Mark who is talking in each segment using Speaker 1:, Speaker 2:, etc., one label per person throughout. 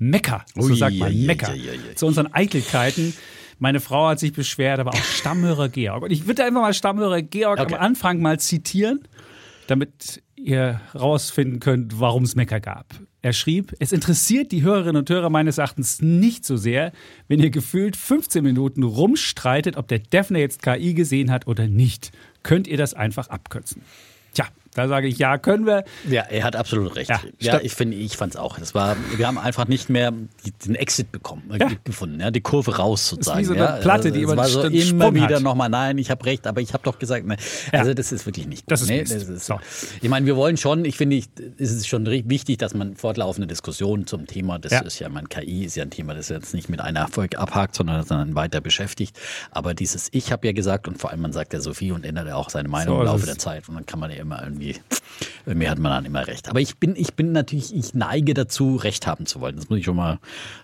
Speaker 1: Mecker, so
Speaker 2: Ui,
Speaker 1: sagt man, Mecker.
Speaker 2: ui, ui, ui.
Speaker 1: Zu unseren Eitelkeiten. Meine Frau hat sich beschwert, aber auch Stammhörer Georg. Und ich würde einfach mal Stammhörer Georg
Speaker 2: Okay.
Speaker 1: am Anfang mal zitieren, damit ihr rausfinden könnt, warum es Mecker gab. Er schrieb, es interessiert die Hörerinnen und Hörer meines Erachtens nicht so sehr, wenn ihr gefühlt 15 Minuten rumstreitet, ob der Defner jetzt KI gesehen hat oder nicht. Könnt ihr das einfach abkürzen? Da sage ich, ja, können wir.
Speaker 2: Ja, er hat absolut recht.
Speaker 1: Ja,
Speaker 2: Ja, ich finde, ich fand es auch. Das war, wir haben einfach nicht mehr den Exit bekommen, äh,
Speaker 1: Ja.
Speaker 2: gefunden, ja, die Kurve raus sozusagen.
Speaker 1: wie so eine
Speaker 2: ja.
Speaker 1: Platte, die
Speaker 2: war
Speaker 1: den
Speaker 2: so immer wieder nochmal, nein, ich habe recht, aber ich habe doch gesagt, ne. Also das ist wirklich nicht gut.
Speaker 1: Das ist
Speaker 2: nee, das ist,
Speaker 1: So.
Speaker 2: Ich meine, wir wollen schon, ich finde, es ist schon wichtig, dass man fortlaufende Diskussionen zum Thema, das
Speaker 1: Ja.
Speaker 2: ist ja, mein KI ist ja ein Thema, das jetzt nicht mit einer Folge abhakt, sondern sondern weiter beschäftigt. Aber dieses Ich habe ja gesagt und vor allem man sagt ja Sophie und ändert ja auch seine Meinung
Speaker 1: So
Speaker 2: im
Speaker 1: ist
Speaker 2: Laufe der Zeit und dann kann man ja immer irgendwie, irgendwie hat man dann immer recht. Aber ich bin, ich bin natürlich, ich neige dazu, Recht haben zu wollen. Das muss ich schon mal,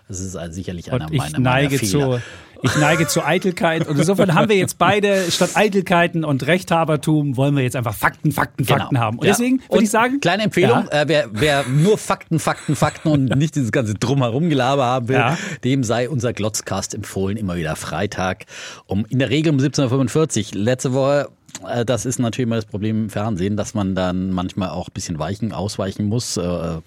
Speaker 2: das ist also sicherlich einer
Speaker 1: Und ich
Speaker 2: meiner,
Speaker 1: neige
Speaker 2: meiner Fehler.
Speaker 1: zu, ich neige zu Eitelkeit. Und insofern haben wir jetzt beide statt Eitelkeiten und Rechthabertum wollen wir jetzt einfach Fakten, Fakten, Fakten haben. Und
Speaker 2: Ja.
Speaker 1: deswegen würde ich sagen,
Speaker 2: Kleine Empfehlung,
Speaker 1: Ja.
Speaker 2: äh, wer, wer nur Fakten, Fakten, Fakten und nicht dieses ganze Drumherum-Gelaber haben will,
Speaker 1: Ja.
Speaker 2: dem sei unser Glotzcast empfohlen, immer wieder Freitag, um in der Regel um 17.45 Uhr. Letzte Woche äh, das ist natürlich immer das Problem im Fernsehen, dass man dann manchmal auch ein bisschen weichen, ausweichen muss. Äh, äh,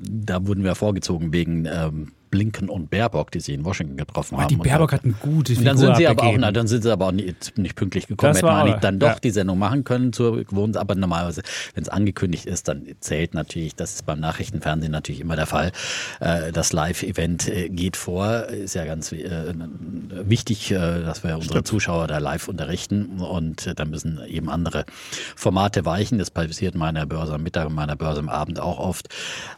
Speaker 2: Da wurden wir vorgezogen wegen ähm, Blinken und Baerbock, die sie in Washington getroffen haben.
Speaker 1: die Baerbock hat eine gute
Speaker 2: und
Speaker 1: Figur
Speaker 2: dann sind sie aber auch, na, dann sind sie aber auch nicht, nicht pünktlich gekommen.
Speaker 1: Das
Speaker 2: Hätten wir dann doch
Speaker 1: ja.
Speaker 2: die Sendung machen können zur gewohnt, aber normalerweise, wenn es angekündigt ist, dann zählt natürlich, das ist beim Nachrichtenfernsehen natürlich immer der Fall. Äh, das Live-Event äh, geht vor, ist ja ganz äh, wichtig, dass wir unsere Zuschauer da live unterrichten und äh, da müssen eben andere Formate weichen. Das passiert meiner Börse am Mittag und meiner Börse am Abend auch oft.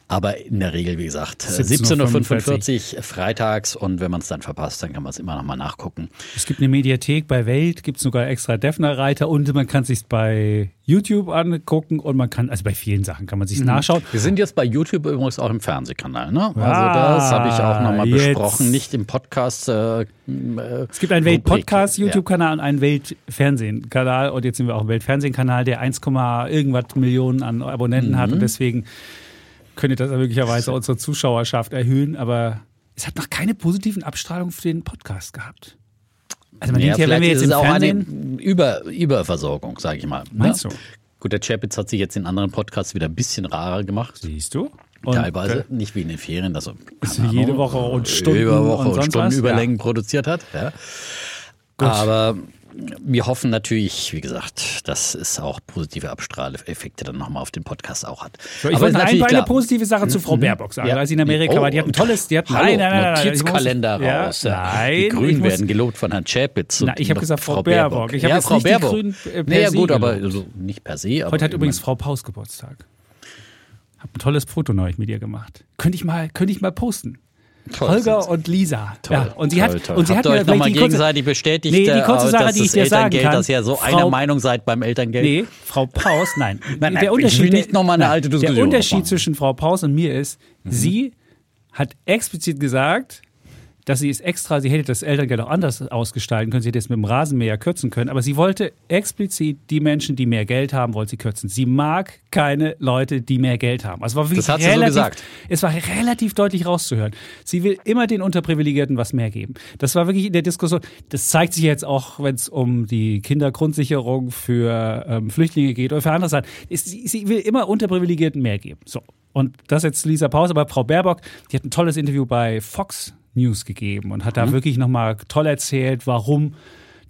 Speaker 2: Aber in der Regel, wie gesagt, äh, 17.45 Uhr freitags und wenn man es dann verpasst, dann kann man es immer noch mal nachgucken.
Speaker 1: Es gibt eine Mediathek bei Welt, gibt es sogar extra Defner-Reiter und man kann sich bei YouTube angucken und man kann, also bei vielen Sachen kann man
Speaker 2: Mhm.
Speaker 1: sich nachschauen.
Speaker 2: Wir sind jetzt bei YouTube übrigens auch im Fernsehkanal, ne? Also
Speaker 1: Ah,
Speaker 2: das habe ich auch nochmal besprochen, nicht im Podcast. Äh, äh,
Speaker 1: Es gibt einen Welt-Podcast. YouTube-Kanal und einen Welt-Fernsehen-Kanal und jetzt sind wir auch im Welt-Fernsehen-Kanal, der 1, irgendwas Millionen an Abonnenten
Speaker 2: Mhm.
Speaker 1: hat und deswegen könnte das möglicherweise unsere Zuschauerschaft erhöhen, aber es hat noch keine positiven Abstrahlungen für den Podcast gehabt. Also man
Speaker 2: Ja,
Speaker 1: denkt ja, wenn wir jetzt im
Speaker 2: auch
Speaker 1: Fernsehen...
Speaker 2: eine Über, Überversorgung, sage ich mal.
Speaker 1: Meinst
Speaker 2: ne?
Speaker 1: du?
Speaker 2: Gut, der Chapitz hat sich jetzt in anderen Podcasts wieder ein bisschen rarer gemacht.
Speaker 1: Siehst du? Und,
Speaker 2: Teilweise
Speaker 1: äh,
Speaker 2: nicht wie in den Ferien, dass er keine
Speaker 1: jede
Speaker 2: Ahnung,
Speaker 1: Woche und Stunden
Speaker 2: jede Woche
Speaker 1: und
Speaker 2: und
Speaker 1: sonst
Speaker 2: Stunden
Speaker 1: was?
Speaker 2: Überlängen produziert hat. Ja. Aber wir hoffen natürlich, wie gesagt, dass es auch positive Abstrahleffekte dann nochmal auf den Podcast auch hat.
Speaker 1: Ich
Speaker 2: Aber
Speaker 1: wollte
Speaker 2: ist
Speaker 1: ein,
Speaker 2: natürlich
Speaker 1: eine positive Sache zu Frau Baerbock sagen,
Speaker 2: Ja.
Speaker 1: als sie in Amerika
Speaker 2: Oh,
Speaker 1: war. Die hat ein tolles, die hat
Speaker 2: Hallo,
Speaker 1: nein, nein, nein, nein, nein,
Speaker 2: Notizkalender
Speaker 1: ich muss-
Speaker 2: raus.
Speaker 1: Ja,
Speaker 2: Die
Speaker 1: nein, ich
Speaker 2: Grünen
Speaker 1: muss-
Speaker 2: werden gelobt von Herrn Chapitz.
Speaker 1: Na, ich habe gesagt Frau Baerbock. Ich habe
Speaker 2: ja, Frau
Speaker 1: die
Speaker 2: Baerbock.
Speaker 1: Grünen, äh,
Speaker 2: naja, gut, aber
Speaker 1: gelobt.
Speaker 2: also nicht per se. Aber
Speaker 1: Heute hat
Speaker 2: ich
Speaker 1: übrigens Frau Paus Geburtstag. Hab ein tolles Foto neulich mit ihr gemacht. Könnte ich mal, könnte ich mal posten.
Speaker 2: Toll
Speaker 1: Holger und Lisa.
Speaker 2: Toll,
Speaker 1: ja, und sie
Speaker 2: toll,
Speaker 1: hat,
Speaker 2: toll.
Speaker 1: und sie
Speaker 2: Habt
Speaker 1: hat
Speaker 2: euch nochmal gegenseitig bestätigt,
Speaker 1: Nee, die
Speaker 2: äh,
Speaker 1: kurze Sache,
Speaker 2: dass
Speaker 1: die ich
Speaker 2: das Elterngeld,
Speaker 1: kann.
Speaker 2: dass ihr so
Speaker 1: Frau-
Speaker 2: einer Meinung seid beim Elterngeld?
Speaker 1: Nee, Frau Paus, nein.
Speaker 2: Nein, nein,
Speaker 1: der
Speaker 2: ich
Speaker 1: Unterschied,
Speaker 2: will nicht noch mal eine
Speaker 1: nein,
Speaker 2: alte Diskussion
Speaker 1: Der Unterschied zwischen Frau Paus und mir ist,
Speaker 2: Mhm.
Speaker 1: sie hat explizit gesagt, dass sie es extra, sie hätte das Elterngeld auch anders ausgestalten können, sie hätte es mit dem Rasenmäher kürzen können, aber sie wollte explizit die Menschen, die mehr Geld haben, wollte sie kürzen. Sie mag keine Leute, die mehr Geld haben. Also es war
Speaker 2: Das hat sie so
Speaker 1: relativ,
Speaker 2: gesagt.
Speaker 1: Es war relativ deutlich rauszuhören. Sie will immer den Unterprivilegierten was mehr geben. Das war wirklich in der Diskussion. Das zeigt sich jetzt auch, wenn es um die Kindergrundsicherung für ähm, Flüchtlinge geht oder für andere Sachen. Sie, sie will immer Unterprivilegierten mehr geben. So. Und das jetzt Lisa Pause, aber Frau Baerbock, die hat ein tolles Interview bei Fox News gegeben und hat da wirklich nochmal toll erzählt, warum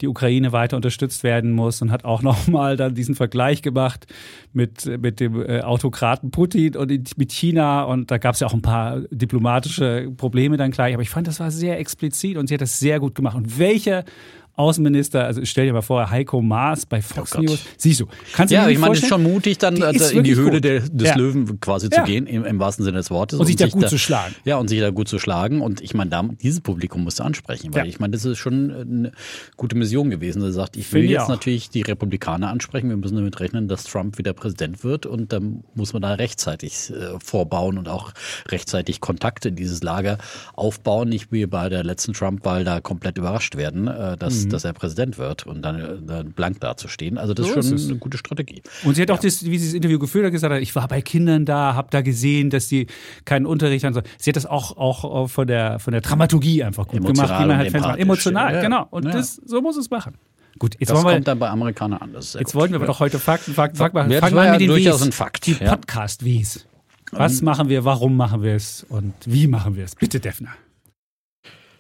Speaker 1: die Ukraine weiter unterstützt werden muss und hat auch nochmal dann diesen Vergleich gemacht mit, mit dem äh, Autokraten Putin und mit China. Und da gab es ja auch ein paar diplomatische Probleme dann gleich. Aber ich fand, das war sehr explizit und sie hat das sehr gut gemacht. Und welcher Außenminister, also stell dir mal vor, Heiko Maas bei Fox
Speaker 2: Oh.
Speaker 1: News. Siehst du, kannst du
Speaker 2: Ja,
Speaker 1: dir
Speaker 2: ich meine, es ist schon mutig, dann
Speaker 1: Die
Speaker 2: äh,
Speaker 1: ist
Speaker 2: in die Höhle der, des
Speaker 1: Ja.
Speaker 2: Löwen quasi
Speaker 1: Ja.
Speaker 2: zu gehen, im, im wahrsten Sinne des Wortes.
Speaker 1: Und sich da gut zu schlagen.
Speaker 2: Ja, und sich da gut zu schlagen. Und ich meine, da, dieses Publikum musst du ansprechen, weil ich meine, das ist schon eine gute Mission gewesen. Er sagt, ich will
Speaker 1: Finde ich
Speaker 2: jetzt
Speaker 1: auch.
Speaker 2: natürlich die Republikaner ansprechen. Wir müssen damit rechnen, dass Trump wieder Präsident wird. Und dann muss man da rechtzeitig äh, vorbauen und auch rechtzeitig Kontakte in dieses Lager aufbauen. Nicht wie bei der letzten Trump-Wahl da komplett überrascht werden, äh, dass, dass er Präsident wird und dann, äh, dann blank dazustehen. Also das
Speaker 1: Mhm. So
Speaker 2: ist schon
Speaker 1: ist
Speaker 2: eine gute Strategie.
Speaker 1: Und sie hat auch, das, wie sie das Interview geführt hat, gesagt, ich war bei Kindern da, habe da gesehen, dass die keinen Unterricht haben. Sie hat das auch, auch von, der, von der Dramaturgie einfach gut
Speaker 2: Emotional
Speaker 1: gemacht, wie man halt Fans macht. Emotional,
Speaker 2: Ja,
Speaker 1: genau. Und
Speaker 2: Ja.
Speaker 1: das, so muss es machen. Gut, jetzt,
Speaker 2: Das
Speaker 1: wollen wir,
Speaker 2: kommt dann bei Amerikanern an.
Speaker 1: Jetzt
Speaker 2: gut.
Speaker 1: wollten wir doch heute Fakten, Fakten, Fakten machen. Fangen wir mit den
Speaker 2: durchaus
Speaker 1: Wies.
Speaker 2: ein Fakt,
Speaker 1: Die.
Speaker 2: Mhm.
Speaker 1: Podcast-Wies. Was machen wir, warum machen wir es und wie machen wir es? Bitte, Defner.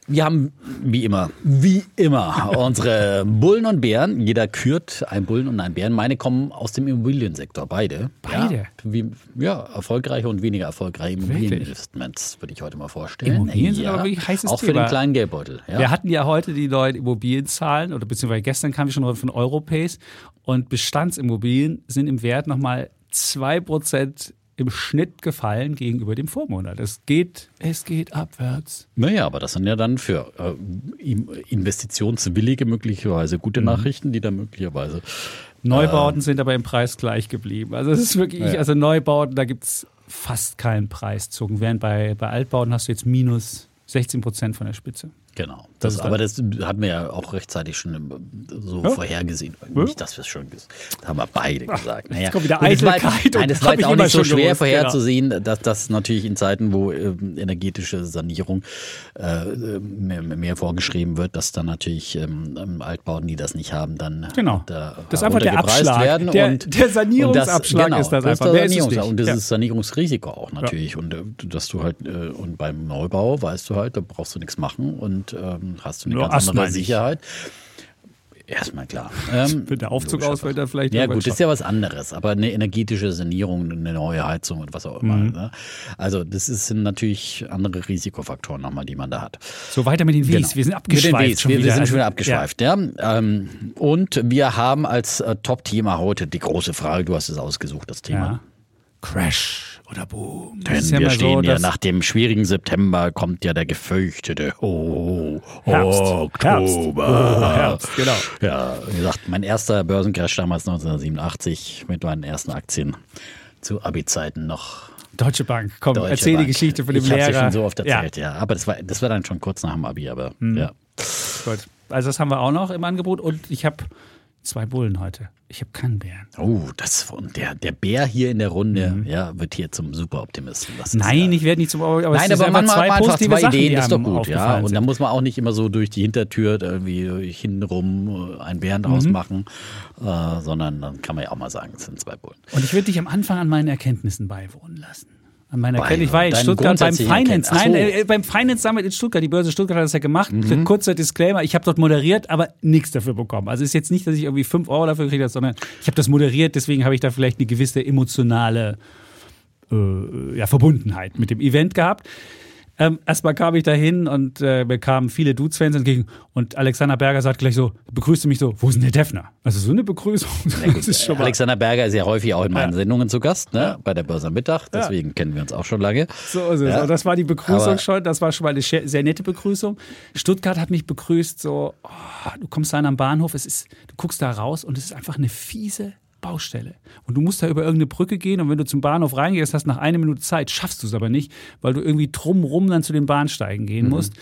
Speaker 2: Wir haben wie immer, wie immer, unsere Bullen und Bären. Jeder kürt einen Bullen und einen Bären. Meine kommen aus dem Immobiliensektor, beide.
Speaker 1: Beide?
Speaker 2: Ja, wie, ja erfolgreiche und weniger erfolgreiche Immobilieninvestments, würde ich heute mal vorstellen.
Speaker 1: Immobilien sind
Speaker 2: ja,
Speaker 1: aber wirklich heißes
Speaker 2: Auch für
Speaker 1: Thema.
Speaker 2: den kleinen Geldbeutel. Ja.
Speaker 1: Wir hatten ja heute die neuen Immobilienzahlen oder beziehungsweise gestern kam ich schon von Europace und Bestandsimmobilien sind im Wert nochmal 2% im Schnitt gefallen gegenüber dem Vormonat. Es geht, es geht abwärts.
Speaker 2: Naja, aber das sind ja dann für äh, Investitionswillige möglicherweise gute
Speaker 1: Mhm.
Speaker 2: Nachrichten, die dann möglicherweise
Speaker 1: Neubauten sind aber im Preis gleich geblieben. Also es ist wirklich,
Speaker 2: Ja.
Speaker 1: also Neubauten, da gibt es fast keinen Preiszug. Während bei, bei Altbauten hast du jetzt minus 16 Prozent von der Spitze.
Speaker 2: Genau.
Speaker 1: Das
Speaker 2: Das,
Speaker 1: ist
Speaker 2: aber das hatten wir ja auch rechtzeitig schon so
Speaker 1: Ja.
Speaker 2: vorhergesehen.
Speaker 1: Ja.
Speaker 2: Nicht, dass wir es schon das haben wir beide gesagt. Naja.
Speaker 1: kommt wieder
Speaker 2: es
Speaker 1: Eitelkeit
Speaker 2: Nein, das war jetzt auch nicht so schwer
Speaker 1: gewusst, genau.
Speaker 2: vorherzusehen, dass das natürlich in Zeiten, wo ähm, energetische Sanierung äh, mehr, mehr vorgeschrieben wird, dass dann natürlich ähm, ähm, Altbauten, die das nicht haben, dann
Speaker 1: Genau.
Speaker 2: da
Speaker 1: Das ist einfach der Abschlag.
Speaker 2: werden.
Speaker 1: Der-
Speaker 2: und,
Speaker 1: der Sanierungsabschlag
Speaker 2: und das,
Speaker 1: ist das
Speaker 2: genau,
Speaker 1: einfach.
Speaker 2: Das
Speaker 1: Mehr
Speaker 2: ist
Speaker 1: ist es
Speaker 2: Sanierungs-
Speaker 1: nicht.
Speaker 2: und das
Speaker 1: Ja.
Speaker 2: ist Sanierungsrisiko auch natürlich. Und äh, dass du halt, äh, und beim Neubau weißt du halt, da brauchst du nichts machen und ähm, hast du eine
Speaker 1: Nur
Speaker 2: ganz andere. Sicherheit. Erstmal klar. Ähm,
Speaker 1: Wenn der Aufzug ausfällt, dann vielleicht
Speaker 2: Ja gut, ist ja was anderes, aber eine energetische Sanierung, eine neue Heizung und was auch immer.
Speaker 1: Mhm.
Speaker 2: Ne? Also das ist, sind natürlich andere Risikofaktoren nochmal, die man da hat.
Speaker 1: So weiter mit den Wies.
Speaker 2: Genau.
Speaker 1: Wir sind
Speaker 2: Mit
Speaker 1: abgeschweift.
Speaker 2: den Ws.
Speaker 1: schon
Speaker 2: wir,
Speaker 1: wieder.
Speaker 2: wir sind
Speaker 1: Also,
Speaker 2: schon wieder abgeschweift, ja. Ähm, und wir haben als äh, Top-Thema heute die große Frage, du hast es ausgesucht, das
Speaker 1: Ja.
Speaker 2: Thema.
Speaker 1: ja. Crash oder Boom.
Speaker 2: Denn
Speaker 1: ist ja
Speaker 2: wir stehen
Speaker 1: so,
Speaker 2: ja nach dem schwierigen September kommt ja der gefürchtete oh,
Speaker 1: Herbst.
Speaker 2: Oktober.
Speaker 1: Herbst. Oh, Herbst, genau.
Speaker 2: Ja, wie gesagt, mein erster Börsencrash damals 1987 mit meinen ersten Aktien zu Abi-Zeiten noch.
Speaker 1: Deutsche Bank. Komm,
Speaker 2: Deutsche
Speaker 1: erzähl
Speaker 2: Bank.
Speaker 1: die Geschichte von dem
Speaker 2: ich
Speaker 1: Lehrer.
Speaker 2: ja schon so oft
Speaker 1: Ja,
Speaker 2: erzählt, ja. Aber das war, das war dann schon kurz nach dem Abi, aber
Speaker 1: Mhm.
Speaker 2: ja.
Speaker 1: gut. Also das haben wir auch noch im Angebot und ich habe zwei Bullen heute. Ich habe keinen Bären.
Speaker 2: Oh, das und der, der Bär hier in der Runde, ja, wird hier zum Superoptimisten. Das
Speaker 1: Mhm. Nein,
Speaker 2: ja,
Speaker 1: ich werde nicht zum aber es
Speaker 2: Nein, aber manchmal
Speaker 1: zwei
Speaker 2: man einfach
Speaker 1: positive
Speaker 2: zwei
Speaker 1: Sachen,
Speaker 2: Ideen, das ist doch gut, ja. Und
Speaker 1: sind.
Speaker 2: da muss man auch nicht immer so durch die Hintertür irgendwie durch hintenrum äh, einen Bären draus
Speaker 1: Mhm.
Speaker 2: machen, äh, sondern dann kann man ja auch mal sagen, es sind zwei Bullen.
Speaker 1: Und ich würde dich am Anfang an meinen Erkenntnissen beiwohnen lassen. An meiner. Erkenntnis. Ich war in Stuttgart beim Finance.
Speaker 2: Ach
Speaker 1: Nein,
Speaker 2: so. Mhm.
Speaker 1: äh, beim Finance Summit in Stuttgart. Die Börse Stuttgart hat das ja gemacht. Kurzer Disclaimer. Ich habe dort moderiert, aber nichts dafür bekommen. Also ist jetzt nicht, dass ich irgendwie fünf Euro dafür gekriegt habe, sondern ich habe das moderiert. Deswegen habe ich da vielleicht eine gewisse emotionale äh, ja, Verbundenheit mit dem Event gehabt. Ähm, erstmal kam ich dahin und äh, mir kamen viele Dudes-Fans entgegen und Alexander Berger sagt gleich so, begrüßte mich so, wo ist denn der Defner? Also so eine Begrüßung.
Speaker 2: Alexander Berger ist ja häufig auch in meinen
Speaker 1: Ja.
Speaker 2: Sendungen zu Gast, ne? bei der Börse am Mittag, deswegen kennen wir uns auch schon lange.
Speaker 1: So ist es.
Speaker 2: Ja.
Speaker 1: Und das war die Begrüßung
Speaker 2: Aber-
Speaker 1: schon. Das war schon mal eine sehr sehr nette Begrüßung. Stuttgart hat mich begrüßt, so, oh, du kommst rein am Bahnhof, es ist, du guckst da raus und es ist einfach eine fiese Baustelle. Und du musst da über irgendeine Brücke gehen und wenn du zum Bahnhof reingehst, hast nach einer Minute Zeit, schaffst du es aber nicht, weil du irgendwie drumrum dann zu den Bahnsteigen gehen musst.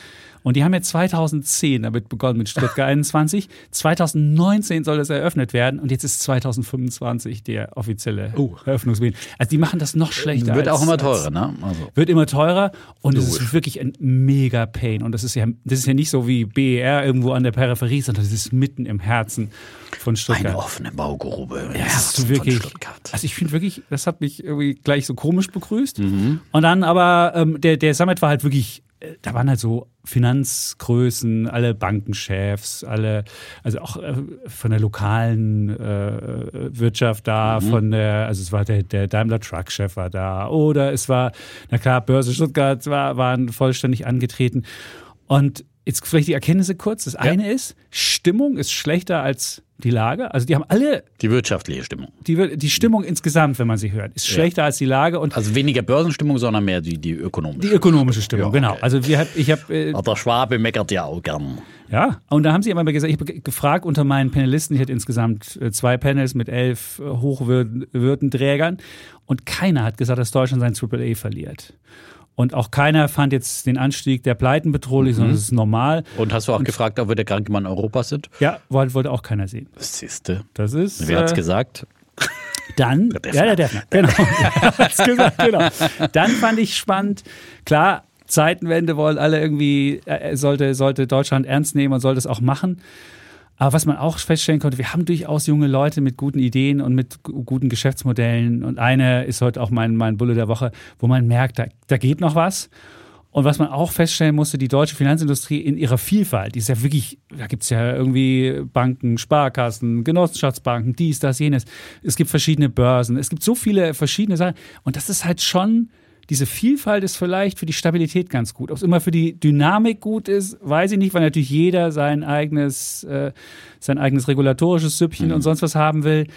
Speaker 1: Und die haben ja 2010 damit begonnen mit Stuttgart 21. 2019 soll das eröffnet werden und jetzt ist 2025 der offizielle Eröffnungsbeginn. Also die machen das noch schlechter.
Speaker 2: Wird
Speaker 1: als,
Speaker 2: auch immer teurer, ne? Also.
Speaker 1: wird immer teurer und es ist wirklich ein mega Pain. Und das ist ja, das ist ja nicht so wie BER irgendwo an der Peripherie, sondern das ist mitten im Herzen von Stuttgart.
Speaker 2: Eine offene Baugrube.
Speaker 1: Ja, hast du wirklich. Also ich finde wirklich, das hat mich irgendwie gleich so komisch begrüßt.
Speaker 2: Mhm.
Speaker 1: Und dann aber, ähm, der, der Summit war halt wirklich, da waren halt so Finanzgrößen, alle Bankenchefs, alle, also auch äh, von der lokalen äh, Wirtschaft da,
Speaker 2: Mhm.
Speaker 1: von der, also es war der, der Daimler Truck-Chef war da, oder es war, na klar, Börse Stuttgart war, waren vollständig angetreten. Und Jetzt vielleicht die Erkenntnisse kurz. Das eine ist, Stimmung ist schlechter als die Lage. Also die haben alle
Speaker 2: Die wirtschaftliche Stimmung.
Speaker 1: die, die Stimmung insgesamt, wenn man sie hört, ist schlechter als die Lage und
Speaker 2: Also weniger Börsenstimmung, sondern mehr die, die ökonomische.
Speaker 1: die ökonomische Stimmung,
Speaker 2: Ja,
Speaker 1: genau.
Speaker 2: okay.
Speaker 1: Also wir hab, ich habe äh,
Speaker 2: Aber der Schwabe meckert ja auch gern.
Speaker 1: ja und da haben sie immer gesagt, ich habe gefragt unter meinen Panelisten, ich hatte insgesamt äh, zwei Panels mit elf äh, Hochwürdenträgern und keiner hat gesagt, dass Deutschland sein AAA verliert. Und auch keiner fand jetzt den Anstieg der Pleiten bedrohlich, sondern es ist normal.
Speaker 2: Und hast du auch gefragt, ob wir der kranke Mann Europas sind?
Speaker 1: Ja, wollte, wollte auch keiner sehen.
Speaker 2: Das siehste.
Speaker 1: Das ist.
Speaker 2: Wer hat's
Speaker 1: äh,
Speaker 2: gesagt?
Speaker 1: Dann,
Speaker 2: Defner.
Speaker 1: ja, der Defner, genau. Hat's gesagt, genau. Dann fand ich spannend, klar, Zeitenwende wollen alle irgendwie, äh, sollte, sollte Deutschland ernst nehmen und sollte es auch machen. Aber was man auch feststellen konnte, wir haben durchaus junge Leute mit guten Ideen und mit gu- guten Geschäftsmodellen. Und eine ist heute auch mein, mein Bulle der Woche, wo man merkt, da, da geht noch was. Und was man auch feststellen musste, die deutsche Finanzindustrie in ihrer Vielfalt, die ist ja wirklich, da gibt's ja irgendwie Banken, Sparkassen, Genossenschaftsbanken, dies, das, jenes. Es gibt verschiedene Börsen, es gibt so viele verschiedene Sachen. Und das ist halt schon, diese Vielfalt ist vielleicht für die Stabilität ganz gut. Ob es immer für die Dynamik gut ist, weiß ich nicht, weil natürlich jeder sein eigenes, äh, sein eigenes regulatorisches Süppchen und sonst was haben will.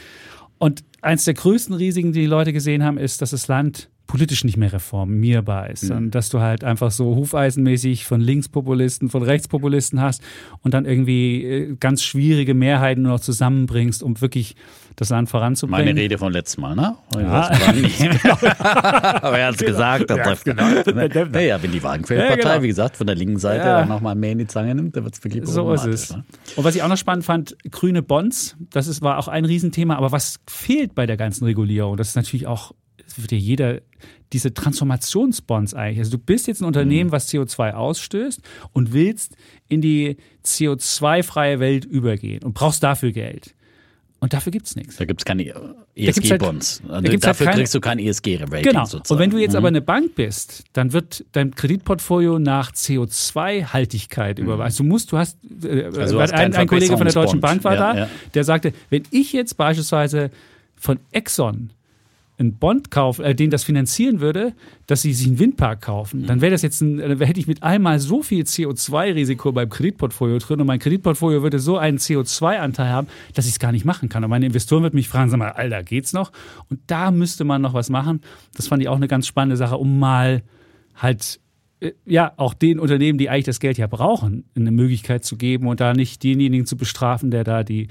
Speaker 1: Und eins der größten Risiken, die die Leute gesehen haben, ist, dass das Land politisch nicht mehr reformierbar ist. Und dass du halt einfach so hufeisenmäßig von Linkspopulisten, von Rechtspopulisten hast und dann irgendwie äh, ganz schwierige Mehrheiten nur noch zusammenbringst, um wirklich das Land voranzubringen.
Speaker 2: Meine Rede von letztem Mal, ne?
Speaker 1: Ja.
Speaker 2: Nicht. Aber er hat es gesagt. Er trifft
Speaker 1: genau.
Speaker 2: genau. Ja, wenn die Wagenfeldpartei,
Speaker 1: Ja, genau.
Speaker 2: wie gesagt, von der linken Seite
Speaker 1: Ja.
Speaker 2: dann nochmal mehr in die Zange nimmt, dann wird es wirklich
Speaker 1: So ist
Speaker 2: problematisch,
Speaker 1: es.
Speaker 2: ne?
Speaker 1: Und was ich auch noch spannend fand, grüne Bonds, das ist, war auch ein Riesenthema, aber was fehlt bei der ganzen Regulierung, das ist natürlich auch, das wird ja jeder, diese Transformationsbonds eigentlich. Also du bist jetzt ein Unternehmen, was CO2 ausstößt und willst in die CO2-freie Welt übergehen und brauchst dafür Geld. Und dafür gibt's nichts.
Speaker 2: Da gibt es keine
Speaker 1: halt-
Speaker 2: ESG-Bonds.
Speaker 1: da gibt's halt
Speaker 2: Dafür
Speaker 1: keine-
Speaker 2: kriegst du kein ESG-Rating
Speaker 1: Genau.
Speaker 2: sozusagen.
Speaker 1: Und wenn du jetzt
Speaker 2: Mhm.
Speaker 1: aber eine Bank bist, dann wird dein Kreditportfolio nach CO2-Haltigkeit überweist. Du musst, du hast, äh,
Speaker 2: Mhm. Also hast keinen
Speaker 1: ein, ein Kollege von der Deutschen. Bank war
Speaker 2: Ja,
Speaker 1: da,
Speaker 2: ja.
Speaker 1: der sagte, wenn ich jetzt beispielsweise von Exxon einen Bond kaufe, äh, den das finanzieren würde, dass sie sich einen Windpark kaufen,
Speaker 2: Mhm.
Speaker 1: dann wäre das jetzt ein, dann hätte ich mit einmal so viel CO2-Risiko beim Kreditportfolio drin und mein Kreditportfolio würde so einen CO2-Anteil haben, dass ich es gar nicht machen kann. Und meine Investoren würden mich fragen, sag mal, Alter, geht's noch? Und da müsste man noch was machen. Das fand ich auch eine ganz spannende Sache, um mal halt äh, ja, auch den Unternehmen, die eigentlich das Geld ja brauchen, eine Möglichkeit zu geben und da nicht denjenigen zu bestrafen, der da die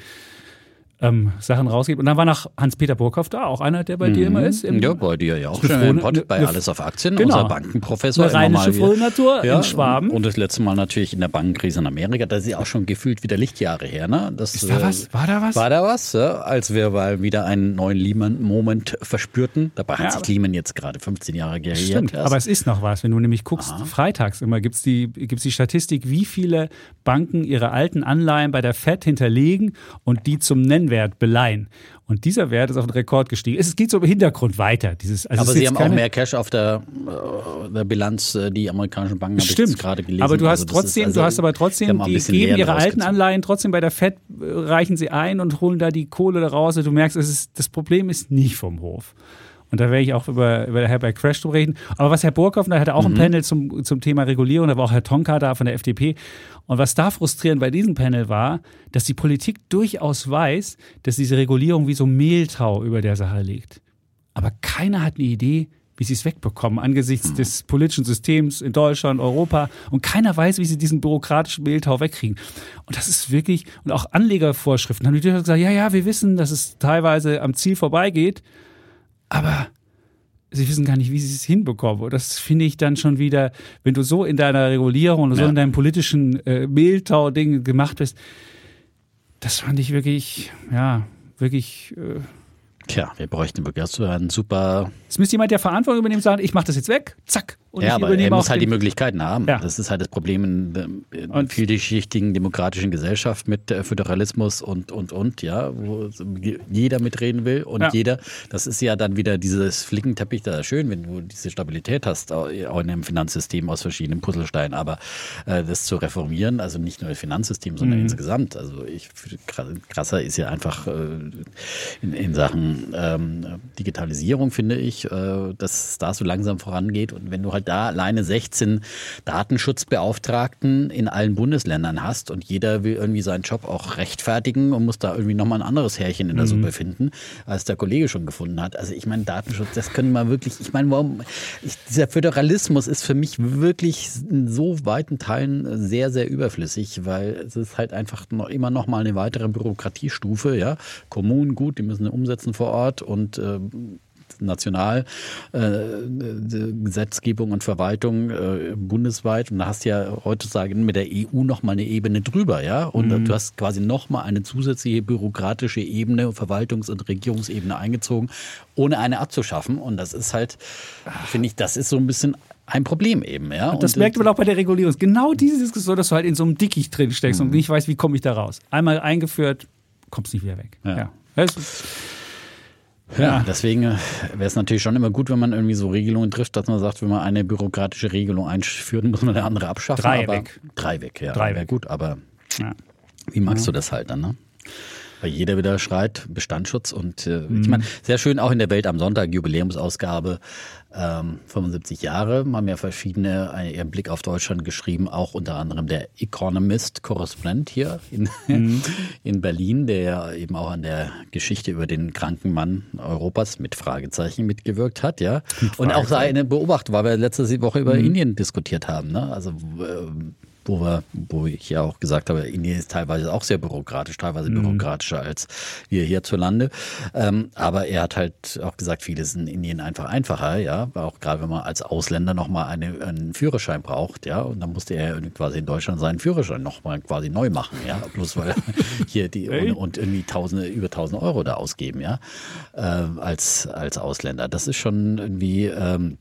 Speaker 1: ähm, Sachen rausgibt. Und dann war noch Hans-Peter Burkhoff da, auch einer, der bei dir immer ist. im-
Speaker 2: Mhm. Ja, bei dir ja auch schon
Speaker 1: frohe-
Speaker 2: im Pod, bei Alles auf Aktien,
Speaker 1: Genau.
Speaker 2: unser Bankenprofessor.
Speaker 1: Eine rheinische
Speaker 2: wieder.
Speaker 1: Frohnatur in Schwaben.
Speaker 2: Und das letzte Mal natürlich in der Bankenkrise in Amerika, da ist ja auch schon gefühlt wieder Lichtjahre her. Ne? Das,
Speaker 1: Ist da
Speaker 2: äh,
Speaker 1: was? War da was?
Speaker 2: War da was, ja, als wir mal wieder einen neuen Lehman-Moment verspürten. Dabei hat
Speaker 1: Ja,
Speaker 2: sich Lehman jetzt gerade 15 Jahre geriert.
Speaker 1: Stimmt,
Speaker 2: erst.
Speaker 1: aber es ist noch was. Wenn du nämlich guckst, freitags immer gibt es die, gibt's die Statistik, wie viele Banken ihre alten Anleihen bei der FED hinterlegen und die zum Nennwert beleihen. Und dieser Wert ist auf den Rekord gestiegen. Es geht so im Hintergrund weiter. Dieses, also
Speaker 2: aber sie haben auch mehr Cash auf der, äh, der Bilanz, äh, die amerikanischen Banken, habe ich
Speaker 1: Stimmt.
Speaker 2: gerade gelesen.
Speaker 1: Aber du hast
Speaker 2: Also
Speaker 1: trotzdem,
Speaker 2: also-
Speaker 1: du hast aber trotzdem,
Speaker 2: haben
Speaker 1: die geben ihre alten. Anleihen trotzdem bei der FED, äh, reichen sie ein und holen da die Kohle da raus. Und du merkst, ist, das Problem ist nicht vom Hof. Und da werde ich auch über, über Herr bei Crash drüber reden. Aber was Herr Burkhoff, da hatte auch
Speaker 2: Mhm.
Speaker 1: ein Panel zum, zum Thema Regulierung, da war auch Herr Tonka da von der FDP. Und was da frustrierend bei diesem Panel war, dass die Politik durchaus weiß, dass diese Regulierung wie so Mehltau über der Sache liegt. Aber keiner hat eine Idee, wie sie es wegbekommen angesichts des politischen Systems in Deutschland, Europa. Und keiner weiß, wie sie diesen bürokratischen Mehltau wegkriegen. Und das ist wirklich, und auch Anlegervorschriften haben die durchaus gesagt, ja, ja, wir wissen, dass es teilweise am Ziel vorbeigeht, aber sie wissen gar nicht, wie sie es hinbekommen. Und das finde ich dann schon wieder, wenn du so in deiner Regulierung so
Speaker 2: Ja.
Speaker 1: in deinem politischen äh, Mehltau-Ding gemacht bist, das fand ich wirklich, ja, wirklich äh,
Speaker 2: Tja, wir bräuchten wirklich so einen super.
Speaker 1: Es müsste jemand, der Verantwortung übernehmen, sagen, ich mache das jetzt weg, zack. Und
Speaker 2: ja, aber er muss halt die Möglichkeiten haben.
Speaker 1: Ja.
Speaker 2: Das ist halt das Problem in,
Speaker 1: Und-
Speaker 2: vielschichtigen demokratischen Gesellschaft mit Föderalismus und, und, und, ja, wo jeder mitreden will und
Speaker 1: Ja.
Speaker 2: jeder, das ist ja dann wieder dieses Flickenteppich da schön, wenn du diese Stabilität hast, auch in einem Finanzsystem aus verschiedenen Puzzlesteinen, aber äh, das zu reformieren, also nicht nur das Finanzsystem, sondern
Speaker 1: Mhm.
Speaker 2: insgesamt, also ich, krasser ist ja einfach äh, in, in Sachen ähm, Digitalisierung, finde ich, äh, dass es da so langsam vorangeht und wenn du halt da alleine 16 Datenschutzbeauftragten in allen Bundesländern hast und jeder will irgendwie seinen Job auch rechtfertigen und muss da irgendwie nochmal ein anderes Härchen in der mhm. Suppe finden, als der Kollege schon gefunden hat. Also ich meine, Datenschutz, das können wir wirklich, ich meine, warum, ich, dieser Föderalismus ist für mich wirklich in so weiten Teilen sehr, sehr überflüssig, weil es ist halt einfach noch, immer noch mal eine weitere Bürokratiestufe, ja. Kommunen, gut, die müssen umsetzen vor Ort und äh, national äh, Gesetzgebung und Verwaltung äh, bundesweit. Und da hast du ja heutzutage mit der EU noch mal eine Ebene drüber, ja. Und mhm. du hast quasi noch mal eine zusätzliche bürokratische Ebene, Verwaltungs- und Regierungsebene eingezogen, ohne eine abzuschaffen. Und das ist halt, finde ich, das ist so ein bisschen ein Problem eben, ja.
Speaker 1: Und das und, merkt man auch bei der Regulierung. Genau diese Diskussion, dass du halt in so einem Dickicht drin steckst mhm. und nicht weißt, wie komme ich da raus. Einmal eingeführt, kommst nicht wieder weg. Ja. ja.
Speaker 2: Ja, deswegen äh, wäre es natürlich schon immer gut, wenn man irgendwie so Regelungen trifft, dass man sagt, wenn man eine bürokratische Regelung einführt, muss man eine andere abschaffen.
Speaker 1: Drei aber weg.
Speaker 2: Drei weg, ja. Drei weg. gut, aber ja. wie magst ja. du das halt dann, ne? Weil jeder wieder schreit, Bestandsschutz und äh, mhm. ich meine, sehr schön auch in der Welt am Sonntag, Jubiläumsausgabe, ähm, 75 Jahre, haben ja verschiedene äh, ihren Blick auf Deutschland geschrieben, auch unter anderem der Economist-Korrespondent hier in, mhm. in Berlin, der ja eben auch an der Geschichte über den kranken Mann Europas mit Fragezeichen mitgewirkt hat, ja. Und auch seine Beobachtung, weil wir letzte Woche über mhm. Indien diskutiert haben, ne? Also äh, wo wir, wo ich ja auch gesagt habe, Indien ist teilweise auch sehr bürokratisch, teilweise mhm. bürokratischer als wir hierzulande. Ähm, aber er hat halt auch gesagt, vieles in Indien einfach einfacher, ja, auch gerade wenn man als Ausländer nochmal eine, einen Führerschein braucht, ja, und dann musste er quasi in Deutschland seinen Führerschein nochmal quasi neu machen, ja, bloß weil hier die und, und, irgendwie tausende, über tausend Euro da ausgeben, ja, äh, als, als Ausländer. Das ist schon irgendwie, ähm,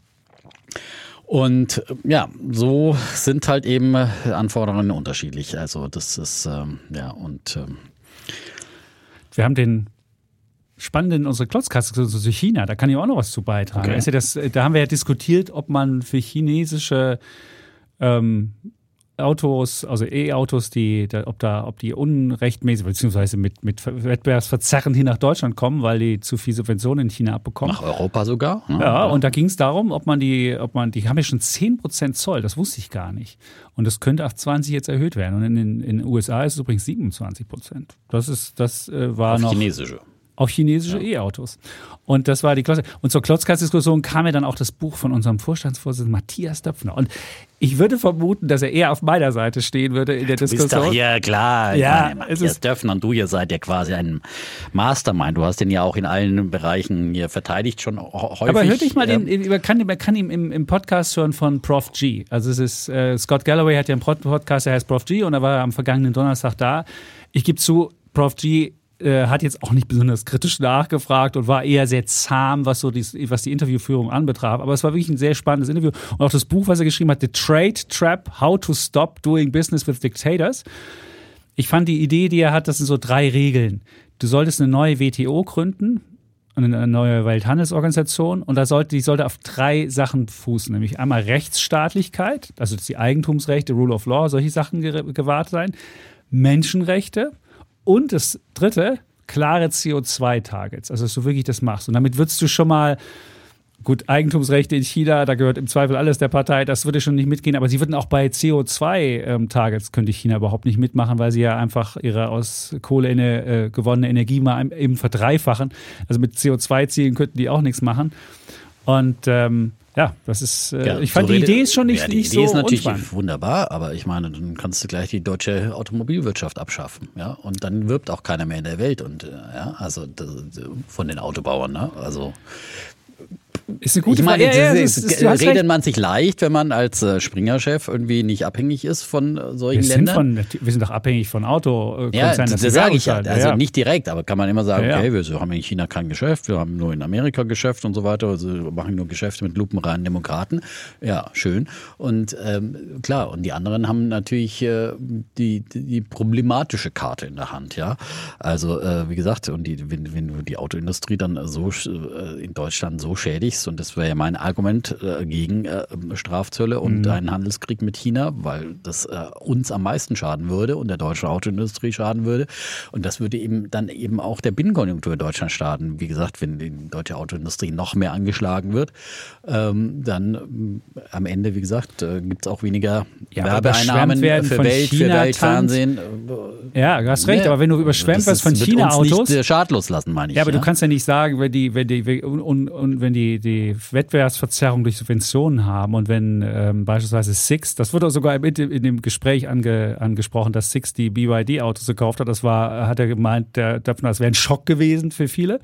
Speaker 2: und ja, so sind halt eben Anforderungen unterschiedlich. Also das ist, ähm, ja, und ähm
Speaker 1: wir haben den spannenden unsere Klotzkasse zu China, da kann ich auch noch was zu beitragen. Okay. Da, das, da haben wir ja diskutiert, ob man für chinesische ähm, Autos, also E-Autos, die, ob da, ob die unrechtmäßig beziehungsweise mit, mit Wettbewerbsverzerren hier nach Deutschland kommen, weil die zu viel Subventionen in China abbekommen.
Speaker 2: Nach Europa sogar?
Speaker 1: Ne? Ja, und da ging es darum, ob man die, ob man, die haben ja schon 10% Zoll, das wusste ich gar nicht. Und das könnte auf 20 jetzt erhöht werden. Und in den, in den USA ist es übrigens 27 Das ist, das äh, war auf noch.
Speaker 2: Chinesische
Speaker 1: auf chinesische ja. E-Autos. Und das war die Klotz. Und zur Klotzkatz-Diskussion kam ja dann auch das Buch von unserem Vorstandsvorsitzenden Matthias Döpfner. Und ich würde vermuten, dass er eher auf meiner Seite stehen würde in der du Diskussion.
Speaker 2: Bist doch hier klar. Ja, meine, Matthias Döpfner und du, ihr seid ja quasi ein Mastermind. Du hast den ja auch in allen Bereichen hier verteidigt schon häufig.
Speaker 1: Aber hör dich mal den, man kann, man kann ihn im, im Podcast hören von Prof G. Also es ist, äh, Scott Galloway hat ja einen Podcast, der heißt Prof G und er war am vergangenen Donnerstag da. Ich gebe zu, Prof G äh, hat jetzt auch nicht besonders kritisch nachgefragt und war eher sehr zahm, was so die, was die Interviewführung anbetraf. Aber es war wirklich ein sehr spannendes Interview. Und auch das Buch, was er geschrieben hat, The Trade Trap, How to Stop Doing Business with Dictators. Ich fand die Idee, die er hat, das sind so drei Regeln. Du solltest eine neue WTO gründen, eine neue Welthandelsorganisation und da sollte, die sollte auf drei Sachen fußen, nämlich einmal Rechtsstaatlichkeit, also die Eigentumsrechte, Rule of Law, solche Sachen gewahrt sein, Menschenrechte und das dritte, klare CO2-Targets, also dass du wirklich das machst. Und damit würdest du schon mal, gut, Eigentumsrechte in China, da gehört im Zweifel alles der Partei, das würde schon nicht mitgehen, aber sie würden auch bei CO2-Targets, ähm, könnte China überhaupt nicht mitmachen, weil sie ja einfach ihre aus Kohle äh, gewonnene Energie mal eben verdreifachen. Also mit CO2-Zielen könnten die auch nichts machen. Und ähm, ja, das ist, äh, ja, ich fand so die Idee ist schon nicht, ja, die nicht Idee so ist
Speaker 2: natürlich unspannend. wunderbar, aber ich meine, dann kannst du gleich die deutsche Automobilwirtschaft abschaffen, ja, und dann wirbt auch keiner mehr in der Welt und, äh, ja, also von den Autobauern, ne, also
Speaker 1: ist eine gute
Speaker 2: ich meine, Frage. Ja, ja, ist, redet man sich leicht, wenn man als äh, Springer-Chef irgendwie nicht abhängig ist von äh, solchen wir Ländern?
Speaker 1: Von, wir sind doch abhängig von Auto.
Speaker 2: Äh, ja, das, das sage ich ja. Also ja. nicht direkt, aber kann man immer sagen, okay, wir haben in China kein Geschäft, wir haben nur in Amerika Geschäft und so weiter, also wir machen nur Geschäfte mit lupenreinen Demokraten. Ja, schön. Und ähm, klar, und die anderen haben natürlich äh, die, die problematische Karte in der Hand, ja. Also äh, wie gesagt, und die, wenn, wenn du die Autoindustrie dann so in Deutschland so schädigst, verteidigst, und das wäre ja mein Argument äh, gegen äh, Strafzölle und
Speaker 1: Mhm.
Speaker 2: einen Handelskrieg mit China, weil das äh, uns am meisten schaden würde und der deutschen Autoindustrie schaden würde. Und das würde eben dann eben auch der Binnenkonjunktur in Deutschland schaden. Wie gesagt, wenn die deutsche Autoindustrie noch mehr angeschlagen wird, ähm, dann ähm, am Ende, wie gesagt, äh, gibt es auch weniger
Speaker 1: Ja,
Speaker 2: Werbeeinnahmen für Welt, für
Speaker 1: China-Tanz.
Speaker 2: Weltfernsehen.
Speaker 1: Ja, du hast recht,
Speaker 2: Ne?
Speaker 1: aber wenn du überschwemmt wirst von China-Autos.
Speaker 2: Nicht äh, schadlos lassen, meine ich.
Speaker 1: Ja, aber du kannst ja nicht sagen, wenn die, wenn die und, und wenn die, die Wettbewerbsverzerrung durch Subventionen haben und wenn ähm, beispielsweise Six, das wurde sogar in, in dem Gespräch ange, angesprochen, dass Six die BYD-Autos gekauft hat, das war, hat er gemeint, der, das wäre ein Schock gewesen für viele.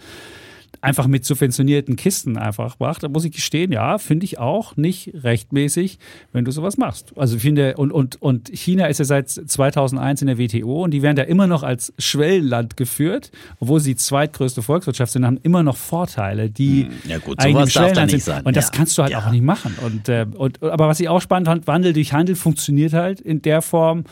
Speaker 1: Einfach mit subventionierten Kisten einfach macht. Da muss ich gestehen, ja, finde ich auch nicht rechtmäßig, wenn du sowas machst. Also ich finde, und, und, und China ist ja seit 2001 in der WTO und die werden da immer noch als Schwellenland geführt, obwohl sie die zweitgrößte Volkswirtschaft sind, haben immer noch Vorteile, die
Speaker 2: Hm, ja gut, sowas darf da nicht
Speaker 1: sind.
Speaker 2: sein.
Speaker 1: Und das
Speaker 2: Ja.
Speaker 1: kannst du halt
Speaker 2: Ja.
Speaker 1: auch nicht machen. Und, äh, und, aber was ich auch spannend fand, Wandel durch Handel funktioniert halt in der Form,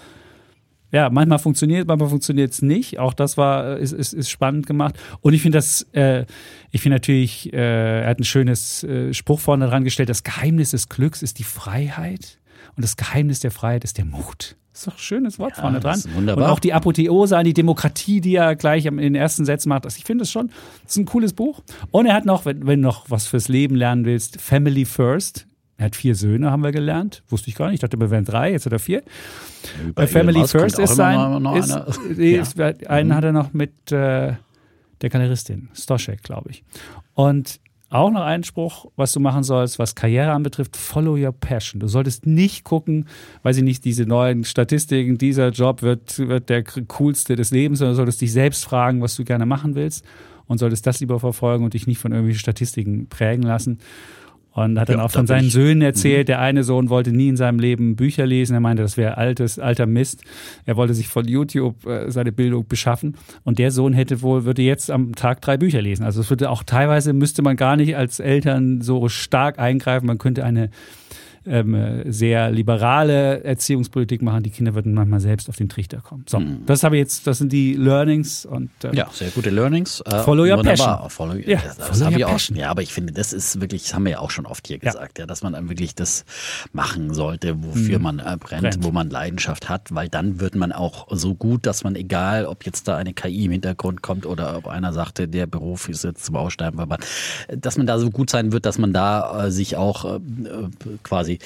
Speaker 1: ja, manchmal funktioniert, manchmal funktioniert es nicht. Auch das war, ist, ist, ist spannend gemacht. Und ich finde das, äh, ich finde natürlich, äh, er hat ein schönes äh, Spruch vorne dran gestellt, das Geheimnis des Glücks ist die Freiheit und das Geheimnis der Freiheit ist der Mut. Das ist doch ein schönes Wort
Speaker 2: Ja,
Speaker 1: vorne dran.
Speaker 2: das ist wunderbar.
Speaker 1: Und auch die Apotheose an die Demokratie, die er gleich in den ersten Sätzen macht. Also ich finde es schon, das ist ein cooles Buch. Und er hat noch, wenn, wenn du noch was fürs Leben lernen willst, Family First. Er hat vier Söhne, haben wir gelernt. Wusste ich gar nicht. Ich dachte, wir wären drei, jetzt hat er vier. Bei
Speaker 2: Elon
Speaker 1: Family
Speaker 2: Musk
Speaker 1: First ist sein.
Speaker 2: noch
Speaker 1: Ist,
Speaker 2: Ja.
Speaker 1: ist, einen hat er noch mit äh, der Galeristin, Stoschek, glaube ich. Und auch noch einen Spruch, was du machen sollst, was Karriere anbetrifft, follow your passion. Du solltest nicht gucken, weiß ich nicht, diese neuen Statistiken, dieser Job wird, wird der coolste des Lebens, sondern du solltest dich selbst fragen, was du gerne machen willst und solltest das lieber verfolgen und dich nicht von irgendwelchen Statistiken prägen lassen. Und hat dann
Speaker 2: Ja,
Speaker 1: auch von seinen
Speaker 2: ich-
Speaker 1: Söhnen erzählt. Der eine Sohn wollte nie in seinem Leben Bücher lesen. Er meinte, das wäre altes, alter Mist. Er wollte sich von YouTube äh, seine Bildung beschaffen. Und der Sohn hätte wohl, würde jetzt am Tag drei Bücher lesen. Also es würde auch teilweise müsste man gar nicht als Eltern so stark eingreifen. Man könnte eine ähm, äh, sehr liberale Erziehungspolitik machen. Die Kinder würden manchmal selbst auf den Trichter kommen. So, das habe ich jetzt, das sind die Learnings und ähm,
Speaker 2: Ja, sehr gute Learnings. Äh,
Speaker 1: Follow your
Speaker 2: wunderbar.
Speaker 1: passion.
Speaker 2: Follow,
Speaker 1: Ja,
Speaker 2: das das
Speaker 1: follow your
Speaker 2: auch
Speaker 1: passion.
Speaker 2: schon. Ja, aber ich finde, das ist wirklich, das haben wir ja auch schon oft hier
Speaker 1: Ja.
Speaker 2: gesagt, ja, dass man dann wirklich das machen sollte, wofür man äh, brennt,
Speaker 1: Brennt.
Speaker 2: wo man Leidenschaft hat, weil dann wird man auch so gut, dass man, egal ob jetzt da eine KI im Hintergrund kommt oder ob einer sagte, der Beruf ist jetzt zum Aussterben, aber dass man da so gut sein wird, dass man da äh, sich auch äh, äh, quasi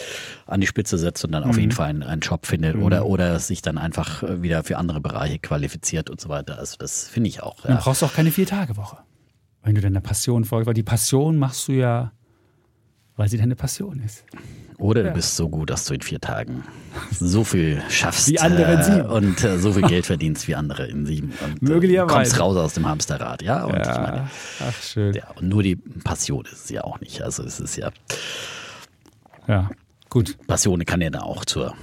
Speaker 2: an die Spitze setzt und dann auf
Speaker 1: Mhm.
Speaker 2: jeden Fall einen, einen Job findet oder, oder sich dann einfach äh, wieder für andere Bereiche qualifiziert und so weiter. Also das finde ich auch.
Speaker 1: Dann
Speaker 2: Ja.
Speaker 1: brauchst du auch keine Vier-Tage-Woche. Wenn du deiner Passion folgst, weil die Passion machst du ja, weil sie deine Passion ist.
Speaker 2: Oder
Speaker 1: Ja.
Speaker 2: du bist so gut, dass du in vier Tagen so viel schaffst
Speaker 1: Wie andere in
Speaker 2: äh,
Speaker 1: sieben.
Speaker 2: und äh, so viel Geld verdienst wie andere in sieben. Und, äh,
Speaker 1: Möglicherweise.
Speaker 2: kommst raus aus dem Hamsterrad, ja. Und ich meine,
Speaker 1: Ja, ach schön.
Speaker 2: ja, und nur die Passion ist es ja auch nicht. Also es ist ja,
Speaker 1: Ja, gut.
Speaker 2: Passion kann ja dann auch zur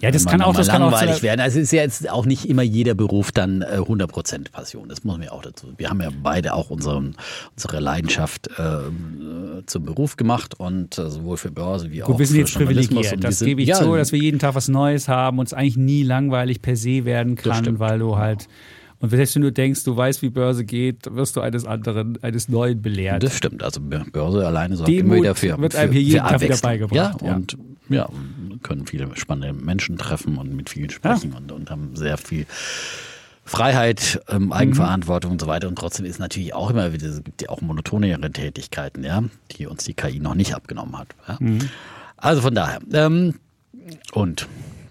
Speaker 1: Ja, das kann auch, das kann auch
Speaker 2: langweilig
Speaker 1: zu-
Speaker 2: werden. Also es ist ja jetzt auch nicht immer jeder Beruf dann äh, 100% Passion. Das muss man ja auch dazu. Wir haben ja beide auch unseren, unsere Leidenschaft äh, zum Beruf gemacht und äh, sowohl für Börse wie auch
Speaker 1: Gut, wir sind
Speaker 2: für
Speaker 1: jetzt privilegiert. Das gebe ich
Speaker 2: ja,
Speaker 1: zu, dass wir jeden Tag was Neues haben und es eigentlich nie langweilig per se werden kann, weil du halt. Und selbst wenn du denkst, du weißt, wie Börse geht, wirst du eines anderen, eines Neuen belehrt.
Speaker 2: Das stimmt. Also Börse alleine sorgt
Speaker 1: Demut
Speaker 2: immer wieder für,
Speaker 1: wird einem hier jeden Tag wieder beigebracht,
Speaker 2: Ja,
Speaker 1: ja.
Speaker 2: und ja, können viele spannende Menschen treffen und mit vielen sprechen und, und haben sehr viel Freiheit, ähm, Eigenverantwortung und so weiter. Und trotzdem ist natürlich auch immer wieder, es gibt ja auch monotonere Tätigkeiten, ja, die uns die KI noch nicht abgenommen hat. Ja. Also von daher. Ähm, und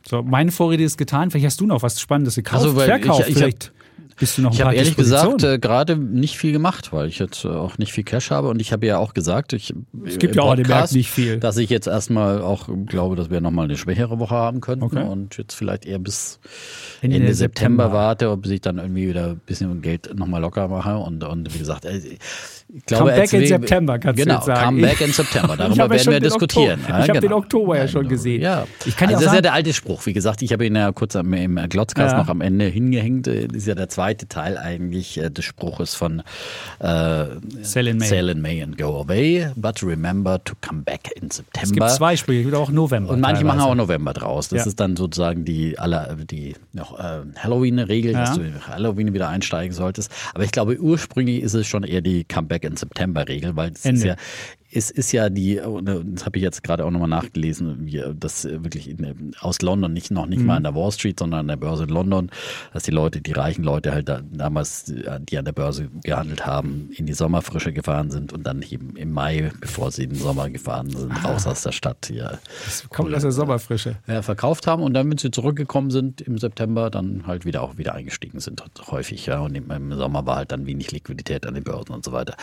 Speaker 1: So, meine Vorrede ist getan. Vielleicht hast du noch was Spannendes gekauft.
Speaker 2: Also, weil
Speaker 1: Verkauft.
Speaker 2: ich- ich
Speaker 1: Vielleicht bist du noch
Speaker 2: Ich habe ehrlich gesagt äh, gerade nicht viel gemacht, weil ich jetzt äh, auch nicht viel Cash habe und ich habe ja auch gesagt, ich
Speaker 1: Es gibt ja auch
Speaker 2: Podcast,
Speaker 1: nicht viel.
Speaker 2: dass ich jetzt erstmal auch glaube, dass wir nochmal eine schwächere Woche haben könnten
Speaker 1: Okay.
Speaker 2: und jetzt vielleicht eher bis
Speaker 1: Ende
Speaker 2: Ende,
Speaker 1: September.
Speaker 2: September, warte, ob ich dann irgendwie wieder ein bisschen Geld nochmal locker mache und, und wie gesagt, äh, ich glaube,
Speaker 1: Come back
Speaker 2: als
Speaker 1: in September, kannst du
Speaker 2: genau,
Speaker 1: jetzt sagen.
Speaker 2: Come back in September. Darüber werden
Speaker 1: schon
Speaker 2: wir diskutieren.
Speaker 1: Oktober- ich habe den Oktober ja schon
Speaker 2: genau.
Speaker 1: gesehen.
Speaker 2: Ja.
Speaker 1: Ich kann
Speaker 2: also das ist ja
Speaker 1: sagen-
Speaker 2: der alte Spruch. Wie gesagt, ich habe ihn ja kurz am, im Glotzkast
Speaker 1: Ja.
Speaker 2: noch am Ende hingehängt. Das ist ja der zweite Teil eigentlich äh, des Spruches von äh,
Speaker 1: Sell in May.
Speaker 2: Sell in May and go away, but remember to come back in September.
Speaker 1: Es gibt zwei Sprüche, es gibt auch November.
Speaker 2: Und manche machen
Speaker 1: teilweise.
Speaker 2: auch November draus. Das
Speaker 1: Ja.
Speaker 2: ist dann sozusagen die aller die noch äh, Halloween-Regel, dass du in Halloween wieder einsteigen solltest. Aber ich glaube, ursprünglich ist es schon eher die Comeback in September-Regel, weil es ist ja es ist ja die, das habe ich jetzt gerade auch nochmal nachgelesen, das wirklich in, aus London, nicht noch nicht mhm. mal an der Wall Street, sondern an der Börse in London, dass die Leute, die reichen Leute halt da, damals, die an der Börse gehandelt haben, in die Sommerfrische gefahren sind und dann eben im Mai, bevor sie in den Sommer gefahren sind, ah. raus aus der Stadt. Ja,
Speaker 1: das kommt aus der Sommerfrische.
Speaker 2: Ja, verkauft haben und dann, wenn sie zurückgekommen sind im September, dann halt wieder auch wieder eingestiegen sind, häufig. Ja, und im Sommer war halt dann wenig Liquidität an den Börsen und so weiter.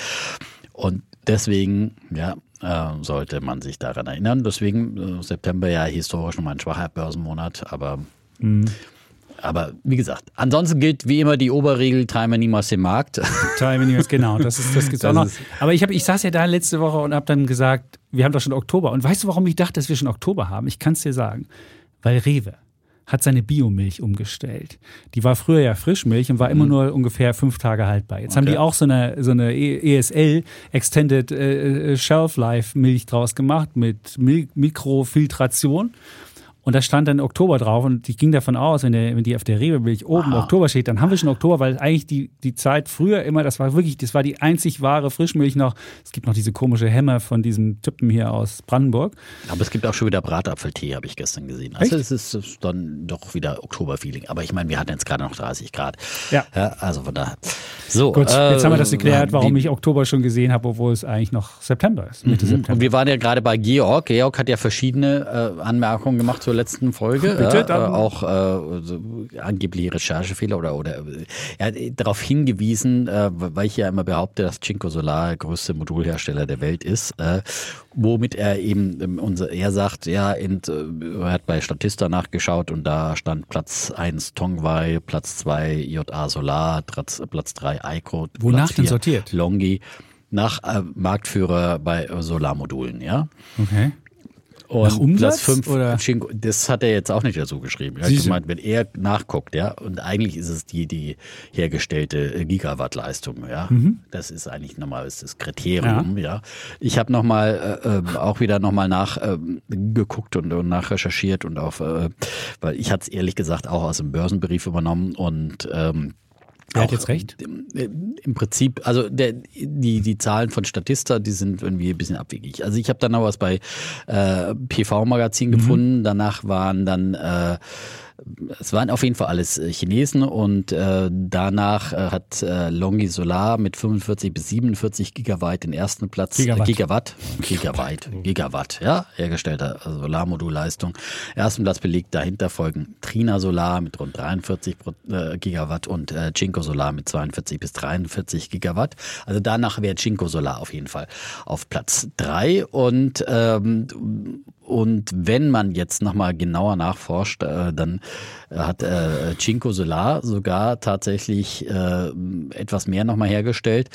Speaker 2: Und deswegen, ja, äh, sollte man sich daran erinnern. Deswegen äh, September ja historisch nochmal ein schwacher Börsenmonat, aber mhm. Aber wie gesagt, ansonsten gilt wie immer die Oberregel, time niemals den Markt.
Speaker 1: Time niemals, genau, das ist das gibt's das auch noch. Aber ich, hab, ich saß ja da letzte Woche und habe dann gesagt, wir haben doch schon Oktober. Und weißt du, warum ich dachte, dass wir schon Oktober haben? Ich kann es dir sagen. Weil Rewe hat seine Biomilch umgestellt. Die war früher ja Frischmilch und war immer mhm. nur ungefähr fünf Tage haltbar. Jetzt okay. haben die auch so eine, so eine ESL, Extended äh, Shelf Life Milch draus gemacht mit Mil Mikrofiltration. Und da stand dann Oktober drauf und ich ging davon aus, wenn, der, wenn die auf der Rewe-Milch oben wow. Oktober steht, dann haben wir schon Oktober, weil eigentlich die, die Zeit früher immer, das war wirklich, das war die einzig wahre Frischmilch noch. Es gibt noch diese komische Hämmer von diesem Typen hier aus Brandenburg.
Speaker 2: Aber es gibt auch schon wieder Bratapfeltee, habe ich gestern gesehen. Also Echt? es ist dann doch wieder Oktober-Feeling. Aber ich meine, wir hatten jetzt gerade noch 30 Grad.
Speaker 1: Ja.
Speaker 2: ja also von daher. So,
Speaker 1: Gut, äh, jetzt haben wir das geklärt, warum ich Oktober schon gesehen habe, obwohl es eigentlich noch September ist.
Speaker 2: Mitte mhm. September. Und wir waren ja gerade bei Georg. Georg hat ja verschiedene äh, Anmerkungen gemacht zur letzten Folge. Bitte, ja, äh, auch äh, angebliche Recherchefehler oder, oder er hat darauf hingewiesen, äh, weil ich ja immer behaupte, dass Cinco Solar der größte Modulhersteller der Welt ist, äh, womit er eben, ähm, unser, er sagt, ja, in, äh, er hat bei Statista nachgeschaut und da stand Platz 1 Tongwei, Platz 2 JA Solar, Platz, Platz 3 Ico.
Speaker 1: Wonach denn sortiert?
Speaker 2: Longi nach äh, Marktführer bei Solarmodulen, ja.
Speaker 1: Okay.
Speaker 2: Und Nach Umsatz, Platz 5, oder? das hat er jetzt auch nicht dazu geschrieben. Er hat gemeint, wenn er nachguckt, ja, und eigentlich ist es die, die hergestellte Gigawattleistung, ja. Mhm. Das ist eigentlich nochmal das Kriterium, ja. ja. Ich habe nochmal äh, ähm, auch wieder nochmal nachgeguckt äh, und, und nachrecherchiert und auf, äh, weil ich hatte es ehrlich gesagt auch aus dem Börsenbrief übernommen und ähm,
Speaker 1: Wer hat jetzt recht?
Speaker 2: Im, Im, Prinzip, also der, die, die Zahlen von Statista, die sind irgendwie ein bisschen abwegig. Also ich habe dann noch was bei äh, PV-Magazin mhm. gefunden. Danach waren dann äh, es waren auf jeden Fall alles äh, Chinesen und äh, danach äh, hat äh, Longi Solar mit 45 bis 47 Gigawatt den ersten Platz.
Speaker 1: Gigawatt.
Speaker 2: Äh, Gigawatt. Gigawatt. Gigawatt, ja, hergestellter Solarmodulleistung. Ersten Platz belegt, dahinter folgen Trina Solar mit rund 43 äh, Gigawatt und äh, Cinco Solar mit 42 bis 43 Gigawatt. Also danach wäre Cinco Solar auf jeden Fall auf Platz drei und ähm, und wenn man jetzt nochmal genauer nachforscht, äh, dann hat äh, Cinco Solar sogar tatsächlich äh, etwas mehr nochmal hergestellt,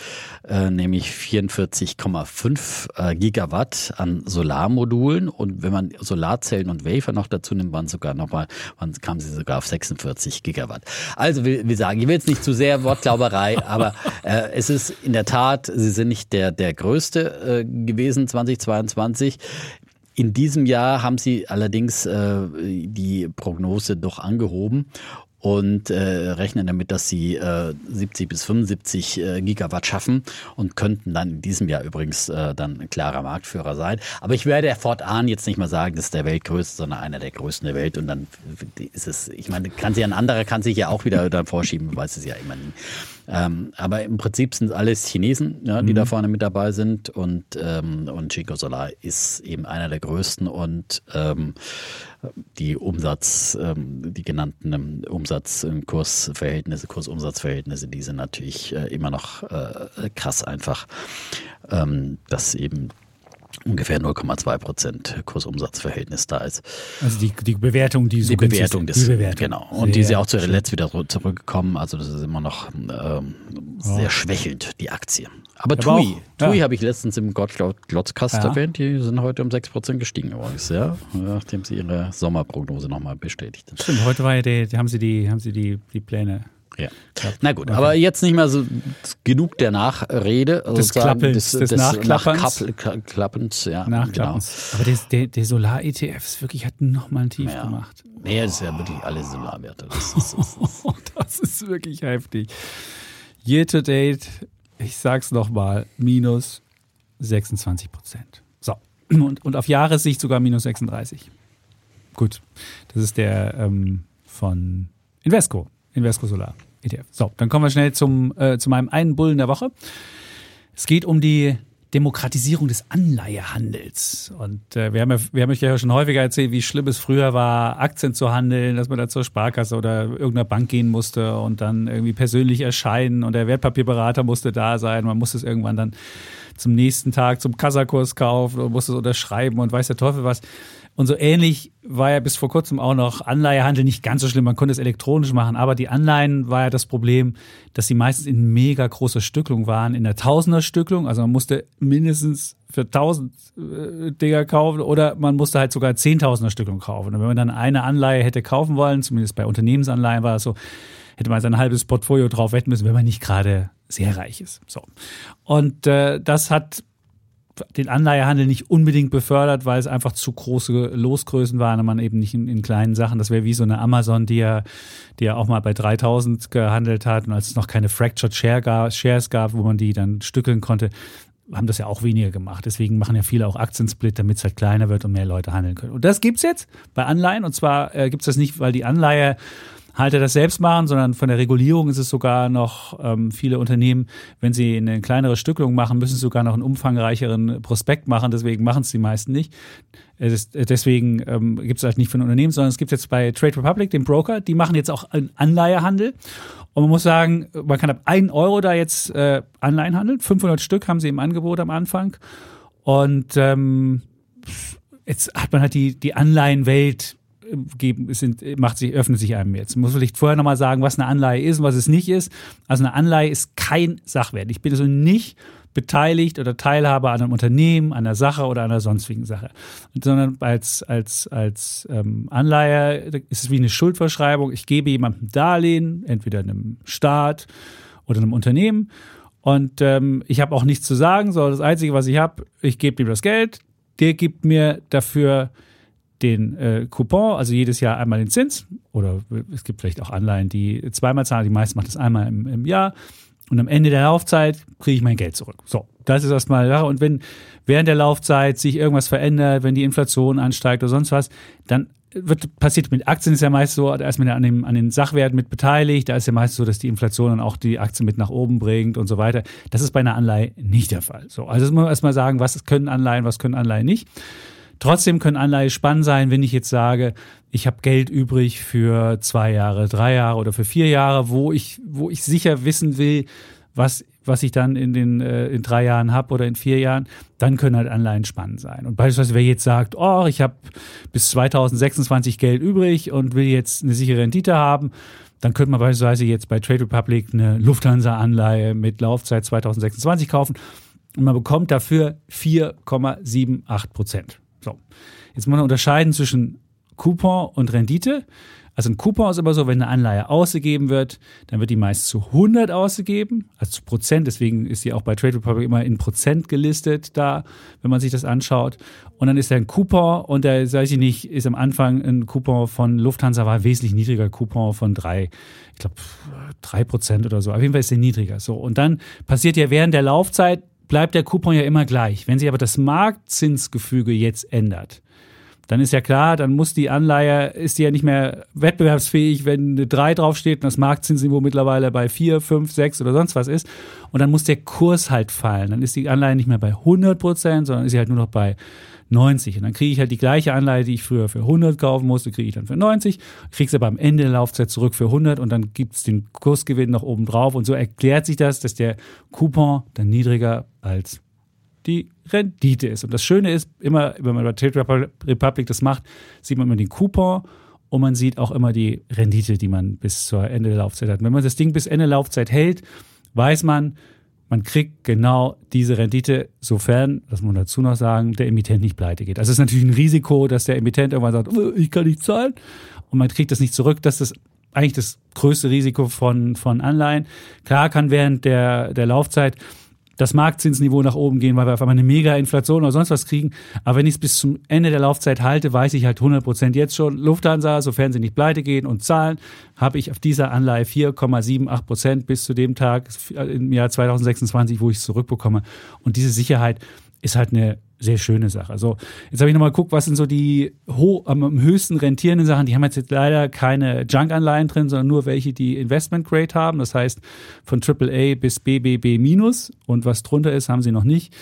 Speaker 2: äh, nämlich 44,5 äh, Gigawatt an Solarmodulen. Und wenn man Solarzellen und Wafer noch dazu nimmt, waren sogar nochmal, waren, kamen sie sogar auf 46 Gigawatt. Also wir, wir sagen, ich will jetzt nicht zu sehr Wortglauberei, aber äh, es ist in der Tat, sie sind nicht der, der größte äh, gewesen 2022. In diesem Jahr haben sie allerdings äh, die Prognose doch angehoben und äh, rechnen damit, dass sie äh, 70 bis 75 äh, Gigawatt schaffen und könnten dann in diesem Jahr übrigens äh, dann ein klarer Marktführer sein. Aber ich werde fortan jetzt nicht mal sagen, das ist der Weltgrößte, sondern einer der größten der Welt. Und dann ist es, ich meine, kann sich ein anderer kann sich ja auch wieder dann vorschieben, weiß es ja immer nie. Ähm, aber im Prinzip sind alles Chinesen, ja, die mhm. da vorne mit dabei sind und, ähm, und Chico Solar ist eben einer der größten und ähm, die Umsatz, ähm, die genannten ähm, Umsatz-Kursverhältnisse, Kursumsatzverhältnisse, die sind natürlich äh, immer noch äh, krass einfach, ähm, dass eben ungefähr 0,2 Prozent Kursumsatzverhältnis da ist.
Speaker 1: Also die, die Bewertung, die so
Speaker 2: die Bewertung des,
Speaker 1: die Bewertung.
Speaker 2: genau. Und sehr die ist ja auch zuletzt wieder zurückgekommen. Also das ist immer noch ähm, sehr oh. schwächelnd, die Aktie. Aber, Aber TUI, auch, TUI ja. habe ich letztens im Glotzkast ja. erwähnt, die sind heute um 6 Prozent gestiegen übrigens, ja, nachdem sie ihre Sommerprognose nochmal bestätigt haben.
Speaker 1: Stimmt, heute war ja die, haben sie die, haben sie die, die Pläne
Speaker 2: ja. Na gut, okay. aber jetzt nicht mehr so genug der Nachrede.
Speaker 1: Also des Klappens, des, des,
Speaker 2: Nachklappens. Nachklappens, ja.
Speaker 1: Nachklappens. Genau. Aber der, der, der Solar-ETF ist wirklich, hat nochmal ein Tief
Speaker 2: ja.
Speaker 1: gemacht.
Speaker 2: Nee, das ist ja wirklich alle Solarwerte.
Speaker 1: Das ist, das, ist. das ist wirklich heftig. Year to date, ich sag's nochmal, minus 26 Prozent. So. Und, und auf Jahressicht sogar minus 36. Gut. Das ist der ähm, von Invesco. Invesco Solar ETF. So, dann kommen wir schnell zum, äh, zu meinem einen Bullen der Woche. Es geht um die Demokratisierung des Anleihehandels. Und äh, wir, haben ja, wir haben euch ja schon häufiger erzählt, wie schlimm es früher war, Aktien zu handeln, dass man da zur Sparkasse oder irgendeiner Bank gehen musste und dann irgendwie persönlich erscheinen und der Wertpapierberater musste da sein. Man musste es irgendwann dann zum nächsten Tag zum Kassakurs kaufen und musste es unterschreiben und weiß der Teufel was. Und so ähnlich war ja bis vor kurzem auch noch Anleihehandel nicht ganz so schlimm. Man konnte es elektronisch machen, aber die Anleihen war ja das Problem, dass sie meistens in mega großer Stücklung waren, in der Tausender-Stücklung. Also man musste mindestens für tausend äh, Dinger kaufen oder man musste halt sogar Zehntausender Stücklung kaufen. Und wenn man dann eine Anleihe hätte kaufen wollen, zumindest bei Unternehmensanleihen war es so, hätte man sein halbes Portfolio drauf wetten müssen, wenn man nicht gerade sehr reich ist. So. Und äh, das hat den Anleihehandel nicht unbedingt befördert, weil es einfach zu große Losgrößen waren und man eben nicht in, in kleinen Sachen. Das wäre wie so eine Amazon, die ja, die ja auch mal bei 3000 gehandelt hat und als es noch keine Fractured Share gab, Shares gab, wo man die dann stückeln konnte, haben das ja auch weniger gemacht. Deswegen machen ja viele auch Aktiensplit, damit es halt kleiner wird und mehr Leute handeln können. Und das gibt's jetzt bei Anleihen. Und zwar äh, gibt's das nicht, weil die Anleihe Halter das selbst machen, sondern von der Regulierung ist es sogar noch ähm, viele Unternehmen, wenn sie eine kleinere Stückelung machen, müssen sie sogar noch einen umfangreicheren Prospekt machen. Deswegen machen es die meisten nicht. Ist, deswegen ähm, gibt es halt nicht für ein Unternehmen, sondern es gibt jetzt bei Trade Republic, den Broker, die machen jetzt auch einen Anleihehandel. Und man muss sagen, man kann ab 1 Euro da jetzt äh, Anleihen handeln. 500 Stück haben sie im Angebot am Anfang. Und ähm, jetzt hat man halt die, die Anleihenwelt geben, sind, macht sich, öffnet sich einem jetzt. Muss vielleicht vorher nochmal sagen, was eine Anleihe ist und was es nicht ist. Also eine Anleihe ist kein Sachwert. Ich bin also nicht beteiligt oder Teilhaber an einem Unternehmen, an einer Sache oder einer sonstigen Sache. Sondern als, als, als ähm, Anleihe ist es wie eine Schuldverschreibung. Ich gebe jemandem Darlehen, entweder einem Staat oder einem Unternehmen. Und ähm, ich habe auch nichts zu sagen, sondern das Einzige, was ich habe, ich gebe ihm das Geld, der gibt mir dafür den äh, Coupon, also jedes Jahr einmal den Zins, oder es gibt vielleicht auch Anleihen, die zweimal zahlen, die meisten machen das einmal im, im Jahr. Und am Ende der Laufzeit kriege ich mein Geld zurück. So, das ist erstmal Sache. Und wenn während der Laufzeit sich irgendwas verändert, wenn die Inflation ansteigt oder sonst was, dann wird passiert mit Aktien ist ja meist so, da ist man ja an, dem, an den Sachwerten mit beteiligt, da ist ja meist so, dass die Inflation dann auch die Aktien mit nach oben bringt und so weiter. Das ist bei einer Anleihe nicht der Fall. So, also muss man erstmal sagen, was können Anleihen, was können Anleihen nicht. Trotzdem können Anleihen spannend sein, wenn ich jetzt sage, ich habe Geld übrig für zwei Jahre, drei Jahre oder für vier Jahre, wo ich, wo ich sicher wissen will, was, was ich dann in den äh, in drei Jahren habe oder in vier Jahren, dann können halt Anleihen spannend sein. Und beispielsweise, wer jetzt sagt, oh, ich habe bis 2026 Geld übrig und will jetzt eine sichere Rendite haben, dann könnte man beispielsweise jetzt bei Trade Republic eine Lufthansa-Anleihe mit Laufzeit 2026 kaufen und man bekommt dafür 4,78 Prozent. So. Jetzt muss man unterscheiden zwischen Coupon und Rendite. Also ein Coupon ist immer so, wenn eine Anleihe ausgegeben wird, dann wird die meist zu 100 ausgegeben, also zu Prozent. Deswegen ist die auch bei Trade Republic immer in Prozent gelistet da, wenn man sich das anschaut. Und dann ist da ein Coupon und da, sage ich nicht, ist am Anfang ein Coupon von Lufthansa war wesentlich niedriger, Coupon von drei, ich glaube drei Prozent oder so. Auf jeden Fall ist der niedriger. So. Und dann passiert ja während der Laufzeit bleibt der Coupon ja immer gleich. Wenn sich aber das Marktzinsgefüge jetzt ändert, dann ist ja klar, dann muss die Anleihe, ist die ja nicht mehr wettbewerbsfähig, wenn eine 3 draufsteht und das Marktzinsniveau mittlerweile bei 4, 5, 6 oder sonst was ist. Und dann muss der Kurs halt fallen. Dann ist die Anleihe nicht mehr bei 100 Prozent, sondern ist sie halt nur noch bei 90. Und dann kriege ich halt die gleiche Anleihe, die ich früher für 100 kaufen musste, kriege ich dann für 90, kriege es aber am Ende der Laufzeit zurück für 100 und dann gibt es den Kursgewinn noch oben drauf. Und so erklärt sich das, dass der Coupon dann niedriger als die Rendite ist. Und das Schöne ist, immer, wenn man bei Trade Republic das macht, sieht man immer den Coupon und man sieht auch immer die Rendite, die man bis zur Ende der Laufzeit hat. Und wenn man das Ding bis Ende der Laufzeit hält, weiß man, man kriegt genau diese Rendite, sofern, das muss man dazu noch sagen, der Emittent nicht pleite geht. Also es ist natürlich ein Risiko, dass der Emittent irgendwann sagt, oh, ich kann nicht zahlen und man kriegt das nicht zurück. Das ist eigentlich das größte Risiko von, von Anleihen. Klar kann während der, der Laufzeit das Marktzinsniveau nach oben gehen, weil wir auf einmal eine Mega-Inflation oder sonst was kriegen. Aber wenn ich es bis zum Ende der Laufzeit halte, weiß ich halt 100 Prozent jetzt schon, Lufthansa, sofern sie nicht pleite gehen und zahlen, habe ich auf dieser Anleihe 4,78 Prozent bis zu dem Tag im Jahr 2026, wo ich es zurückbekomme. Und diese Sicherheit ist halt eine sehr schöne Sache. Also jetzt habe ich nochmal geguckt, was sind so die am, am höchsten rentierenden Sachen. Die haben jetzt, jetzt leider keine Junk-Anleihen drin, sondern nur welche, die Investment Grade haben. Das heißt von AAA bis BBB und was drunter ist, haben sie noch nicht.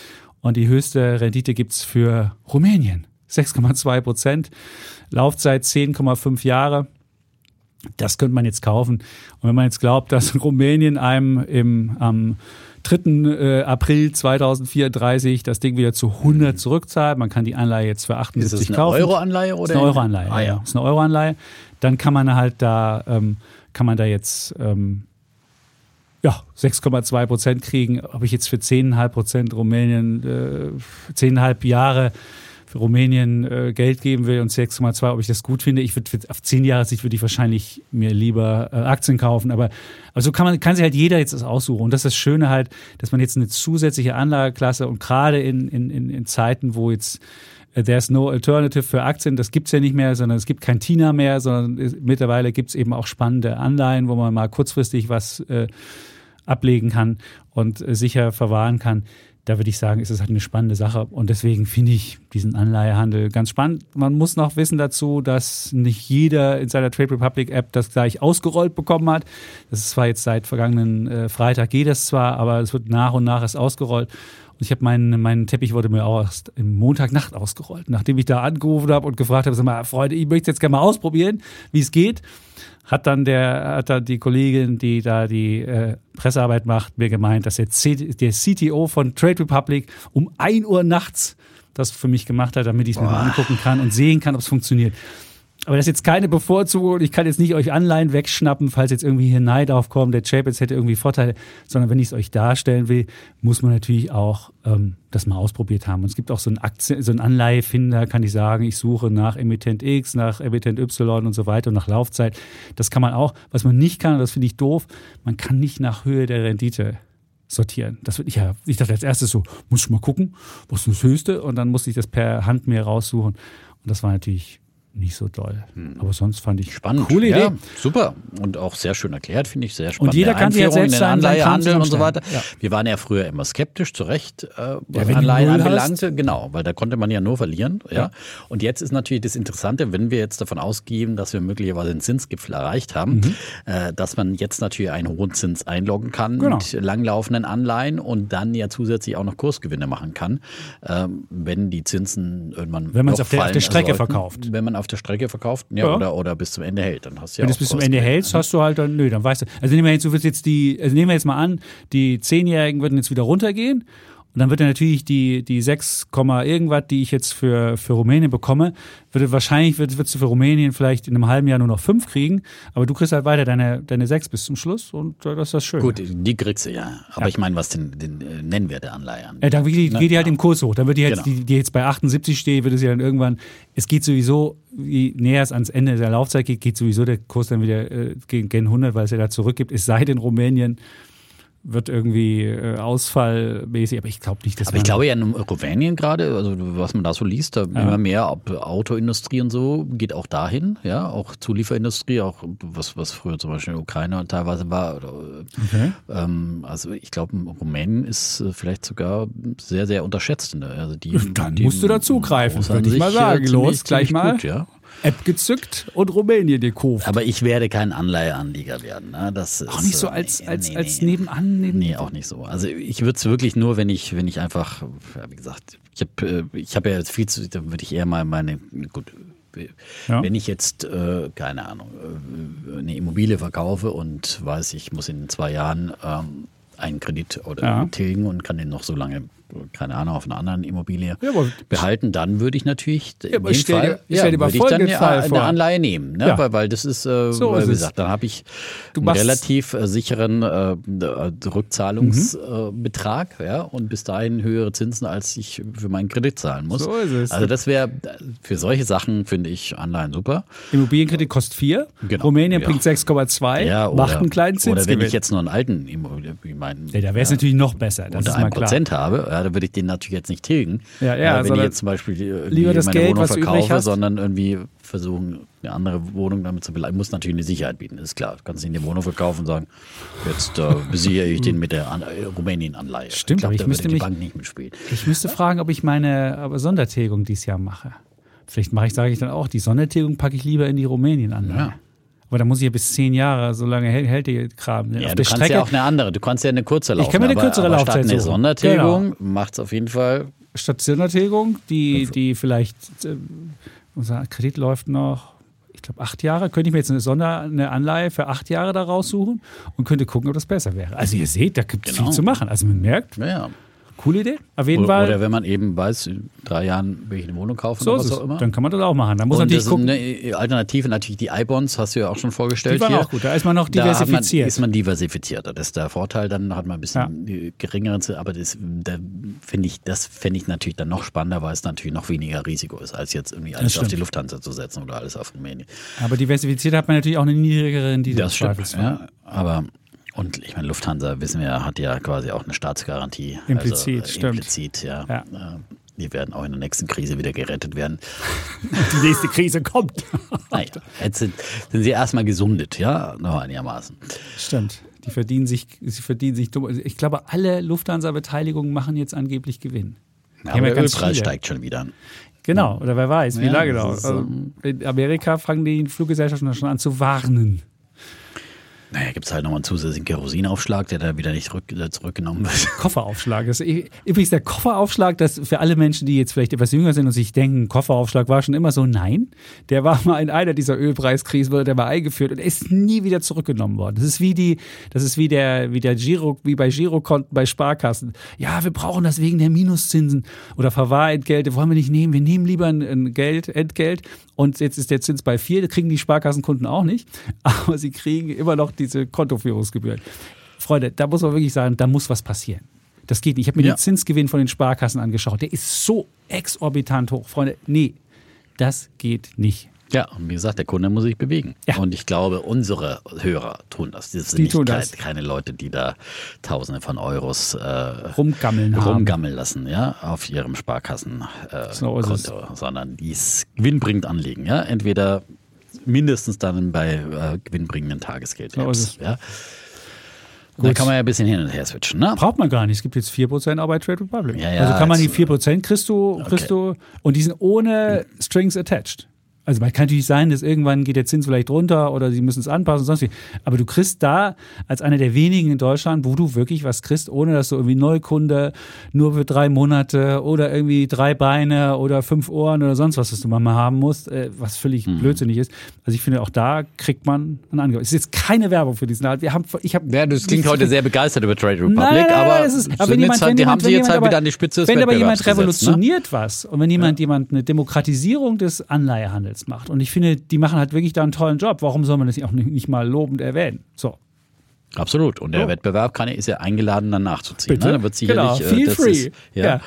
Speaker 1: Und die höchste Rendite gibt's für Rumänien. 6,2 Prozent. Laufzeit 10,5 Jahre. Das könnte man jetzt kaufen. Und wenn man jetzt glaubt, dass Rumänien einem im, am 3. Äh, April 2034 das Ding wieder zu 100 zurückzahlt, man kann die Anleihe jetzt für 78
Speaker 2: Ist das eine
Speaker 1: kaufen.
Speaker 2: Euro-Anleihe oder?
Speaker 1: ist eine Euro-Anleihe.
Speaker 2: Ah,
Speaker 1: ja.
Speaker 2: ja.
Speaker 1: Das ist eine Euro-Anleihe. Dann kann man halt da, ähm, kann man da jetzt ähm, ja, 6,2 Prozent kriegen. Ob ich jetzt für 10,5 Prozent Rumänien, äh, 10,5 Jahre für Rumänien äh, Geld geben will und 6,2, ob ich das gut finde. Ich würde auf 10 Jahre Sicht würde ich wahrscheinlich mir lieber äh, Aktien kaufen. Aber also kann man, kann sich halt jeder jetzt das aussuchen. Und das ist das Schöne halt, dass man jetzt eine zusätzliche Anlageklasse und gerade in, in, in, in Zeiten, wo jetzt äh, There's no alternative für Aktien, das gibt's ja nicht mehr, sondern es gibt kein TINA mehr, sondern mittlerweile gibt's eben auch spannende Anleihen, wo man mal kurzfristig was äh, ablegen kann und äh, sicher verwahren kann. Da würde ich sagen, ist es halt eine spannende Sache. Und deswegen finde ich diesen Anleihehandel ganz spannend. Man muss noch wissen dazu, dass nicht jeder in seiner Trade Republic App das gleich ausgerollt bekommen hat. Das ist zwar jetzt seit vergangenen äh, Freitag geht das zwar, aber es wird nach und nach erst ausgerollt. Und ich habe meinen, meinen Teppich wurde mir auch erst im Montagnacht ausgerollt. Nachdem ich da angerufen habe und gefragt habe, sag mal, Freunde, ich möchte jetzt gerne mal ausprobieren, wie es geht, hat dann der, hat dann die Kollegin, die da die äh, Pressearbeit macht, mir gemeint, dass der, C der CTO von Trade Republic um 1 Uhr nachts das für mich gemacht hat, damit ich es mir mal angucken kann und sehen kann, ob es funktioniert. Aber das ist jetzt keine Bevorzugung. Ich kann jetzt nicht euch Anleihen wegschnappen, falls jetzt irgendwie hier Neid aufkommt, der Chapitz hätte irgendwie Vorteile, sondern wenn ich es euch darstellen will, muss man natürlich auch ähm, das mal ausprobiert haben. Und es gibt auch so einen, Aktien, so einen Anleihefinder, kann ich sagen, ich suche nach Emittent X, nach Emittent Y und so weiter und nach Laufzeit. Das kann man auch. Was man nicht kann, und das finde ich doof, man kann nicht nach Höhe der Rendite sortieren. Das würde ich ja, ich dachte als erstes so, muss ich mal gucken, was ist das Höchste? Und dann musste ich das per Hand mir raussuchen. Und das war natürlich nicht so doll. Aber sonst fand ich
Speaker 2: Spannend.
Speaker 1: coole Idee.
Speaker 2: Ja, super. Und auch sehr schön erklärt, finde ich. Sehr spannend.
Speaker 1: jeder kann sich jetzt selbst seinen Kram
Speaker 2: Anleihehandel und so weiter.
Speaker 1: Ja.
Speaker 2: Wir waren ja früher immer skeptisch, zu Recht, äh, was
Speaker 1: du
Speaker 2: Anleihen anbelangte. Genau, weil da konnte man ja nur verlieren. Ja. Und jetzt ist natürlich das Interessante, wenn wir jetzt davon ausgehen, dass wir möglicherweise den Zinsgipfel erreicht haben,
Speaker 1: Mhm.
Speaker 2: äh, dass man jetzt natürlich einen hohen Zins einloggen kann
Speaker 1: Genau.
Speaker 2: mit langlaufenden Anleihen und dann ja zusätzlich auch noch Kursgewinne machen kann, ähm, wenn die Zinsen irgendwann
Speaker 1: Wenn man es auf auf der Strecke
Speaker 2: sollten.
Speaker 1: verkauft.
Speaker 2: Wenn man auf der Strecke verkauft, ja,
Speaker 1: Ja.
Speaker 2: Oder, oder bis zum Ende hält, dann hast du ja
Speaker 1: Wenn du es bis zum. Ende hältst, hast du halt dann, nö, dann weißt du. Also nehmen wir jetzt, du jetzt die, also nehmen wir jetzt mal an, die Zehnjährigen würden jetzt wieder runtergehen. Und dann wird dann natürlich die, die 6, Komma irgendwas, die ich jetzt für, für Rumänien bekomme, würde wahrscheinlich wird, würdest du für Rumänien vielleicht in einem halben Jahr nur noch 5 kriegen, aber du kriegst halt weiter deine, deine 6 bis zum Schluss und äh, das ist das Schöne.
Speaker 2: Gut, die kriegst du ja. Aber
Speaker 1: Ja.
Speaker 2: ich meine, was den, den äh, Nennwert der Anleihe an.
Speaker 1: Ja, dann geht die,
Speaker 2: Ne?
Speaker 1: geht die halt
Speaker 2: Ja.
Speaker 1: im Kurs hoch. Dann wird die jetzt,
Speaker 2: Genau.
Speaker 1: die, die jetzt bei 78 steht, wird es ja dann irgendwann, es geht sowieso, je näher es ans Ende der Laufzeit geht, geht sowieso der Kurs dann wieder äh, gegen gen 100, weil es ja da zurückgibt. Es sei denn, Rumänien wird irgendwie äh, ausfallmäßig, aber ich glaube nicht, dass
Speaker 2: Aber ich glaube ja in Rumänien gerade, also was man da so liest, da immer mehr Autoindustrie und so geht auch dahin, ja, auch Zulieferindustrie, auch was, was früher zum Beispiel in Ukraine teilweise war. Oder,
Speaker 1: Okay.
Speaker 2: ähm, also ich glaube, Rumänien ist äh, vielleicht sogar sehr, sehr unterschätzt. Ne? Also die,
Speaker 1: Dann
Speaker 2: die
Speaker 1: musst du dazugreifen, würde ich mal sagen.
Speaker 2: ziemlich-
Speaker 1: Los, gleich
Speaker 2: ziemlich
Speaker 1: mal.
Speaker 2: Gut, ja.
Speaker 1: App gezückt und Rumänien gekauft.
Speaker 2: Aber ich werde kein Anleiheanleger werden. Ne? Das
Speaker 1: auch nicht so
Speaker 2: äh,
Speaker 1: als,
Speaker 2: nee,
Speaker 1: als,
Speaker 2: nee,
Speaker 1: als
Speaker 2: nee.
Speaker 1: nebenan, neben
Speaker 2: Nee, auch nicht so. Also ich würde es wirklich nur, wenn ich, wenn ich einfach, ja, wie gesagt, ich habe ich hab ja jetzt viel zu, da würde ich eher mal meine, gut,
Speaker 1: Ja.
Speaker 2: wenn ich jetzt, äh, keine Ahnung, äh, eine Immobilie verkaufe und weiß, ich muss in zwei Jahren ähm, einen Kredit oder
Speaker 1: Ja.
Speaker 2: tilgen und kann den noch so lange, keine Ahnung, auf einer anderen Immobilie
Speaker 1: Ja,
Speaker 2: behalten, dann würde ich natürlich in
Speaker 1: aber
Speaker 2: dem
Speaker 1: stell dir-
Speaker 2: Fall,
Speaker 1: stell dir mal
Speaker 2: würde ich dann eine, eine. Anleihe nehmen, ne?
Speaker 1: Ja.
Speaker 2: weil, weil das ist, äh,
Speaker 1: So
Speaker 2: weil,
Speaker 1: ist
Speaker 2: wie
Speaker 1: es.
Speaker 2: gesagt, dann habe ich
Speaker 1: Du
Speaker 2: einen relativ äh, sicheren äh, äh, Rückzahlungsbetrag ja, und bis dahin höhere Zinsen, als ich für meinen Kredit zahlen muss.
Speaker 1: So ist es.
Speaker 2: Also das wäre für solche Sachen finde ich Anleihen super.
Speaker 1: Immobilienkredit kostet 4,
Speaker 2: Genau.
Speaker 1: Rumänien
Speaker 2: Ja.
Speaker 1: bringt 6,2,
Speaker 2: Ja,
Speaker 1: macht einen kleinen
Speaker 2: oder wenn ich jetzt nur einen alten Immobilien, wie mein,
Speaker 1: ja, da wäre es natürlich noch besser, das
Speaker 2: unter
Speaker 1: ist mal
Speaker 2: einem
Speaker 1: klar.
Speaker 2: Prozent habe, ja, da würde ich den natürlich jetzt nicht tilgen.
Speaker 1: Ja, ja,
Speaker 2: äh, wenn ich jetzt zum Beispiel äh,
Speaker 1: lieber das
Speaker 2: meine
Speaker 1: Geld,
Speaker 2: Wohnung verkaufe, sondern irgendwie versuchen, eine andere Wohnung damit zu bleiben. Muss natürlich eine Sicherheit bieten, ist klar. Du kannst nicht eine Wohnung verkaufen und sagen, jetzt äh, besichere ich den mit der An äh, Rumänien-Anleihe.
Speaker 1: Stimmt,
Speaker 2: ich
Speaker 1: aber
Speaker 2: glaub,
Speaker 1: ich müsste
Speaker 2: die
Speaker 1: mich-
Speaker 2: Bank nicht mitspielen.
Speaker 1: Ich müsste fragen, ob ich meine aber Sondertilgung dieses Jahr mache. Vielleicht mache ich, sage ich dann auch, die Sondertilgung packe ich lieber in die Rumänien an.
Speaker 2: Ja.
Speaker 1: Aber da muss ich ja bis zehn Jahre, so lange hält, hält der Kram.
Speaker 2: Ja,
Speaker 1: Auf
Speaker 2: du kannst
Speaker 1: Strecke,
Speaker 2: ja auch eine andere, du kannst ja eine kurze laufen.
Speaker 1: kann mir eine
Speaker 2: aber,
Speaker 1: kürzere
Speaker 2: aber
Speaker 1: Laufzeit
Speaker 2: statt eine. Sondertilgung macht es auf jeden Fall
Speaker 1: statt Sondertilgung, die, die vielleicht, äh, unser Kredit läuft noch, ich glaube, acht Jahre, könnte ich mir jetzt eine Sonder, eine Anleihe für acht Jahre da raussuchen und könnte gucken, ob das besser wäre. Also ihr seht, da gibt es
Speaker 2: Genau.
Speaker 1: viel zu machen. Also man merkt,
Speaker 2: Ja.
Speaker 1: Coole Idee. Auf jeden
Speaker 2: Oder,
Speaker 1: Fall.
Speaker 2: oder wenn man eben weiß, in drei Jahren will ich eine Wohnung kaufen
Speaker 1: so
Speaker 2: oder was auch immer.
Speaker 1: Dann kann man das auch machen. Da muss
Speaker 2: und
Speaker 1: natürlich
Speaker 2: das
Speaker 1: gucken.
Speaker 2: eine Alternative natürlich die I-Bonds, hast du ja auch schon vorgestellt
Speaker 1: Die waren
Speaker 2: hier.
Speaker 1: auch gut, da ist man noch
Speaker 2: Da
Speaker 1: diversifiziert.
Speaker 2: Man, ist man diversifizierter. Das ist der Vorteil, dann hat man ein bisschen ja. geringeren, aber das, da finde ich, das fände ich natürlich dann noch spannender, weil es natürlich noch weniger Risiko ist, als jetzt irgendwie alles auf die Lufthansa zu setzen oder alles auf Rumänien.
Speaker 1: Aber diversifiziert hat man natürlich auch eine niedrigere Rendite.
Speaker 2: Das
Speaker 1: im
Speaker 2: stimmt, ja. Aber und ich meine, Lufthansa, wissen wir, hat ja quasi auch eine Staatsgarantie.
Speaker 1: Implizit,
Speaker 2: also, äh,
Speaker 1: stimmt.
Speaker 2: Implizit, ja.
Speaker 1: Ja.
Speaker 2: Äh, Die werden auch in der nächsten Krise wieder gerettet werden.
Speaker 1: Die nächste Krise kommt.
Speaker 2: Naja, jetzt sind, sind sie erstmal gesundet, ja, noch einigermaßen.
Speaker 1: Stimmt. Die verdienen sich, sie verdienen sich dumm. Also Ich glaube, alle Lufthansa-Beteiligungen machen jetzt angeblich Gewinn.
Speaker 2: Ja, aber der Ölpreis
Speaker 1: viele.
Speaker 2: steigt schon wieder an.
Speaker 1: Genau, oder wer weiß, wie
Speaker 2: Ja,
Speaker 1: lange
Speaker 2: ist,
Speaker 1: Also
Speaker 2: ähm,
Speaker 1: in Amerika fangen die Fluggesellschaften schon an zu warnen.
Speaker 2: Naja, gibt es halt nochmal einen zusätzlichen Kerosinaufschlag, der dann wieder nicht äh, zurückgenommen wird.
Speaker 1: Kofferaufschlag. Das ist übrigens der Kofferaufschlag, das für alle Menschen, die jetzt vielleicht etwas jünger sind und sich denken, Kofferaufschlag war schon immer so, nein, der war mal in einer dieser Ölpreiskrisen, wurde der mal eingeführt und ist nie wieder zurückgenommen worden. Das ist wie die, das ist wie der, wie der Giro, wie bei Girokonten bei Sparkassen. Ja, wir brauchen das wegen der Minuszinsen oder Verwahrentgelte, wollen wir nicht nehmen. Wir nehmen lieber ein Geld, Entgelt und jetzt ist der Zins bei vier, das kriegen die Sparkassenkunden auch nicht, aber sie kriegen immer noch diese Kontoführungsgebühren. Freunde, da muss man wirklich sagen, da muss was passieren. Das geht nicht. Ich habe mir
Speaker 2: Ja.
Speaker 1: den Zinsgewinn von den Sparkassen angeschaut. Der ist so exorbitant hoch. Freunde, nee, das geht nicht.
Speaker 2: Ja, und wie gesagt, der Kunde muss sich bewegen.
Speaker 1: Ja.
Speaker 2: Und ich glaube, unsere Hörer tun das. Das sind
Speaker 1: Die
Speaker 2: nicht
Speaker 1: das.
Speaker 2: keine Leute, die da Tausende von Euros äh,
Speaker 1: Rumgammeln haben.
Speaker 2: rumgammeln lassen, ja, auf ihrem Sparkassenkonto, äh,
Speaker 1: So
Speaker 2: sondern die es gewinnbringend anlegen, ja. Entweder mindestens dann bei äh, gewinnbringenden Tagesgeld.
Speaker 1: So
Speaker 2: ja. Da kann man ja ein bisschen hin und her switchen, ne?
Speaker 1: Braucht man gar nicht. Es gibt jetzt 4% auch bei Trade Republic.
Speaker 2: Ja, ja,
Speaker 1: also kann man die
Speaker 2: jetzt,
Speaker 1: 4% kriegst du, kriegst du und die sind ohne Strings attached. Also man kann natürlich sein, dass irgendwann geht der Zins vielleicht runter oder sie müssen es anpassen und sonst wie. Aber du kriegst da als einer der wenigen in Deutschland, wo du wirklich was kriegst, ohne dass du irgendwie Neukunde nur für drei Monate oder irgendwie drei Beine oder fünf Ohren oder sonst was, was du mal haben musst, äh, was völlig
Speaker 2: Mhm.
Speaker 1: blödsinnig ist. Also ich finde, auch da kriegt man ein Angebot. Es ist jetzt keine Werbung für diesen Halt. Wir haben, ich habe
Speaker 2: Ja, das klingt heute sehr begeistert über Trade Republic,
Speaker 1: Nein, nein, nein,
Speaker 2: aber,
Speaker 1: es ist, aber wenn jemand, wenn
Speaker 2: die
Speaker 1: jemand,
Speaker 2: haben
Speaker 1: wenn
Speaker 2: jetzt halt wieder an die Spitze des
Speaker 1: Wenn aber jemand
Speaker 2: ne?
Speaker 1: revolutioniert was und wenn jemand, jemand eine Demokratisierung des Anleihehandels macht und ich finde, die machen halt wirklich da einen tollen Job, warum soll man das auch nicht, mal lobend erwähnen? So.
Speaker 2: Absolut. Und der
Speaker 1: So.
Speaker 2: Wettbewerb kann, ist ja eingeladen, dann nachzuziehen.
Speaker 1: Bitte?
Speaker 2: Ne? Da wird sicherlich,
Speaker 1: Genau. Feel
Speaker 2: das
Speaker 1: free.
Speaker 2: Ist, ja,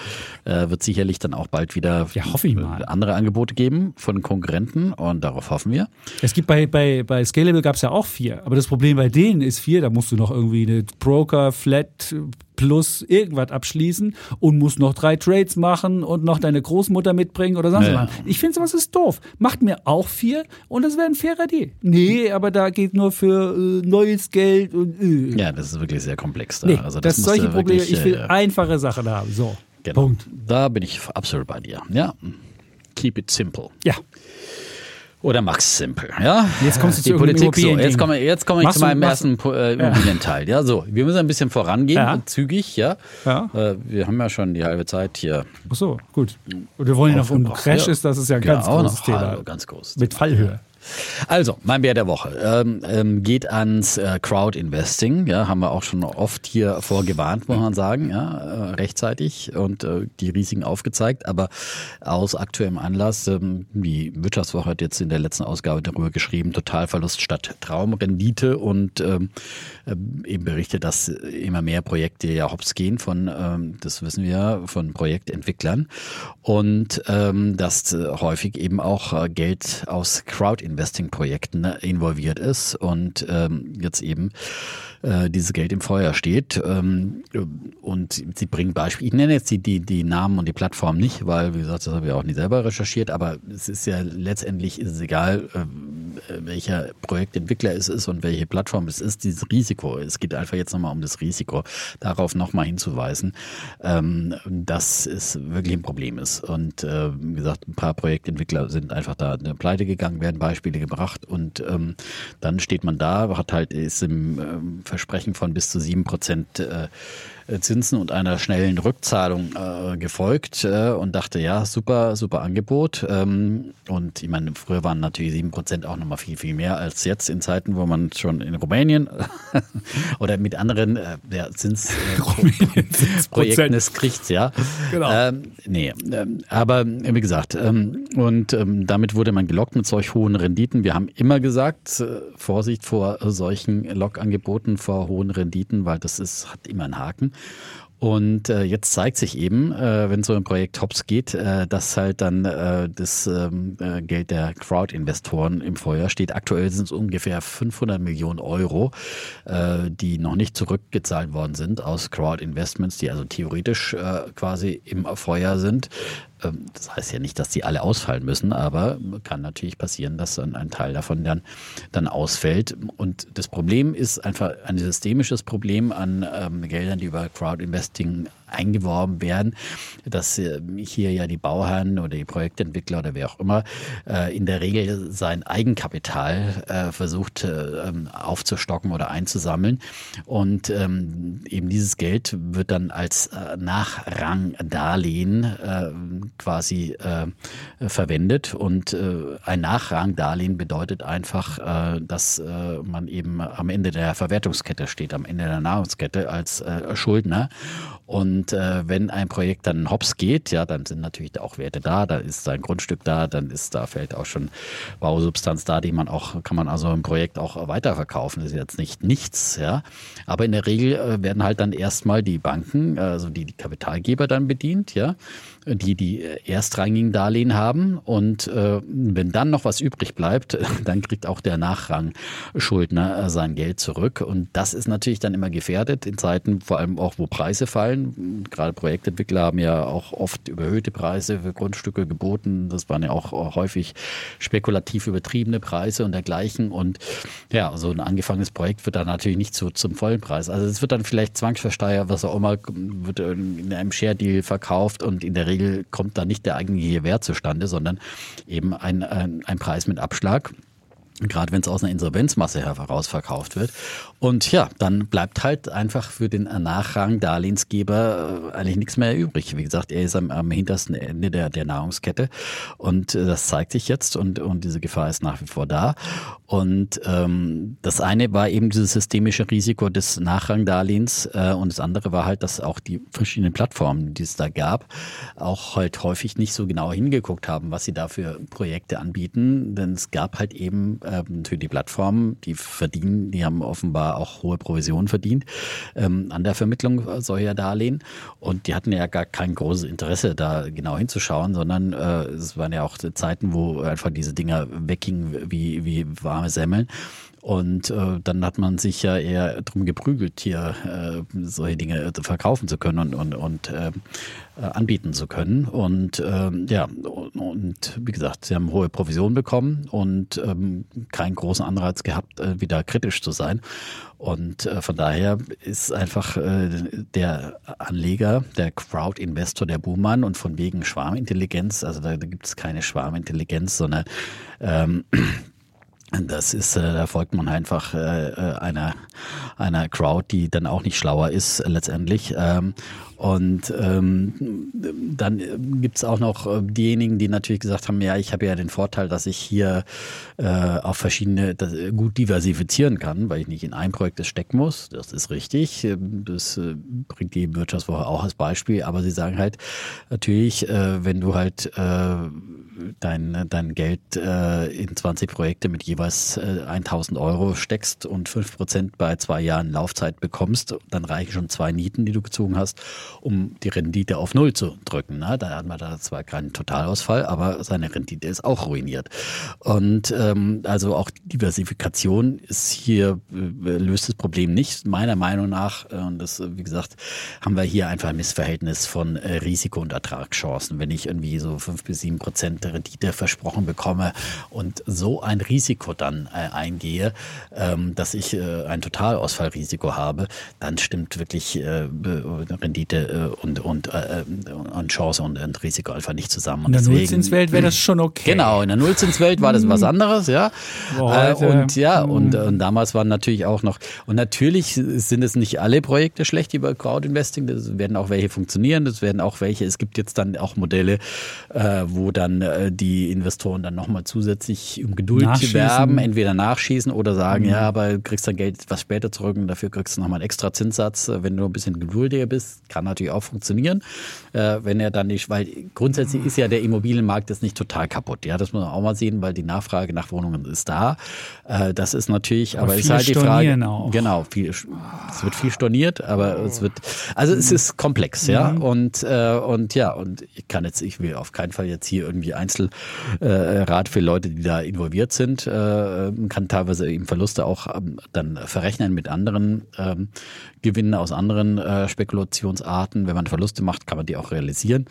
Speaker 2: Äh, wird sicherlich dann auch bald wieder
Speaker 1: Ja, hoffe ich mal.
Speaker 2: äh, andere Angebote geben von Konkurrenten und darauf hoffen wir.
Speaker 1: Es gibt bei, bei, bei Scalable gab es ja auch vier, aber das Problem bei denen ist vier, da musst du noch irgendwie eine Broker, Flat plus irgendwas abschließen und musst noch drei Trades machen und noch deine Großmutter mitbringen oder sonst
Speaker 2: Ja.
Speaker 1: was. Ich finde sowas ist doof. Macht mir auch vier und das wäre ein fairer Deal. Nee, aber da geht nur für äh, neues Geld und äh.
Speaker 2: Ja, das ist wirklich sehr komplex da.
Speaker 1: Nee,
Speaker 2: also
Speaker 1: das,
Speaker 2: das
Speaker 1: solche Probleme,
Speaker 2: wirklich,
Speaker 1: ich will
Speaker 2: äh,
Speaker 1: einfache Sachen haben. So.
Speaker 2: genau.
Speaker 1: Punkt.
Speaker 2: Da bin ich absolut bei dir. Ja. Keep it simple.
Speaker 1: Ja.
Speaker 2: Oder Max Simple, ja.
Speaker 1: Jetzt kommst du
Speaker 2: Die
Speaker 1: zu
Speaker 2: Politik so. Jetzt komme jetzt komme ich
Speaker 1: Machst
Speaker 2: zu meinem
Speaker 1: du-
Speaker 2: ersten äh, Immobilienteil. Ja, so. Wir müssen ein bisschen vorangehen,
Speaker 1: Ja.
Speaker 2: zügig, ja.
Speaker 1: Ja.
Speaker 2: Äh, wir haben ja schon die halbe Zeit hier.
Speaker 1: Ach so, gut. Und wir wollen ja noch um. Crash
Speaker 2: Ja.
Speaker 1: ist, das ist ja ein ganz
Speaker 2: auch
Speaker 1: großes. Thema.
Speaker 2: Ganz groß.
Speaker 1: Mit Fallhöhe.
Speaker 2: Also, mein Bär der Woche ähm, ähm, geht ans äh, Crowd Investing. Ja, haben wir auch schon oft hier vorgewarnt, muss man sagen, ja, äh, rechtzeitig und äh, die Risiken aufgezeigt. Aber aus aktuellem Anlass, ähm, die Wirtschaftswoche hat jetzt in der letzten Ausgabe darüber geschrieben, Totalverlust statt Traumrendite und ähm, ähm, eben berichtet, dass immer mehr Projekte ja hops gehen von, ähm, das wissen wir, von Projektentwicklern und ähm, dass äh, häufig eben auch äh, Geld aus Crowd-Investing Projekten involviert ist und ähm, jetzt eben äh, dieses Geld im Feuer steht. Ähm, und sie bringen Beispiele. Ich nenne jetzt die, die, die Namen und die Plattform nicht, weil, wie gesagt, das habe ich auch nicht selber recherchiert, aber es ist ja letztendlich ist es egal, äh, welcher Projektentwickler es ist und welche Plattform es ist, dieses Risiko. Es geht einfach jetzt nochmal um das Risiko, darauf nochmal hinzuweisen, ähm, dass es wirklich ein Problem ist. Und äh, wie gesagt, ein paar Projektentwickler sind einfach da eine Pleite gegangen, werden Beispiele gebracht und ähm, dann steht man da, hat halt, ist im ähm, Versprechen von bis zu sieben Prozent äh, Zinsen und einer schnellen Rückzahlung äh, gefolgt äh, und dachte, ja, super, super Angebot. Ähm, und ich meine, früher waren natürlich sieben Prozent auch nochmal viel, viel mehr als jetzt in Zeiten, wo man schon in Rumänien oder mit anderen äh, ja, Zinsprojekten äh, es kriegt, ja. Genau. Ähm, nee, ähm, aber wie gesagt, ähm, und ähm, damit wurde man gelockt mit solch hohen Renditen. Wir haben immer gesagt, äh, Vorsicht vor solchen Lockangeboten, vor hohen Renditen, weil das ist, hat immer einen Haken. Und äh, jetzt zeigt sich eben, äh, wenn so ein Projekt hops geht, äh, dass halt dann äh, das ähm, äh, Geld der Crowd-Investoren im Feuer steht. Aktuell sind es ungefähr 500 Millionen Euro, äh, die noch nicht zurückgezahlt worden sind aus Crowd-Investments, die also theoretisch äh, quasi im Feuer sind. Ähm, das heißt ja nicht, dass die alle ausfallen müssen, aber kann natürlich passieren, dass dann ein Teil davon dann, dann ausfällt. Und das Problem ist einfach ein systemisches Problem an ähm, Geldern, die über Crowd-Investing eingeworben werden, dass äh, hier ja die Bauherren oder die Projektentwickler oder wer auch immer äh, in der Regel sein Eigenkapital äh, versucht ähm, aufzustocken oder einzusammeln. Und ähm, eben dieses Geld wird dann als Nachrangdarlehen quasi verwendet. Und ein Nachrangdarlehen bedeutet einfach, dass man eben am Ende der Verwertungskette steht, am Ende der Nahrungskette als Schuldner. Und äh, wenn ein Projekt dann hops geht, ja, dann sind natürlich auch Werte da, da ist ein Grundstück da, dann ist da fällt auch schon Bausubstanz da, die man auch, kann man also im Projekt auch weiterverkaufen. Das ist jetzt nicht nichts, ja. Aber in der Regel äh, werden halt dann erstmal die Banken, also die, die Kapitalgeber dann bedient, ja die die erstrangigen Darlehen haben. Und äh, wenn dann noch was übrig bleibt, dann kriegt auch der Nachrangschuldner äh, sein Geld zurück. Und das ist natürlich dann immer gefährdet in Zeiten, vor allem auch, wo Preise fallen. Gerade Projektentwickler haben ja auch oft überhöhte Preise für Grundstücke geboten. Das waren ja auch häufig spekulativ übertriebene Preise und dergleichen. Und ja, so ein angefangenes Projekt wird dann natürlich nicht so zum vollen Preis. Also es wird dann vielleicht zwangsversteuert, was auch immer, wird in einem Share-Deal verkauft und in der Regel kommt da nicht der eigentliche Wert zustande, sondern eben ein, ein, ein Preis mit Abschlag gerade wenn es aus einer Insolvenzmasse herausverkauft wird. Und ja, dann bleibt halt einfach für den Nachrang Darlehensgeber äh, eigentlich nichts mehr übrig. Wie gesagt, er ist am, am hintersten Ende der, der Nahrungskette und äh, das zeigt sich jetzt und, und diese Gefahr ist nach wie vor da. Und ähm, das eine war eben dieses systemische Risiko des Nachrangdarlehens äh, und das andere war halt, dass auch die verschiedenen Plattformen, die es da gab, auch halt häufig nicht so genau hingeguckt haben, was sie da für Projekte anbieten. Denn es gab halt eben ähm, für die Plattformen, die verdienen, die haben offenbar auch hohe Provisionen verdient ähm, an der Vermittlung solcher Darlehen. Und die hatten ja gar kein großes Interesse, da genau hinzuschauen, sondern äh, es waren ja auch Zeiten, wo einfach diese Dinger weggingen wie, wie warme Semmeln. Und äh, dann hat man sich ja eher drum geprügelt, hier äh, solche Dinge verkaufen zu können und, und, und äh, anbieten zu können. Und äh, ja, und, und, wie gesagt, sie haben hohe Provisionen bekommen und ähm, keinen großen Anreiz gehabt, äh, wieder kritisch zu sein. Und äh, von daher ist einfach äh, der Anleger, der Crowd-Investor, der Buhmann und von wegen Schwarmintelligenz, also da, da gibt es keine Schwarmintelligenz, sondern ähm, das ist, äh, da folgt man einfach äh, äh, einer, einer Crowd, die dann auch nicht schlauer ist äh, letztendlich. Ähm, und ähm, dann gibt's auch noch äh, diejenigen, die natürlich gesagt haben, ja, ich habe ja den Vorteil, dass ich hier äh, auf verschiedene das, äh, gut diversifizieren kann, weil ich nicht in ein Projekt stecken muss. Das ist richtig. Das äh, bringt die Wirtschaftswoche auch als Beispiel. Aber sie sagen halt natürlich, äh, wenn du halt äh, dein, dein Geld äh, in 20 Projekte mit jeweils jeweils äh, 1000 Euro steckst und 5% bei zwei Jahren Laufzeit bekommst, dann reichen schon zwei Nieten, die du gezogen hast, um die Rendite auf Null zu drücken. Ne? Da hat man da zwar keinen Totalausfall, aber seine Rendite ist auch ruiniert. Und ähm, also auch Diversifikation ist hier, äh, löst das Problem nicht, meiner Meinung nach. Äh, und das, wie gesagt, haben wir hier einfach ein Missverhältnis von äh, Risiko und Ertragschancen. Wenn ich irgendwie so fünf bis sieben Prozent Rendite versprochen bekomme und so ein Risiko dann äh, eingehe, ähm, dass ich äh, ein Totalausfallrisiko habe, dann stimmt wirklich äh, Rendite äh, und, und, äh, und Chance und, und, Risiko einfach nicht zusammen.
Speaker 1: in der Nullzinswelt wäre das schon okay.
Speaker 2: Genau, in der Nullzinswelt war das was anderes, ja. Boah, und ja, und, und damals waren natürlich auch noch, und natürlich sind es nicht alle Projekte schlecht, die bei Crowdinvesting, das werden auch welche funktionieren, das werden auch welche, es gibt jetzt dann auch Modelle, äh, wo dann äh, die Investoren dann nochmal zusätzlich um Geduld werben, entweder nachschießen oder sagen, mhm. ja, aber du kriegst dann Geld etwas später zurück und dafür kriegst du nochmal einen extra Zinssatz, äh, wenn du ein bisschen geduldiger bist. Kann natürlich auch funktionieren, äh, wenn er dann nicht, weil grundsätzlich ist ja der Immobilienmarkt jetzt nicht total kaputt. Ja, das muss man auch mal sehen, weil die Nachfrage nach Wohnungen ist da. Äh, das ist natürlich, aber, aber ist halt die Frage. Auch. Genau, viel, es wird viel storniert, aber es wird, also es ist komplex, ja. Mhm. Und, äh, und ja, und ich kann jetzt, ich will auf keinen Fall jetzt hier irgendwie Einzelrat für Leute, die da involviert sind, äh, kann teilweise eben Verluste auch ähm, dann verrechnen mit anderen ähm, Gewinnen aus anderen äh, Spekulationsarten. Wenn man Verluste macht, kann man die auch realisieren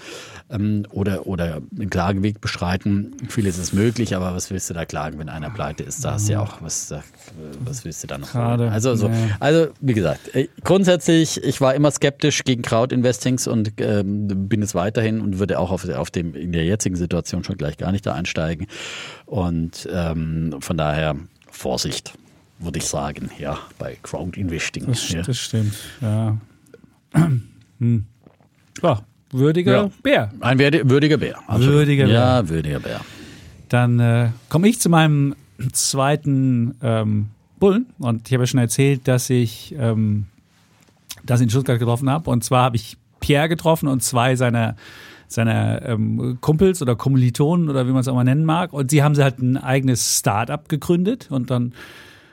Speaker 2: ähm, oder, oder einen Klageweg beschreiten. Vieles ist möglich, aber was willst du da klagen, wenn einer pleite ist? Da ist ja auch, was, was willst du da noch?
Speaker 1: Gerade,
Speaker 2: also, so, also, wie gesagt, äh, grundsätzlich, ich war immer skeptisch gegen Crowd-Investings und ähm, bin es weiterhin und würde auch auf, auf dem, in der jetzigen Situation schon gleich gar nicht da einsteigen. Und ähm, von daher Vorsicht würde ich sagen, ja, bei Crowd Investing.
Speaker 1: Das,
Speaker 2: ja.
Speaker 1: das stimmt, ja. Hm. ja würdiger ja. Bär.
Speaker 2: Ein würdiger Bär.
Speaker 1: Absolut. Würdiger Bär.
Speaker 2: Ja, würdiger Bär.
Speaker 1: Dann äh, komme ich zu meinem zweiten ähm, Bullen und ich habe ja schon erzählt, dass ich ähm, das in Stuttgart getroffen habe. Und zwar habe ich Pierre getroffen und zwei seiner seiner ähm, Kumpels oder Kommilitonen oder wie man es auch mal nennen mag. Und sie haben sie halt ein eigenes Start-up gegründet und dann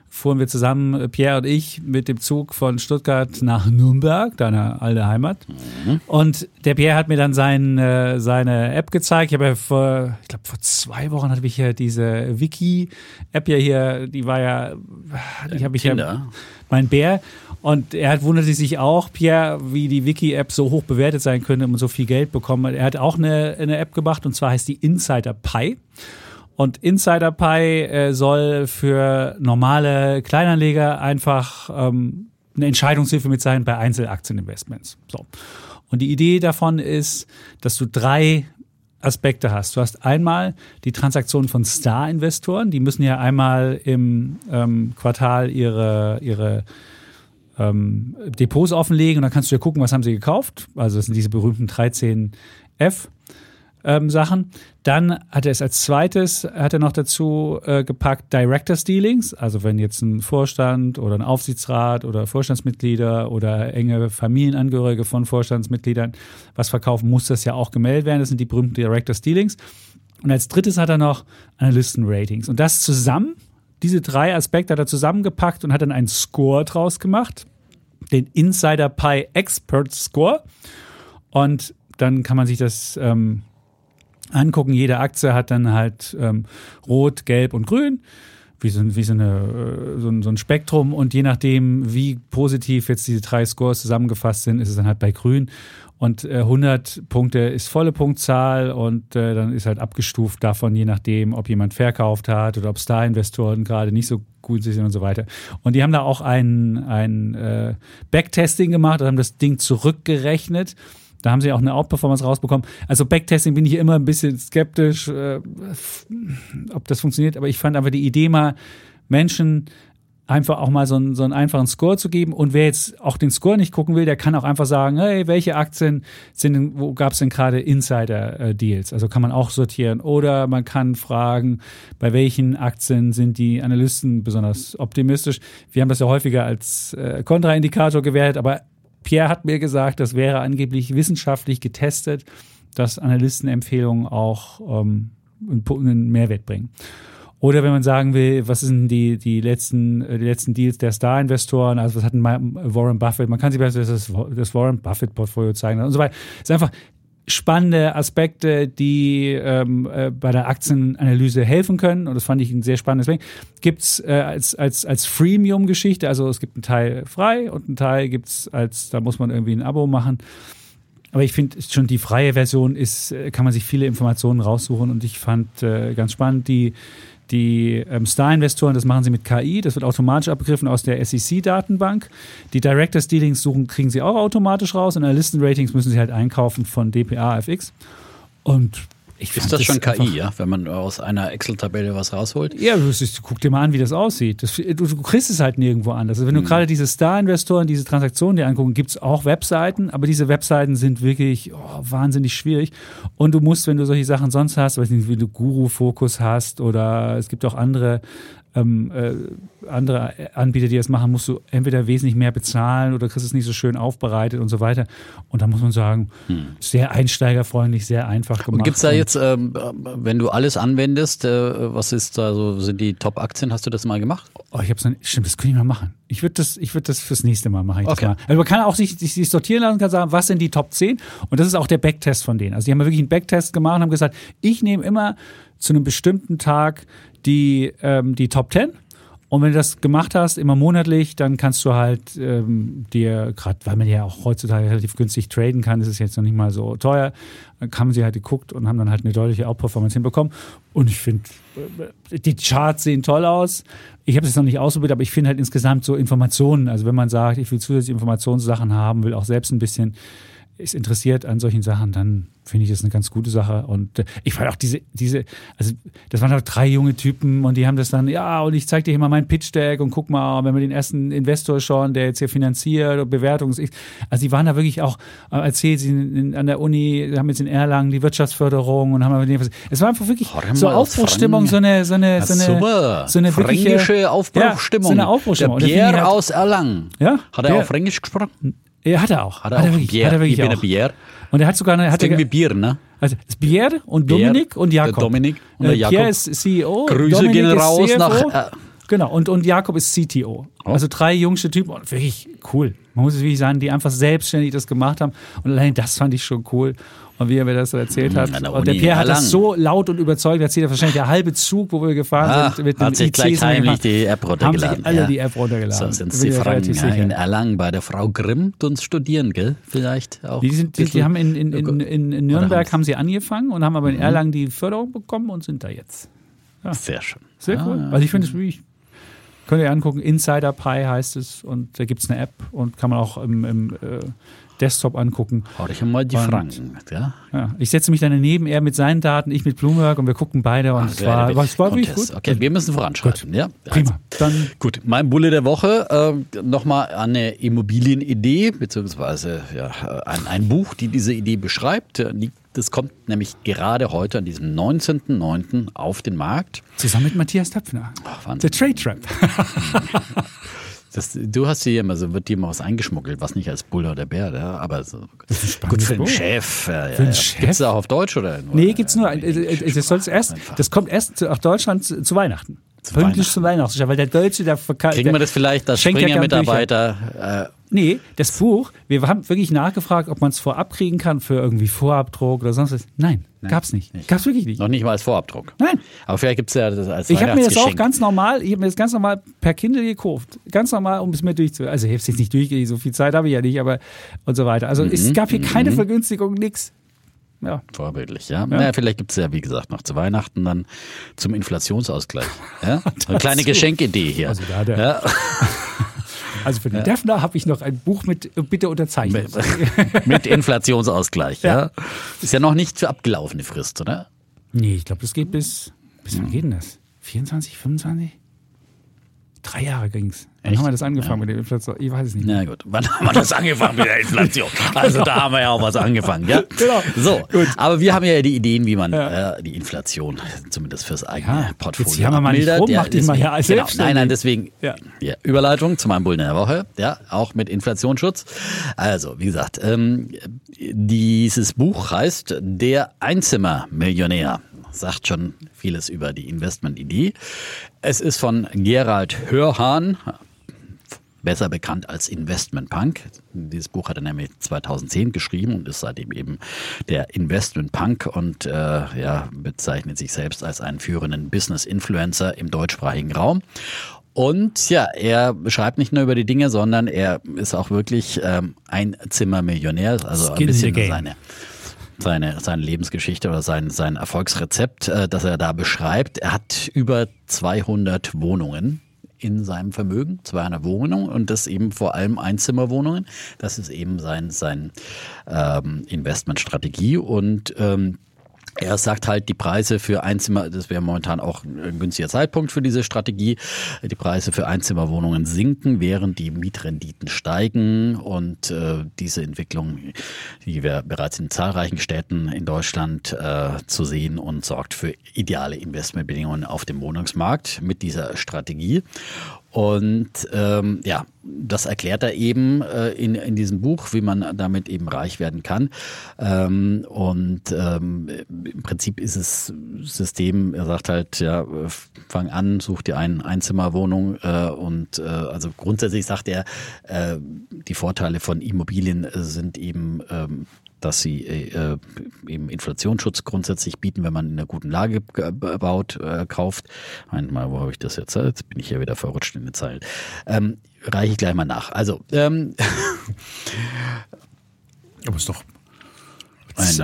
Speaker 1: fuhren wir zusammen, äh, Pierre und ich, mit dem Zug von Stuttgart nach Nürnberg, deiner alte Heimat. Mhm. Und der Pierre hat mir dann sein, äh, seine App gezeigt. Ich habe ja vor, ich glaube, vor zwei Wochen hatte ich ja diese Wiki-App ja hier, die war ja, die habe ich ja, mein Bär. Und er hat wunderte sich auch, Pierre, wie die Wiki-App so hoch bewertet sein könnte und so viel Geld bekommen. Er hat auch eine, eine App gemacht und zwar heißt die Insider Pi. Und Insider Pi äh, soll für normale Kleinanleger einfach ähm, eine Entscheidungshilfe mit sein bei Einzelaktieninvestments. So. Und die Idee davon ist, dass du drei Aspekte hast. Du hast einmal die Transaktion von Star-Investoren, die müssen ja einmal im ähm, Quartal ihre, ihre ähm, Depots offenlegen und dann kannst du ja gucken, was haben sie gekauft. Also das sind diese berühmten 13F ähm, Sachen. Dann hat er es als zweites, hat er noch dazu äh, gepackt Directors Dealings, also wenn jetzt ein Vorstand oder ein Aufsichtsrat oder Vorstandsmitglieder oder enge Familienangehörige von Vorstandsmitgliedern was verkaufen, muss das ja auch gemeldet werden. Das sind die berühmten Directors Dealings. Und als drittes hat er noch Analysten-Ratings. Und das zusammen, diese drei Aspekte hat er zusammengepackt und hat dann einen Score draus gemacht, den Insider Pi Expert Score. Und dann kann man sich das ähm, angucken. Jede Aktie hat dann halt ähm, rot, gelb und grün. Wie so, wie so, eine, äh, so, ein, so ein Spektrum. Und je nachdem, wie positiv jetzt diese drei Scores zusammengefasst sind, ist es dann halt bei grün. Und äh, 100 Punkte ist volle Punktzahl und äh, dann ist halt abgestuft davon, je nachdem, ob jemand verkauft hat oder ob Star-Investoren gerade nicht so gut sind und so weiter. Und die haben da auch ein, ein äh, Backtesting gemacht und haben das Ding zurückgerechnet da haben sie auch eine Outperformance rausbekommen. Also Backtesting bin ich immer ein bisschen skeptisch, äh, ob das funktioniert. Aber ich fand aber die Idee mal, Menschen einfach auch mal so einen, so einen einfachen Score zu geben. Und wer jetzt auch den Score nicht gucken will, der kann auch einfach sagen, hey, welche Aktien sind wo gab es denn gerade Insider-Deals? Also kann man auch sortieren. Oder man kann fragen, bei welchen Aktien sind die Analysten besonders optimistisch. Wir haben das ja häufiger als äh, Kontraindikator gewertet, aber Pierre hat mir gesagt, das wäre angeblich wissenschaftlich getestet, dass Analystenempfehlungen auch ähm, einen Mehrwert bringen. Oder wenn man sagen will, was sind die, die letzten, äh, die letzten Deals der Star-Investoren, also was hat Warren Buffett, man kann sich das, das Warren Buffett-Portfolio zeigen und so weiter. Es ist einfach spannende Aspekte, die ähm, äh, bei der Aktienanalyse helfen können. Und das fand ich ein sehr spannendes Ding. Gibt's äh, als, als, als Freemium-Geschichte, also es gibt einen Teil frei und einen Teil gibt's als, da muss man irgendwie ein Abo machen. Aber ich finde schon die freie Version ist, äh, kann man sich viele Informationen raussuchen und ich fand äh, ganz spannend die die ähm, Star-Investoren, das machen sie mit KI, das wird automatisch abgegriffen aus der SEC-Datenbank. Die Directors Dealings suchen, kriegen sie auch automatisch raus und Listenratings müssen sie halt einkaufen von DPA FX. Und ich
Speaker 2: ist das, das schon KI, ja? Wenn man aus einer Excel-Tabelle was rausholt?
Speaker 1: Ja, du, guck dir mal an, wie das aussieht. Das, du, du, kriegst es halt nirgendwo anders. Also wenn du hm. gerade diese Star-Investoren, diese Transaktionen dir angucken, gibt es auch Webseiten, aber diese Webseiten sind wirklich oh, wahnsinnig schwierig. Und du musst, wenn du solche Sachen sonst hast, weiß nicht, wie du Guru-Fokus hast oder es gibt auch andere ähm, äh, andere Anbieter, die das machen, musst du entweder wesentlich mehr bezahlen oder kriegst es nicht so schön aufbereitet und so weiter. Und da muss man sagen, hm. sehr einsteigerfreundlich, sehr einfach gemacht. Und
Speaker 2: gibt es da jetzt, ähm, wenn du alles anwendest, äh, was ist da so, sind die Top-Aktien? Hast du das mal gemacht?
Speaker 1: Oh, ich hab's dann, stimmt, das könnte ich mal machen. Ich würde das, ich würde das fürs nächste Mal machen. okay. Also man kann auch sich, sich, sich sortieren lassen und kann sagen, was sind die Top 10? Und das ist auch der Backtest von denen. Also die haben wirklich einen Backtest gemacht und haben gesagt, ich nehme immer zu einem bestimmten Tag die, ähm, die Top 10. Und wenn du das gemacht hast, immer monatlich, dann kannst du halt ähm, dir, gerade weil man ja auch heutzutage relativ günstig traden kann, ist es jetzt noch nicht mal so teuer, haben sie halt geguckt und haben dann halt eine deutliche Outperformance hinbekommen. Und ich finde, äh, die Charts sehen toll aus. Ich habe es noch nicht ausprobiert, aber ich finde halt insgesamt so Informationen, also wenn man sagt, ich will zusätzliche Informationssachen haben, will auch selbst ein bisschen ist interessiert an solchen Sachen, dann finde ich das eine ganz gute Sache. Und äh, ich fand auch diese, diese, also das waren halt drei junge Typen und die haben das dann, ja, und ich zeige dir hier mal mein Pitch-Deck und guck mal, wenn wir den ersten Investor schauen, der jetzt hier finanziert und Bewertungs... Also die waren da wirklich auch, äh, erzählt sie in, an der Uni, haben jetzt in Erlangen die Wirtschaftsförderung und haben es war einfach wirklich so Aufbruchstimmung, so eine, so eine, so eine,
Speaker 2: super. so eine wirkliche Aufbruchstimmung. Ja, so eine Aufbruchstimmung. Der Pierre halt, aus Erlangen. Ja? Hat er der, auch Fränkisch gesprochen?
Speaker 1: Ja, hat er auch.
Speaker 2: Hat er, hat er auch wirklich, Bier. Hat er wirklich ich bin auch. ein Bier.
Speaker 1: Und er hat sogar eine.
Speaker 2: Hat
Speaker 1: irgendwie
Speaker 2: Bier, ne?
Speaker 1: Also Bier und Dominik und Jakob.
Speaker 2: Der Dominik
Speaker 1: und der äh, Jakob. Pierre ist CEO.
Speaker 2: Grüße Dominik gehen raus nach. Äh,
Speaker 1: genau, und, und Jakob ist CTO. Oh. Also drei jüngste Typen und wirklich cool. Man muss es wirklich sagen, die einfach selbstständig das gemacht haben. Und allein das fand ich schon cool. Und wie er mir das so erzählt hat. Und der Pierre hat das so laut und überzeugt erzählt, er wahrscheinlich der halbe Zug, wo wir gefahren Ach, sind, mit
Speaker 2: hat sich gleich heimlich die App runtergeladen.
Speaker 1: Haben sich alle ja. die App runtergeladen.
Speaker 2: So sind sie Franken ja, in Erlangen bei der Frau Grimm uns studieren, gell? Vielleicht auch.
Speaker 1: Die, sind, die, die haben in, in, in, in Nürnberg haben sie angefangen und haben aber in mhm. Erlangen die Förderung bekommen und sind da jetzt.
Speaker 2: Ja. Sehr schön.
Speaker 1: Sehr cool. Also ich finde es wirklich Könnt ihr angucken, Insider Pi heißt es und da gibt es eine App und kann man auch im, im äh, Desktop angucken.
Speaker 2: Hau dich mal die und, Franken mit, ja?
Speaker 1: ja? Ich setze mich dann daneben, er mit seinen Daten, ich mit Bloomberg und wir gucken beide und es war, war, war wirklich gut.
Speaker 2: Okay, wir müssen voranschreiten. Gut. Ja,
Speaker 1: Prima.
Speaker 2: Also, dann gut, mein Bulle der Woche, äh, nochmal eine Immobilienidee, beziehungsweise ja, ein, ein Buch, die diese Idee beschreibt, das kommt nämlich gerade heute an diesem 19.09. auf den Markt.
Speaker 1: Zusammen mit Matthias Töpfner. Ach, The Trade Trap.
Speaker 2: Das, du hast hier immer so, wird dir mal was eingeschmuggelt, was nicht als Bull oder Bär, ja, aber so. gut für den Chef. Ja, ja, ja. Chef? Gibt es auch auf Deutsch oder?
Speaker 1: Nee, gibt es nur. Äh, äh, das, soll erst, das kommt erst nach Deutschland zu Weihnachten. Zu Pünktlich Weihnachten. zu Weihnachten, weil der Deutsche, der
Speaker 2: verkauft. Kriegen wir das vielleicht, das Springer-Mitarbeiter
Speaker 1: Nee, das Buch, wir haben wirklich nachgefragt, ob man es vorab kriegen kann für irgendwie Vorabdruck oder sonst was. Nein, Nein gab's nicht. nicht. Gab's wirklich nicht.
Speaker 2: Noch nicht mal als Vorabdruck.
Speaker 1: Nein.
Speaker 2: Aber vielleicht gibt's ja das als
Speaker 1: Ich habe mir das auch ganz normal, ich habe mir das ganz normal per Kindle gekauft. Ganz normal, um es mir durchzuführen. Also ich habe es jetzt nicht durchgehen, so viel Zeit habe ich ja nicht, aber und so weiter. Also mhm. es gab hier keine mhm. Vergünstigung, nix.
Speaker 2: Ja. Vorbildlich, ja. ja. Naja, vielleicht gibt es ja, wie gesagt, noch zu Weihnachten dann zum Inflationsausgleich. Ja? Eine kleine Geschenkidee hier. Also da der, ja.
Speaker 1: Also für den ja. Defner habe ich noch ein Buch mit Bitte unterzeichnen.
Speaker 2: Mit, mit Inflationsausgleich, ja. Ist ja noch nicht für abgelaufene Frist, oder?
Speaker 1: Nee, ich glaube, das geht bis, bis wann geht denn das? 24, 25? Drei Jahre ging es. Wann haben wir das angefangen ja. mit der Inflation? Ich weiß es nicht.
Speaker 2: Na gut, wann haben wir das angefangen mit der Inflation? Also da haben wir ja auch was angefangen, ja? Genau. So, gut. aber wir haben ja die Ideen, wie man ja. äh, die Inflation zumindest fürs eigene ja, Portfolio
Speaker 1: jetzt haben wir mal nicht rum, ja, deswegen, mal ja als
Speaker 2: genau, Nein, nein, deswegen. Ja, Überleitung zu meinem Bullen der Woche, ja, auch mit Inflationsschutz. Also, wie gesagt, ähm, dieses Buch heißt Der Einzimmermillionär sagt schon vieles über die Investmentidee. Es ist von Gerald Hörhahn, besser bekannt als Investment Punk. Dieses Buch hat er nämlich 2010 geschrieben und ist seitdem eben der Investment Punk und äh, ja, bezeichnet sich selbst als einen führenden Business Influencer im deutschsprachigen Raum. Und ja, er schreibt nicht nur über die Dinge, sondern er ist auch wirklich ähm, ein Zimmermillionär, also ein bisschen seine seine, seine Lebensgeschichte oder sein, sein Erfolgsrezept, äh, das er da beschreibt. Er hat über 200 Wohnungen in seinem Vermögen, 200 Wohnungen und das eben vor allem Einzimmerwohnungen. Das ist eben sein, sein ähm, Investmentstrategie und ähm, er sagt halt, die Preise für Einzimmer, das wäre momentan auch ein günstiger Zeitpunkt für diese Strategie, die Preise für Einzimmerwohnungen sinken, während die Mietrenditen steigen. Und äh, diese Entwicklung, die wir bereits in zahlreichen Städten in Deutschland äh, zu sehen und sorgt für ideale Investmentbedingungen auf dem Wohnungsmarkt mit dieser Strategie. Und ähm, ja, das erklärt er eben äh, in, in diesem Buch, wie man damit eben reich werden kann. Ähm, und ähm, im Prinzip ist es System, er sagt halt, ja, fang an, such dir eine Einzimmerwohnung äh, und äh, also grundsätzlich sagt er, äh, die Vorteile von Immobilien sind eben ähm, dass sie äh, eben Inflationsschutz grundsätzlich bieten, wenn man in einer guten Lage baut, äh, kauft. Einmal, wo habe ich das jetzt? Jetzt bin ich ja wieder verrutscht in den Zeilen. Ähm, reiche ich gleich mal nach. Also, ähm,
Speaker 1: aber ist doch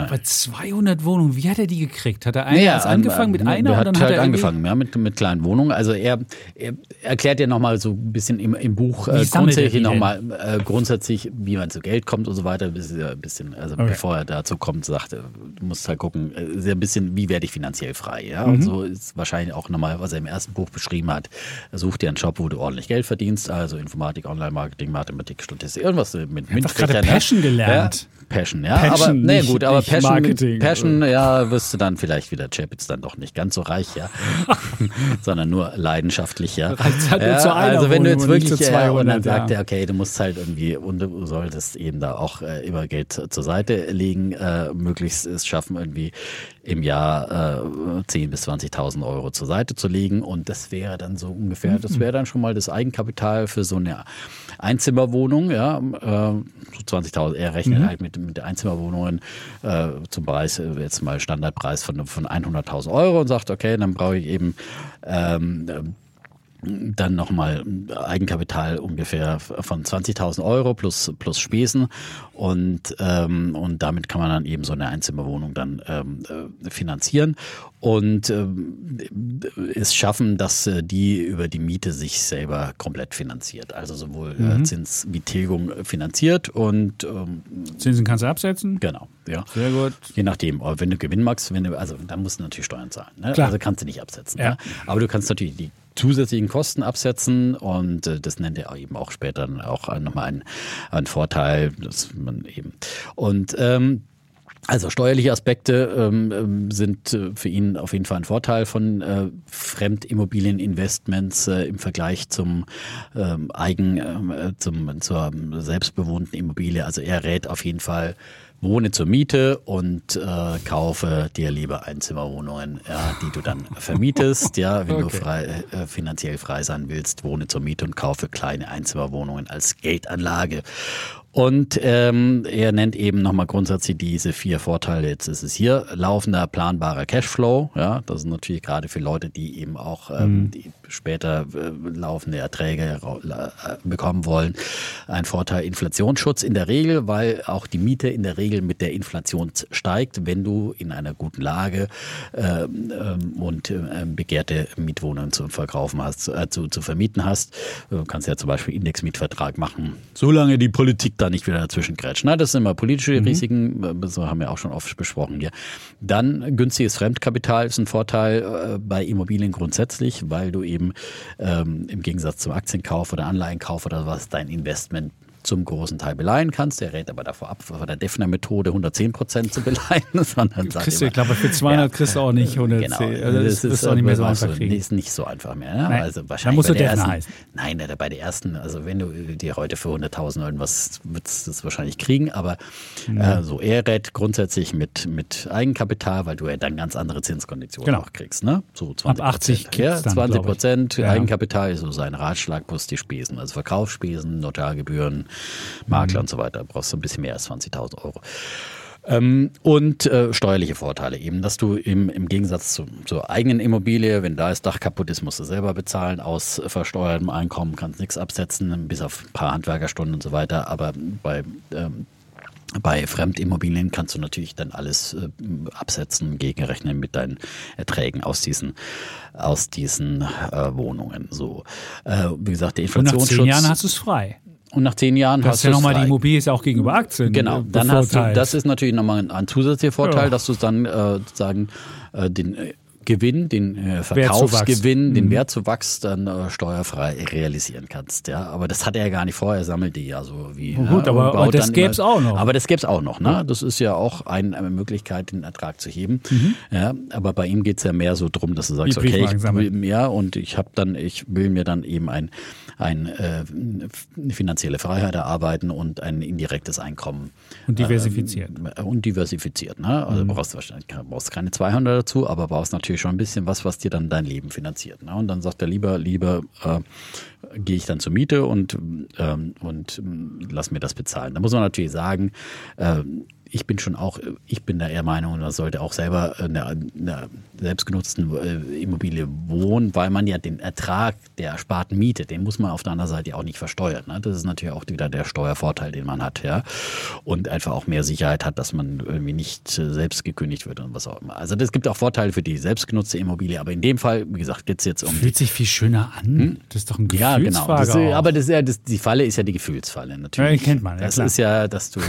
Speaker 1: bei 200 Wohnungen, wie hat er die gekriegt? Hat er eine naja, angefangen mit einer?
Speaker 2: Er hat, dann hat halt er angefangen, ja, mit, mit kleinen Wohnungen. Also er, er erklärt ja nochmal so ein bisschen im, im Buch äh, grundsätzlich nochmal äh, grundsätzlich, wie man zu Geld kommt und so weiter. Ein bisschen, also okay. bevor er dazu kommt, sagt er, du musst halt gucken, äh, sehr ein bisschen, wie werde ich finanziell frei. Ja? Mhm. Und so ist wahrscheinlich auch nochmal, was er im ersten Buch beschrieben hat. Such dir einen Job, wo du ordentlich Geld verdienst, also Informatik, Online-Marketing, Mathematik, Statistik, irgendwas mit
Speaker 1: Ich habe gerade Passion gelernt.
Speaker 2: Ja? Passion, ja. Passion, aber nee, gut, aber Passion, Marketing. Passion, ja, wirst du dann vielleicht wieder Chapitz dann doch nicht ganz so reich, ja. Sondern nur leidenschaftlich, ja. Halt ja also wenn du jetzt wirklich äh, und dann sagt er, okay, du musst halt irgendwie und du solltest eben da auch äh, immer Geld zur Seite legen, äh, möglichst es schaffen, irgendwie im Jahr äh, 10.000 bis 20.000 Euro zur Seite zu legen. Und das wäre dann so ungefähr, das wäre dann schon mal das Eigenkapital für so eine Einzimmerwohnung, ja, äh, so 20.000. Er rechnet mhm. halt mit, mit Einzimmerwohnungen äh, zum Preis, äh, jetzt mal Standardpreis von, von 100.000 Euro und sagt, okay, dann brauche ich eben ähm, dann nochmal Eigenkapital ungefähr von 20.000 Euro plus, plus Spesen und, ähm, und damit kann man dann eben so eine Einzimmerwohnung dann ähm, äh, finanzieren und ähm, es schaffen, dass äh, die über die Miete sich selber komplett finanziert. Also sowohl äh, mhm. äh, Zins wie Tilgung finanziert und ähm,
Speaker 1: Zinsen kannst du absetzen?
Speaker 2: Genau, ja.
Speaker 1: Sehr gut.
Speaker 2: Je nachdem, wenn du Gewinn machst, wenn du, also dann musst du natürlich Steuern zahlen. Ne? Klar. Also kannst du nicht absetzen. Ja. Ne? Aber du kannst natürlich die zusätzlichen Kosten absetzen und äh, das nennt er eben auch später auch nochmal einen, einen Vorteil, dass man eben und ähm, also steuerliche Aspekte ähm, ähm, sind äh, für ihn auf jeden Fall ein Vorteil von äh, Fremdimmobilieninvestments äh, im Vergleich zum ähm, Eigen, äh, zum, zur selbstbewohnten Immobilie. Also er rät auf jeden Fall wohne zur Miete und äh, kaufe dir lieber Einzimmerwohnungen, ja, die du dann vermietest. Ja, wenn okay. du frei, äh, finanziell frei sein willst, wohne zur Miete und kaufe kleine Einzimmerwohnungen als Geldanlage. Und ähm, er nennt eben nochmal grundsätzlich diese vier Vorteile. Jetzt ist es hier laufender, planbarer Cashflow. Ja, das ist natürlich gerade für Leute, die eben auch ähm, mhm. die später äh, laufende Erträge äh, bekommen wollen, ein Vorteil Inflationsschutz in der Regel, weil auch die Miete in der Regel mit der Inflation steigt, wenn du in einer guten Lage äh, und äh, begehrte Mietwohnungen zu verkaufen hast, äh, zu, zu vermieten hast. Du kannst ja zum Beispiel Indexmietvertrag machen, solange die Politik da nicht wieder dazwischen grätscht. Na, das sind immer politische mhm. Risiken, so haben wir auch schon oft besprochen hier. Dann günstiges Fremdkapital ist ein Vorteil bei Immobilien grundsätzlich, weil du eben ähm, im Gegensatz zum Aktienkauf oder Anleihenkauf oder was dein Investment zum großen Teil beleihen kannst. Der rät aber davor ab, von der Defner-Methode 110 Prozent zu beleihen, sondern sagt
Speaker 1: Kriegst du,
Speaker 2: immer,
Speaker 1: ich glaube, für 200 kriegst du auch nicht 110.
Speaker 2: Genau,
Speaker 1: Also das, wirst du auch nicht mehr so einfach
Speaker 2: so-. Ist nicht so einfach mehr. Ne?
Speaker 1: Nein.
Speaker 2: Also wahrscheinlich
Speaker 1: musst du
Speaker 2: bei der
Speaker 1: Defner
Speaker 2: ersten,
Speaker 1: heißen.
Speaker 2: Nein, der- bei der ersten, also wenn du dir heute für 100.000 irgendwas würdest du das wahrscheinlich kriegen, aber äh, so ERED grundsätzlich mit, mit Eigenkapital, weil du ja dann ganz andere Zinskonditionen
Speaker 1: Genau.
Speaker 2: auch kriegst. Ne? So 20
Speaker 1: Ab 80
Speaker 2: Prozent. Ja,
Speaker 1: dann,
Speaker 2: 20
Speaker 1: glaub ich.
Speaker 2: Prozent
Speaker 1: Ja.
Speaker 2: Eigenkapital ist so sein Ratschlag plus die Spesen, also Verkaufsspesen, Notargebühren, Makler
Speaker 1: Mhm.
Speaker 2: und so weiter. Da brauchst du ein bisschen mehr als 20.000 Euro. Ähm, und äh, steuerliche Vorteile eben, dass du im, im Gegensatz zu, zur eigenen Immobilie, wenn da das Dach kaputt ist, musst du selber bezahlen, aus versteuertem Einkommen kannst nichts absetzen, bis auf ein paar Handwerkerstunden und so weiter, aber bei ähm, bei Fremdimmobilien kannst du natürlich dann alles äh, absetzen, gegenrechnen mit deinen Erträgen aus diesen, aus diesen äh, Wohnungen. So, äh, wie gesagt, der
Speaker 1: Und nach
Speaker 2: Inflationsschutz.
Speaker 1: zehn Jahren hast du es frei.
Speaker 2: Und nach zehn Jahren
Speaker 1: Du
Speaker 2: hast
Speaker 1: hast ja
Speaker 2: du's
Speaker 1: nochmal die. Immobilie ist ja auch gegenüber Aktien.
Speaker 2: Genau,
Speaker 1: äh,
Speaker 2: dann hast du, das ist natürlich nochmal ein, ein zusätzlicher Vorteil,
Speaker 1: Ja.
Speaker 2: dass du dann äh, sozusagen äh, den äh, Gewinn, den äh. Verkaufsgewinn,
Speaker 1: Mhm.
Speaker 2: den Wertzuwachs dann äh, steuerfrei realisieren kannst. Ja, aber das hat er ja gar nicht vorher, er sammelt die ja so wie.
Speaker 1: Oh, gut,
Speaker 2: ja,
Speaker 1: aber- aber das gäb's
Speaker 2: immer-
Speaker 1: auch noch.
Speaker 2: Aber das gäbe es auch noch. Ne? Das ist ja auch ein, eine Möglichkeit, den Ertrag zu heben. Ja, aber bei ihm geht es ja mehr so drum, dass du sagst,
Speaker 1: Mhm.
Speaker 2: Okay, ich will, ja, und ich habe dann, ich will mir dann eben ein, ein äh, eine finanzielle Freiheit erarbeiten und ein indirektes Einkommen
Speaker 1: Und diversifiziert.
Speaker 2: äh, und diversifiziert. Ne? Also brauchst du wahrscheinlich brauchst keine 200 dazu, aber brauchst natürlich schon ein bisschen was, was dir dann dein Leben finanziert. Ne? Und dann sagt er lieber, lieber äh, gehe ich dann zur Miete und, ähm, und ähm, lass mir das bezahlen. Da muss man natürlich sagen, ähm, ich bin schon auch, ich bin da eher Meinung, man sollte auch selber in einer, in einer selbstgenutzten äh, Immobilie wohnen, weil man ja den Ertrag der ersparten Miete, den muss man auf der anderen Seite ja auch nicht versteuern. Ne? Das ist natürlich auch wieder der Steuervorteil, den man hat, ja. Und einfach auch mehr Sicherheit hat, dass man irgendwie nicht äh, selbst gekündigt wird und was auch immer. Also es gibt auch Vorteile für die selbstgenutzte Immobilie, aber in dem Fall, wie gesagt, geht es jetzt um
Speaker 1: Fühlt sich viel schöner an. Das ist doch ein
Speaker 2: Hm? ja, genau.
Speaker 1: Gefühlsfrage
Speaker 2: Das, aber das, ist ja, das, die Falle ist ja die Gefühlsfalle natürlich.
Speaker 1: Ja, die kennt man, ja,
Speaker 2: das
Speaker 1: klar.
Speaker 2: ist ja, dass du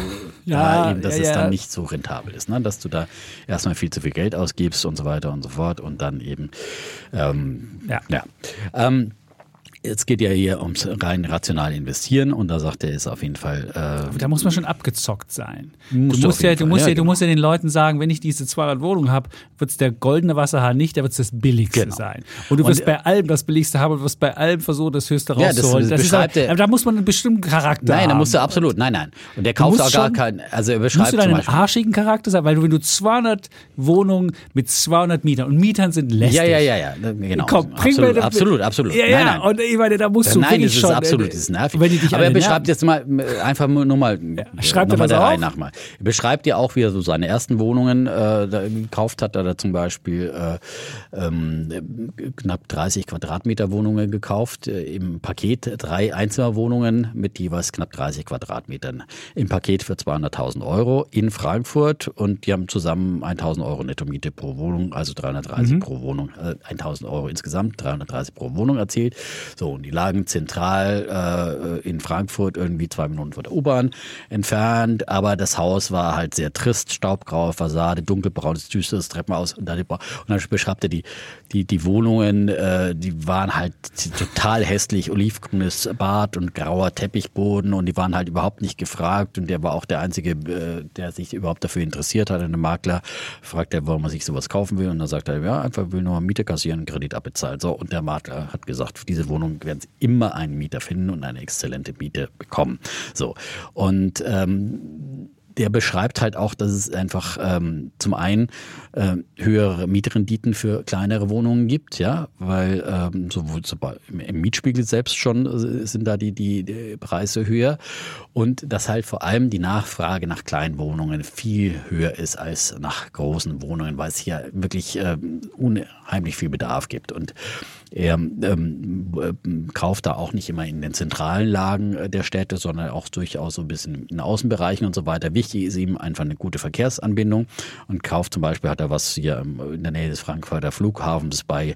Speaker 1: Ja,
Speaker 2: da eben, dass
Speaker 1: ja,
Speaker 2: es
Speaker 1: ja.
Speaker 2: Dann nicht so rentabel ist, ne? dass du da erstmal viel zu viel Geld ausgibst und so weiter und so fort und dann eben ähm,
Speaker 1: Ja.
Speaker 2: ja. Ähm, Jetzt geht ja hier ums rein rational investieren und da sagt er, ist auf jeden Fall äh,
Speaker 1: Da muss man schon abgezockt sein.
Speaker 2: Musst
Speaker 1: du
Speaker 2: du
Speaker 1: musst ja, du musst
Speaker 2: ja,
Speaker 1: ja, du
Speaker 2: genau.
Speaker 1: musst ja den Leuten sagen, wenn ich diese 200 Wohnungen habe, wird es der goldene Wasserhahn nicht, der wird es das billigste
Speaker 2: Genau.
Speaker 1: sein. Und du
Speaker 2: Und,
Speaker 1: wirst
Speaker 2: äh,
Speaker 1: bei allem das billigste haben und wirst bei allem versuchen, das höchste
Speaker 2: Ja, das
Speaker 1: rauszuholen. ist
Speaker 2: beschreibt
Speaker 1: aber,
Speaker 2: er-
Speaker 1: da muss man einen bestimmten Charakter haben.
Speaker 2: Nein, da musst du absolut, nein, nein. Und der kauft
Speaker 1: musst
Speaker 2: auch gar keinen, also er
Speaker 1: Musst
Speaker 2: beschreibt
Speaker 1: du
Speaker 2: zum
Speaker 1: deinen arschigen Charakter sein, weil du, wenn du 200 Wohnungen mit 200 Mietern und Mietern sind lästig.
Speaker 2: Ja, ja, ja, ja, genau.
Speaker 1: Komm, bring
Speaker 2: absolut,
Speaker 1: mir das-
Speaker 2: absolut, absolut.
Speaker 1: Ja, ja,
Speaker 2: nein, nein.
Speaker 1: und ich meine, da musst du
Speaker 2: Nein, das ist
Speaker 1: schon,
Speaker 2: absolut,
Speaker 1: äh,
Speaker 2: das ist nervig. Aber er beschreibt
Speaker 1: nerven.
Speaker 2: jetzt mal äh, einfach nur mal,
Speaker 1: schreibt er
Speaker 2: noch mal der? Reihe nach mal. Er beschreibt ja auch, wie er so seine ersten Wohnungen äh, gekauft hat. Da hat er zum Beispiel äh, ähm, knapp 30 Quadratmeter Wohnungen gekauft, äh, im Paket drei Einzimmerwohnungen mit jeweils knapp 30 Quadratmetern. Im Paket für 200.000 Euro in Frankfurt und die haben zusammen 1.000 Euro Netto-Miete pro Wohnung, also 330 pro Wohnung, äh, 1.000 Euro insgesamt, 330 pro Wohnung erzielt. So, und die lagen zentral äh, in Frankfurt, irgendwie zwei Minuten von der U-Bahn entfernt, aber das Haus war halt sehr trist, staubgraue Fassade, dunkelbraunes, düsteres Treppenhaus und dann, und dann beschreibt er die, die, die Wohnungen, äh, die waren halt total hässlich, olivgrünes Bad und grauer Teppichboden. Und die waren halt überhaupt nicht gefragt. Und der war auch der Einzige, äh, der sich überhaupt dafür interessiert hat, ein Makler, fragt er, warum er sich sowas kaufen will. Und dann sagt er, ja, einfach will nur Miete kassieren, Kredit abbezahlen. So, und der Makler hat gesagt, diese Wohnung werden sie immer einen Mieter finden und eine exzellente Miete bekommen. So, und ähm, der beschreibt halt auch, dass es einfach ähm, zum einen äh, höhere Mietrenditen für kleinere Wohnungen gibt, ja, weil ähm, sowohl im- Mietspiegel selbst schon äh, sind da die, die, die Preise höher. Und dass halt vor allem die Nachfrage nach kleinen Wohnungen viel höher ist als nach großen Wohnungen, weil es hier wirklich ähm, unheimlich viel Bedarf gibt. Und er ähm, äh, kauft da auch nicht immer in den zentralen Lagen äh, der Städte, sondern auch durchaus so ein bisschen in Außenbereichen und so weiter. Wichtig ist ihm einfach eine gute Verkehrsanbindung und kauft zum Beispiel, hat er was hier ähm, in der Nähe des Frankfurter Flughafens bei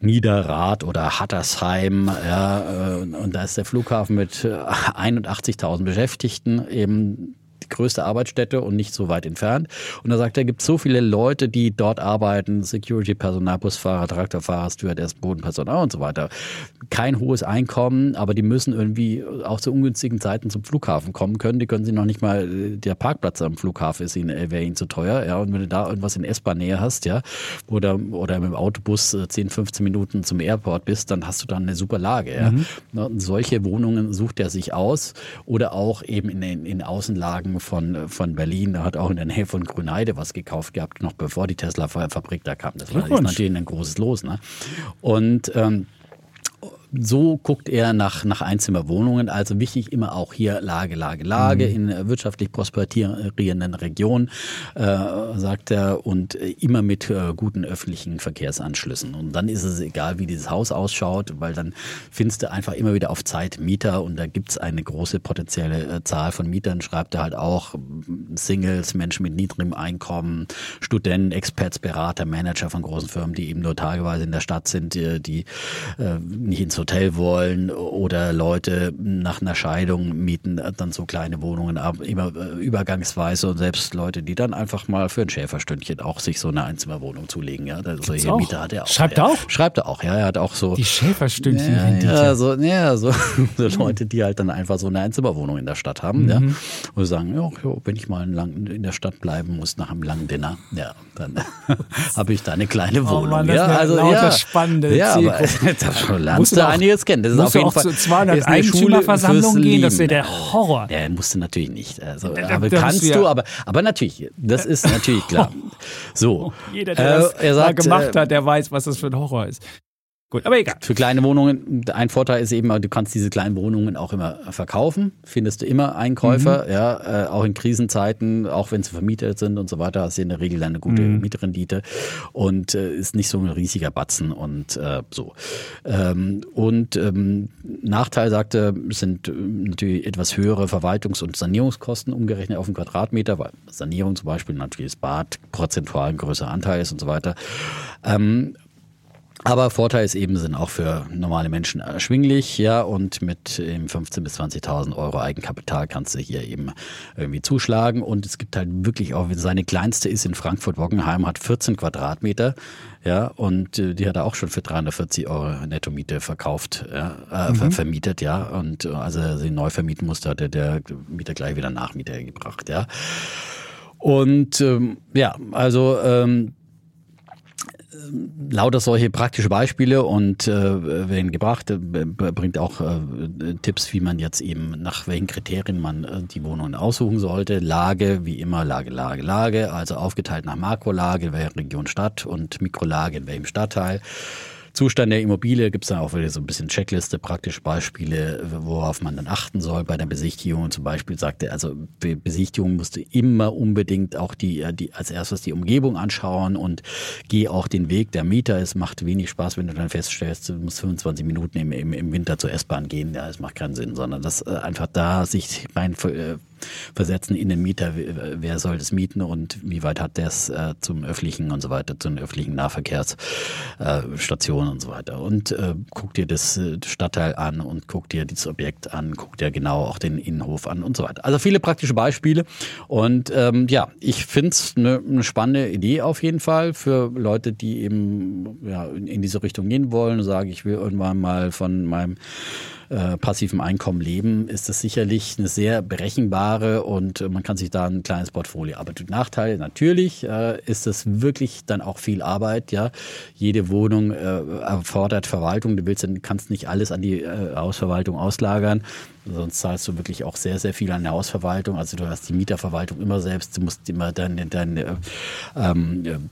Speaker 2: Niederrad oder Hattersheim. Ja, äh, und da ist der Flughafen mit äh, 81.000 Beschäftigten eben größte Arbeitsstätte und nicht so weit entfernt. Und da sagt er, gibt so viele Leute, die dort arbeiten, Security-Personal, Busfahrer, Traktorfahrer, Stewardess, Bodenpersonal und so weiter. Kein hohes Einkommen, aber die müssen irgendwie auch zu ungünstigen Zeiten zum Flughafen kommen können. Die können sie noch nicht mal, der Parkplatz am Flughafen ist ihnen, wäre ihnen zu teuer. Ja, und wenn du da irgendwas in S-Bahn-Nähe hast, ja, oder, oder mit dem Autobus 10, 15 Minuten zum Airport bist, dann hast du dann eine super Lage. Ja. Mhm. Solche Wohnungen sucht er sich aus oder auch eben in den in Außenlagen von, von Berlin. Er hat auch in der Nähe von Grüneide was gekauft gehabt, noch bevor die Tesla-Fabrik da kam. Das war natürlich ein großes Los. Ne? Und ähm, so guckt er nach, nach Einzimmerwohnungen. Also wichtig immer auch hier Lage, Lage, Lage mhm. in wirtschaftlich prosperierenden Regionen, äh, sagt er, und immer mit äh, guten öffentlichen Verkehrsanschlüssen. Und dann ist es egal, wie dieses Haus ausschaut, weil dann findest du einfach immer wieder auf Zeit Mieter und da gibt's eine große potenzielle äh, Zahl von Mietern, schreibt er halt auch Singles, Menschen mit niedrigem Einkommen, Studenten, Experts, Berater, Manager von großen Firmen, die eben nur tageweise in der Stadt sind, die, die äh, nicht ins Hotel wollen oder Leute nach einer Scheidung mieten dann so kleine Wohnungen ab, immer äh, übergangsweise und selbst Leute, die dann einfach mal für ein Schäferstündchen auch sich so eine Einzimmerwohnung zulegen. Ja, solche Mieter hat er auch.
Speaker 1: Schreibt er
Speaker 2: ja.
Speaker 1: auch?
Speaker 2: Schreibt er auch, ja. Er hat auch so.
Speaker 1: Die Schäferstündchen.
Speaker 2: Ja, ja, so, ja, so, so Leute, die halt dann einfach so eine Einzimmerwohnung in der Stadt haben, mhm. ja. Und sagen, ja, wenn ich mal in der Stadt bleiben muss nach einem langen Dinner, ja, dann habe ich da eine kleine Wohnung. Oh Mann,
Speaker 1: das
Speaker 2: ja,
Speaker 1: also ja, spannende
Speaker 2: ja, aber da lernst du einiges kennen. Das ist
Speaker 1: auf jeden Fall zu 200 Eigentümerversammlungen gehen, das wäre der Horror.
Speaker 2: Ja, musst du natürlich nicht. Also, da, aber kannst du, aber, aber natürlich, das ist natürlich klar. So.
Speaker 1: Jeder, der das äh, sagt, mal gemacht äh, hat, der weiß, was das für ein Horror ist. Gut, aber egal.
Speaker 2: Für kleine Wohnungen, ein Vorteil ist eben, du kannst diese kleinen Wohnungen auch immer verkaufen. Findest du immer Einkäufer, mhm. ja, äh, auch in Krisenzeiten, auch wenn sie vermietet sind und so weiter, hast du in der Regel eine gute mhm. Mietrendite und äh, ist nicht so ein riesiger Batzen und äh, so. Ähm, und ähm, Nachteil, sagte, sind äh, natürlich etwas höhere Verwaltungs- und Sanierungskosten umgerechnet auf den Quadratmeter, weil Sanierung zum Beispiel natürlich das Bad prozentual ein größerer Anteil ist und so weiter. Ähm, aber Vorteil ist eben, sind auch für normale Menschen erschwinglich, ja, und mit 15.000 bis 20.000 Euro Eigenkapital kannst du hier eben irgendwie zuschlagen. Und es gibt halt wirklich auch, seine kleinste ist in Frankfurt-Wockenheim, hat 14 Quadratmeter, ja, und äh, die hat er auch schon für 340 Euro Nettomiete verkauft, ja, äh, mhm. vermietet, ja. Und äh, als er sie neu vermieten musste, hatte der Mieter gleich wieder Nachmieter gebracht, ja. Und ähm, ja, also ähm, lauter solche praktische Beispiele und äh, werden gebracht, äh, bringt auch äh, Tipps, wie man jetzt eben nach welchen Kriterien man äh, die Wohnungen aussuchen sollte. Lage, wie immer, Lage, Lage, Lage, also aufgeteilt nach Makrolage, in welcher Region Stadt und Mikrolage in welchem Stadtteil. Zustand der Immobilie gibt es dann auch wieder so ein bisschen Checkliste, praktische Beispiele, worauf man dann achten soll bei der Besichtigung. Zum Beispiel sagte also Be Besichtigung musst du immer unbedingt auch die, äh, die als erstes die Umgebung anschauen und geh auch den Weg der Mieter. Es macht wenig Spaß, wenn du dann feststellst, du musst 25 Minuten im, im, im Winter zur S-Bahn gehen. Ja, das macht keinen Sinn, sondern das äh, einfach da sich rein äh, versetzen in den Mieter, wer soll das mieten und wie weit hat der es äh, zum öffentlichen und so weiter, zu den öffentlichen Nahverkehrsstationen äh, und so weiter. Und äh, guck dir das äh, Stadtteil an und guck dir dieses Objekt an, guck dir genau auch den Innenhof an und so weiter. Also viele praktische Beispiele. Und ähm, ja, ich finde es eine ne spannende Idee auf jeden Fall für Leute, die eben ja, in, in diese Richtung gehen wollen und sagen, ich will irgendwann mal von meinem äh, passivem Einkommen leben, ist das sicherlich eine sehr berechenbare und äh, man kann sich da ein kleines Portfolio. Aber der Nachteil natürlich äh, ist es wirklich dann auch viel Arbeit. Ja, jede Wohnung äh, erfordert Verwaltung. Du willst, kannst nicht alles an die äh, Hausverwaltung auslagern. Sonst zahlst du wirklich auch sehr, sehr viel an der Hausverwaltung. Also du hast die Mieterverwaltung immer selbst. Du musst immer deine, deine ähm,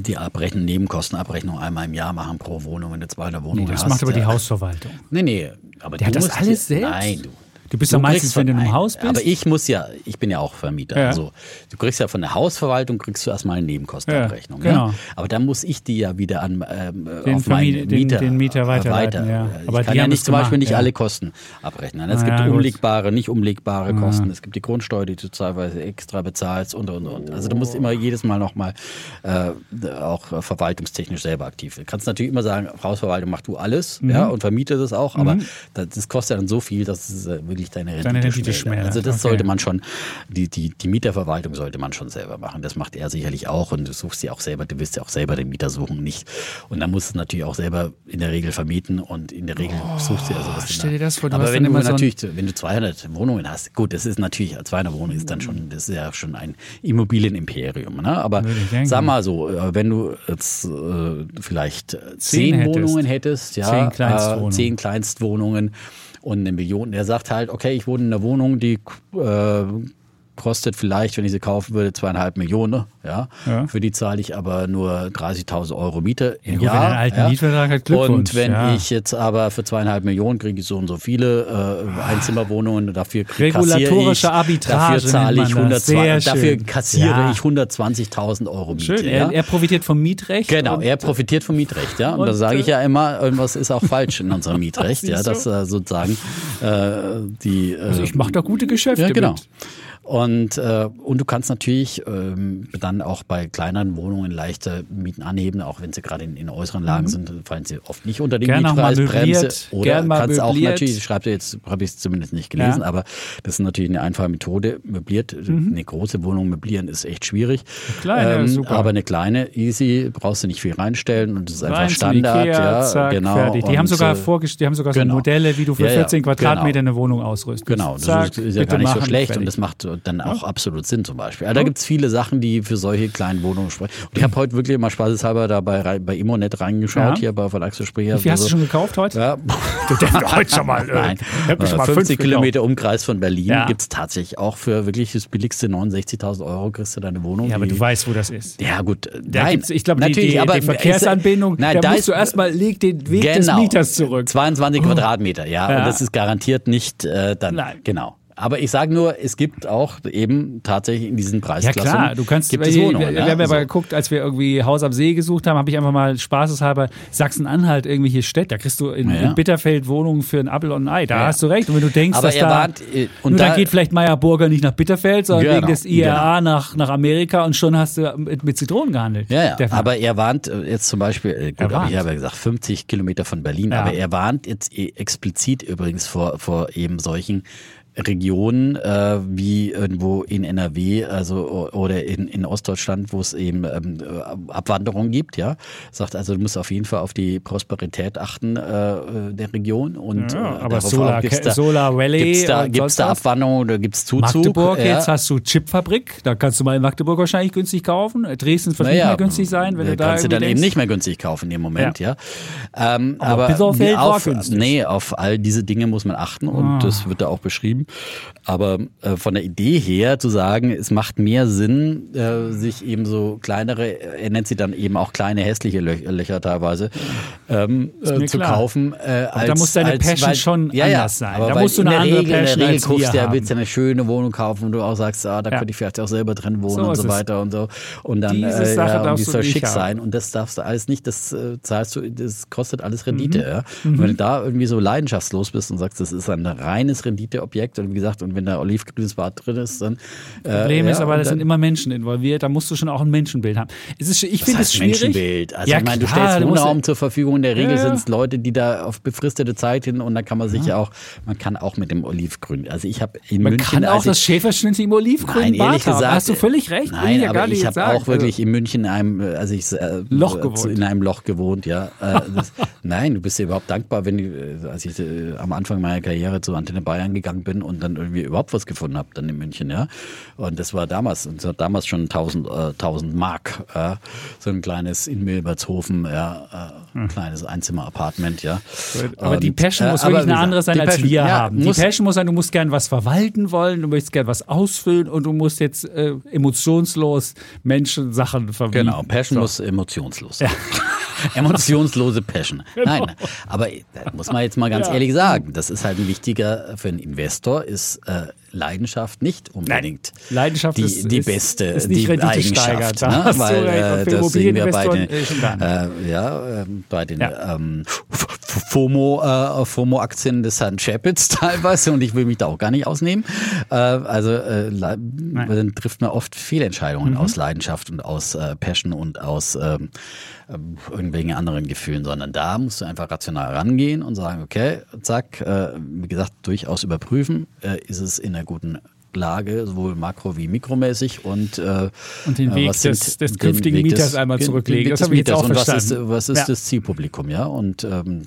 Speaker 2: die Abrechnung, Nebenkostenabrechnung einmal im Jahr machen pro Wohnung, wenn du zwei in der Wohnung
Speaker 1: nee, das
Speaker 2: hast.
Speaker 1: Das macht aber die Hausverwaltung.
Speaker 2: Nee, nee. Aber
Speaker 1: der hat das alles selbst?
Speaker 2: Nein, du,
Speaker 1: Du bist ja meistens, wenn du im Haus bist.
Speaker 2: Aber ich muss ja, ich bin ja auch Vermieter. Ja. Also, du kriegst ja von der Hausverwaltung kriegst du erstmal eine Nebenkostenabrechnung. Ja, genau. Ja? Aber dann muss ich die ja wieder an ähm,
Speaker 1: den
Speaker 2: auf meinen Mieter,
Speaker 1: den, den Mieter
Speaker 2: weiterleiten.
Speaker 1: Weiter. Ja.
Speaker 2: Ich aber kann ja nicht zum gemacht, Beispiel nicht alle Kosten abrechnen. Es gibt umlegbare, nicht umlegbare Kosten. Es gibt die Grundsteuer, die du teilweise extra bezahlst und und und. Also du musst immer jedes Mal nochmal äh, auch verwaltungstechnisch selber aktiv. Du kannst natürlich immer sagen, Hausverwaltung mach du alles, mhm. ja, und vermiete das auch, aber mhm. das, das, kostet ja dann so viel, dass es äh, wirklich natürlich deine Rendite,
Speaker 1: Deine Rendite
Speaker 2: schmälert, Also das
Speaker 1: okay.
Speaker 2: sollte man schon, die, die, die Mieterverwaltung sollte man schon selber machen. Das macht er sicherlich auch und du suchst ja auch selber, du willst ja auch selber den Mieter suchen, nicht. Und dann musst du es natürlich auch selber in der Regel vermieten und in der Regel suchst du ja sowas.
Speaker 1: Oh, stell dir das vor, du
Speaker 2: Aber wenn du
Speaker 1: immer so
Speaker 2: natürlich, wenn du 200 Wohnungen hast, gut, das ist natürlich, 200 Wohnungen ist dann schon, das ist ja schon ein Immobilienimperium, ne? Aber sag mal so, äh, wenn du jetzt äh, vielleicht äh, zehn
Speaker 1: hättest.
Speaker 2: Wohnungen hättest, ja,
Speaker 1: Zehn Kleinstwohnungen.
Speaker 2: Äh, zehn Kleinstwohnungen und eine Million, der sagt halt, okay, ich wohne in einer Wohnung, die äh, kostet vielleicht, wenn ich sie kaufen würde, zweieinhalb Millionen, ja.
Speaker 1: Ja.
Speaker 2: Für die zahle ich aber nur 30.000 Euro Miete im
Speaker 1: gut,
Speaker 2: Jahr.
Speaker 1: wenn einen alten
Speaker 2: ja.
Speaker 1: Mietvertrag hat,
Speaker 2: Und wenn
Speaker 1: ja.
Speaker 2: ich jetzt aber für zweieinhalb Millionen kriege ich so und so viele äh, Einzimmerwohnungen, dafür kassiere ich,
Speaker 1: Regulatorische Arbitrage
Speaker 2: dafür zahle ich
Speaker 1: man das.
Speaker 2: 120,
Speaker 1: Sehr
Speaker 2: dafür kassiere
Speaker 1: Ja.
Speaker 2: ich 120.000 Euro Miete.
Speaker 1: Schön,
Speaker 2: ja?
Speaker 1: er, er profitiert vom Mietrecht.
Speaker 2: Genau, er profitiert vom Mietrecht, ja. Und,
Speaker 1: Und,
Speaker 2: da sage ich
Speaker 1: äh,
Speaker 2: ja immer, irgendwas ist auch falsch in unserem Mietrecht, ja, dass äh, sozusagen äh, die. Äh,
Speaker 1: Also ich mache da gute Geschäfte
Speaker 2: ja, genau.
Speaker 1: mit.
Speaker 2: Und, äh, und du kannst natürlich ähm, dann auch bei kleineren Wohnungen leichter Mieten anheben, auch wenn sie gerade in, in äußeren Lagen sind, dann fallen sie oft nicht unter die
Speaker 1: Mhm. Gern
Speaker 2: Mietpreisbremse. Oder kannst auch natürlich, schreibt jetzt, habe ich es zumindest nicht gelesen,
Speaker 1: Ja.
Speaker 2: aber das ist natürlich eine einfache Methode. Möbliert, eine große Wohnung möblieren ist echt schwierig.
Speaker 1: Mhm. kleine,
Speaker 2: ähm,
Speaker 1: super.
Speaker 2: Aber eine kleine, easy, brauchst du nicht viel reinstellen und das ist einfach
Speaker 1: Rein
Speaker 2: Standard.
Speaker 1: Ikea,
Speaker 2: ja,
Speaker 1: zack,
Speaker 2: genau.
Speaker 1: fertig. Die
Speaker 2: Und,
Speaker 1: haben sogar
Speaker 2: äh,
Speaker 1: vorgest die haben sogar so
Speaker 2: genau.
Speaker 1: Modelle, wie du für
Speaker 2: Ja, ja,
Speaker 1: 14 Quadratmeter
Speaker 2: genau.
Speaker 1: eine Wohnung ausrüstest.
Speaker 2: Genau, das
Speaker 1: Zack,
Speaker 2: ist, ist ja gar nicht so
Speaker 1: machen,
Speaker 2: schlecht
Speaker 1: fertig.
Speaker 2: und das macht dann auch absolut Sinn zum Beispiel. Also da gibt's viele Sachen, die für solche kleinen Wohnungen sprechen. Und ich habe heute wirklich mal spaßeshalber da bei, bei Immonet reingeschaut,
Speaker 1: Ja.
Speaker 2: hier bei Verlagsgespräche.
Speaker 1: Wie viel hast du schon gekauft heute?
Speaker 2: Ja.
Speaker 1: Du denkst heute schon mal. äh,
Speaker 2: Nein, Äh,
Speaker 1: mal
Speaker 2: 50
Speaker 1: fünf
Speaker 2: Kilometer Umkreis von Berlin
Speaker 1: Ja.
Speaker 2: gibt's tatsächlich auch für wirklich das billigste 69.000 Euro kriegst du deine Wohnung.
Speaker 1: Ja, aber
Speaker 2: die-
Speaker 1: du weißt, wo das ist.
Speaker 2: Ja, gut.
Speaker 1: Da
Speaker 2: nein,
Speaker 1: ich glaube, die,
Speaker 2: natürlich,
Speaker 1: die,
Speaker 2: aber
Speaker 1: die Verkehrsanbindung,
Speaker 2: nein,
Speaker 1: da
Speaker 2: da
Speaker 1: musst du erstmal, leg den Weg des
Speaker 2: Genau.
Speaker 1: Mieters zurück.
Speaker 2: 22 Quadratmeter, ja,
Speaker 1: Ja.
Speaker 2: Und das ist garantiert nicht äh, dann.
Speaker 1: Nein.
Speaker 2: Genau. Aber ich sage nur, es gibt auch eben tatsächlich in diesen
Speaker 1: Ja
Speaker 2: Preisklassen.
Speaker 1: klar, du kannst,
Speaker 2: gibt es Wohnungen.
Speaker 1: wir,
Speaker 2: ja?
Speaker 1: wir haben ja
Speaker 2: So.
Speaker 1: mal geguckt, als wir irgendwie Haus am See gesucht haben, habe ich einfach mal spaßeshalber Sachsen-Anhalt irgendwelche Städte, da kriegst du in,
Speaker 2: Ja.
Speaker 1: in Bitterfeld Wohnungen für ein Appel und ein Ei, da
Speaker 2: Ja.
Speaker 1: hast du recht. Und wenn du denkst,
Speaker 2: Aber
Speaker 1: dass
Speaker 2: er
Speaker 1: da,
Speaker 2: warnt, äh, und
Speaker 1: nur da,
Speaker 2: da-
Speaker 1: geht vielleicht Meyer Burger nicht nach Bitterfeld, sondern
Speaker 2: Genau,
Speaker 1: wegen des IRA nach, nach Amerika und schon hast du mit, mit Zitronen gehandelt.
Speaker 2: Ja, ja. Aber er warnt äh, jetzt zum Beispiel, äh, gut,
Speaker 1: warnt.
Speaker 2: ich habe ja gesagt, 50 Kilometer von Berlin,
Speaker 1: Ja.
Speaker 2: aber er warnt jetzt explizit übrigens vor, vor eben solchen Regionen äh, wie irgendwo in NRW, also oder in, in Ostdeutschland, wo es eben ähm, äh, Abwanderung gibt, ja. Sagt also, du musst auf jeden Fall auf die Prosperität achten äh, der Region und
Speaker 1: Ja,
Speaker 2: äh,
Speaker 1: aber Solar-
Speaker 2: gibt's da,
Speaker 1: Solar Valley
Speaker 2: gibt's da, gibt's da? Abwanderung oder gibt's Zuzug?
Speaker 1: Magdeburg,
Speaker 2: ja.
Speaker 1: jetzt hast du Chipfabrik, da kannst du mal in Magdeburg wahrscheinlich günstig kaufen. Dresden wird nicht mehr günstig sein, wenn
Speaker 2: äh,
Speaker 1: du da
Speaker 2: kannst du dann
Speaker 1: irgendwie
Speaker 2: eben
Speaker 1: denkst.
Speaker 2: nicht mehr günstig kaufen im Moment, ja. Ähm,
Speaker 1: Aber
Speaker 2: aber auf, nee, auf all diese Dinge muss man achten und
Speaker 1: Ah.
Speaker 2: das wird da auch beschrieben. Aber äh, von der Idee her zu sagen, es macht mehr Sinn, äh, sich eben so kleinere, er nennt sie dann eben auch kleine hässliche Lö Löcher teilweise, ähm, äh, zu
Speaker 1: klar.
Speaker 2: kaufen. Äh, als,
Speaker 1: da muss deine
Speaker 2: als,
Speaker 1: Passion
Speaker 2: weil,
Speaker 1: schon
Speaker 2: ja, ja,
Speaker 1: anders sein.
Speaker 2: Aber
Speaker 1: Da musst du
Speaker 2: in
Speaker 1: eine
Speaker 2: der
Speaker 1: andere
Speaker 2: Regel, in der
Speaker 1: Passion
Speaker 2: Regel guckst ja,
Speaker 1: haben.
Speaker 2: willst du eine schöne Wohnung kaufen, wo du auch sagst, ah, da
Speaker 1: Ja.
Speaker 2: könnte ich vielleicht auch selber drin wohnen
Speaker 1: So
Speaker 2: und so
Speaker 1: es.
Speaker 2: weiter und so. Und dann
Speaker 1: Diese
Speaker 2: äh,
Speaker 1: Sache
Speaker 2: ja, und die soll schick
Speaker 1: haben.
Speaker 2: sein und das darfst du alles nicht, das äh, zahlst du, das kostet alles Rendite.
Speaker 1: Mhm.
Speaker 2: Ja? Und wenn du da irgendwie so leidenschaftslos bist und sagst, das ist ein reines Renditeobjekt und wie gesagt, und wenn da olivgrünes Bad drin ist, dann äh,
Speaker 1: Problem
Speaker 2: ja,
Speaker 1: ist aber, da sind immer Menschen involviert, da musst du schon auch ein Menschenbild haben. Es ist, ich finde es schwierig.
Speaker 2: Menschenbild. Also
Speaker 1: Ja,
Speaker 2: ich meine, du
Speaker 1: klar,
Speaker 2: stellst Wohnraum zur Verfügung. In der Regel
Speaker 1: Ja, ja.
Speaker 2: sind es Leute, die da auf befristete Zeit hin und da kann man sich ja auch, man kann auch mit dem Olivgrün. Also ich habe in
Speaker 1: Man
Speaker 2: München,
Speaker 1: kann auch
Speaker 2: ich,
Speaker 1: das Schäferschnitzel im olivgrünen
Speaker 2: Nein,
Speaker 1: Bart
Speaker 2: ehrlich
Speaker 1: haben.
Speaker 2: gesagt.
Speaker 1: Hast du völlig recht. ich
Speaker 2: Nein,
Speaker 1: ja gar
Speaker 2: aber ich habe auch wirklich in München in einem, äh, also ich äh,
Speaker 1: Loch
Speaker 2: äh,
Speaker 1: gewohnt.
Speaker 2: in einem Loch gewohnt, ja. Äh, das, nein, du bist dir überhaupt dankbar, wenn als ich äh, am Anfang meiner Karriere zu Antenne Bayern gegangen bin und dann irgendwie überhaupt was gefunden habe dann in München, ja. Und das war damals, und das hat damals schon 1000, äh, 1000 Mark, äh, so ein kleines in Milbertshofen, ja, äh, ein kleines Einzimmer-Apartment, ja.
Speaker 1: Hm. Aber die
Speaker 2: Und,
Speaker 1: Passion
Speaker 2: äh,
Speaker 1: muss
Speaker 2: aber
Speaker 1: wirklich eine andere sein,
Speaker 2: die
Speaker 1: als
Speaker 2: Passion,
Speaker 1: wir
Speaker 2: ja,
Speaker 1: haben. Die Passion muss sein, du musst gern was verwalten wollen, du möchtest gern was ausfüllen und du musst jetzt äh, emotionslos Menschen Sachen verbinden.
Speaker 2: Genau, Passion muss emotionslos sein. Emotionslose Passion. Nein, aber muss man jetzt mal ganz
Speaker 1: Ja.
Speaker 2: ehrlich sagen, das ist halt ein wichtiger für einen Investor, ist äh, Leidenschaft nicht unbedingt
Speaker 1: Leidenschaft
Speaker 2: die,
Speaker 1: ist,
Speaker 2: die beste
Speaker 1: ist nicht
Speaker 2: die. Eigenschaft. Ne? Weil äh, das sehen wir bei den,
Speaker 1: äh,
Speaker 2: äh, ja, ähm, bei den
Speaker 1: Ja.
Speaker 2: ähm, FOMO, äh, FOMO-Aktien des Herrn Chapitz teilweise und ich will mich da auch gar nicht ausnehmen. Äh, also äh, dann trifft man oft Fehlentscheidungen
Speaker 1: Mhm.
Speaker 2: aus Leidenschaft und aus äh, Passion und aus ähm, ähm, irgendwelchen anderen Gefühlen, sondern da musst du einfach rational rangehen und sagen, okay, zack, äh, wie gesagt, durchaus überprüfen, äh, ist es in einer guten Lage, sowohl makro- wie mikromäßig und, äh,
Speaker 1: Und den
Speaker 2: äh,
Speaker 1: Weg
Speaker 2: was sind
Speaker 1: des- des künftigen
Speaker 2: Weg
Speaker 1: Mieters einmal
Speaker 2: den
Speaker 1: zurücklegen. Das
Speaker 2: des
Speaker 1: habe ich jetzt auch
Speaker 2: und was
Speaker 1: verstanden.
Speaker 2: ist, was ist
Speaker 1: Ja.
Speaker 2: das Zielpublikum, ja? Und ähm,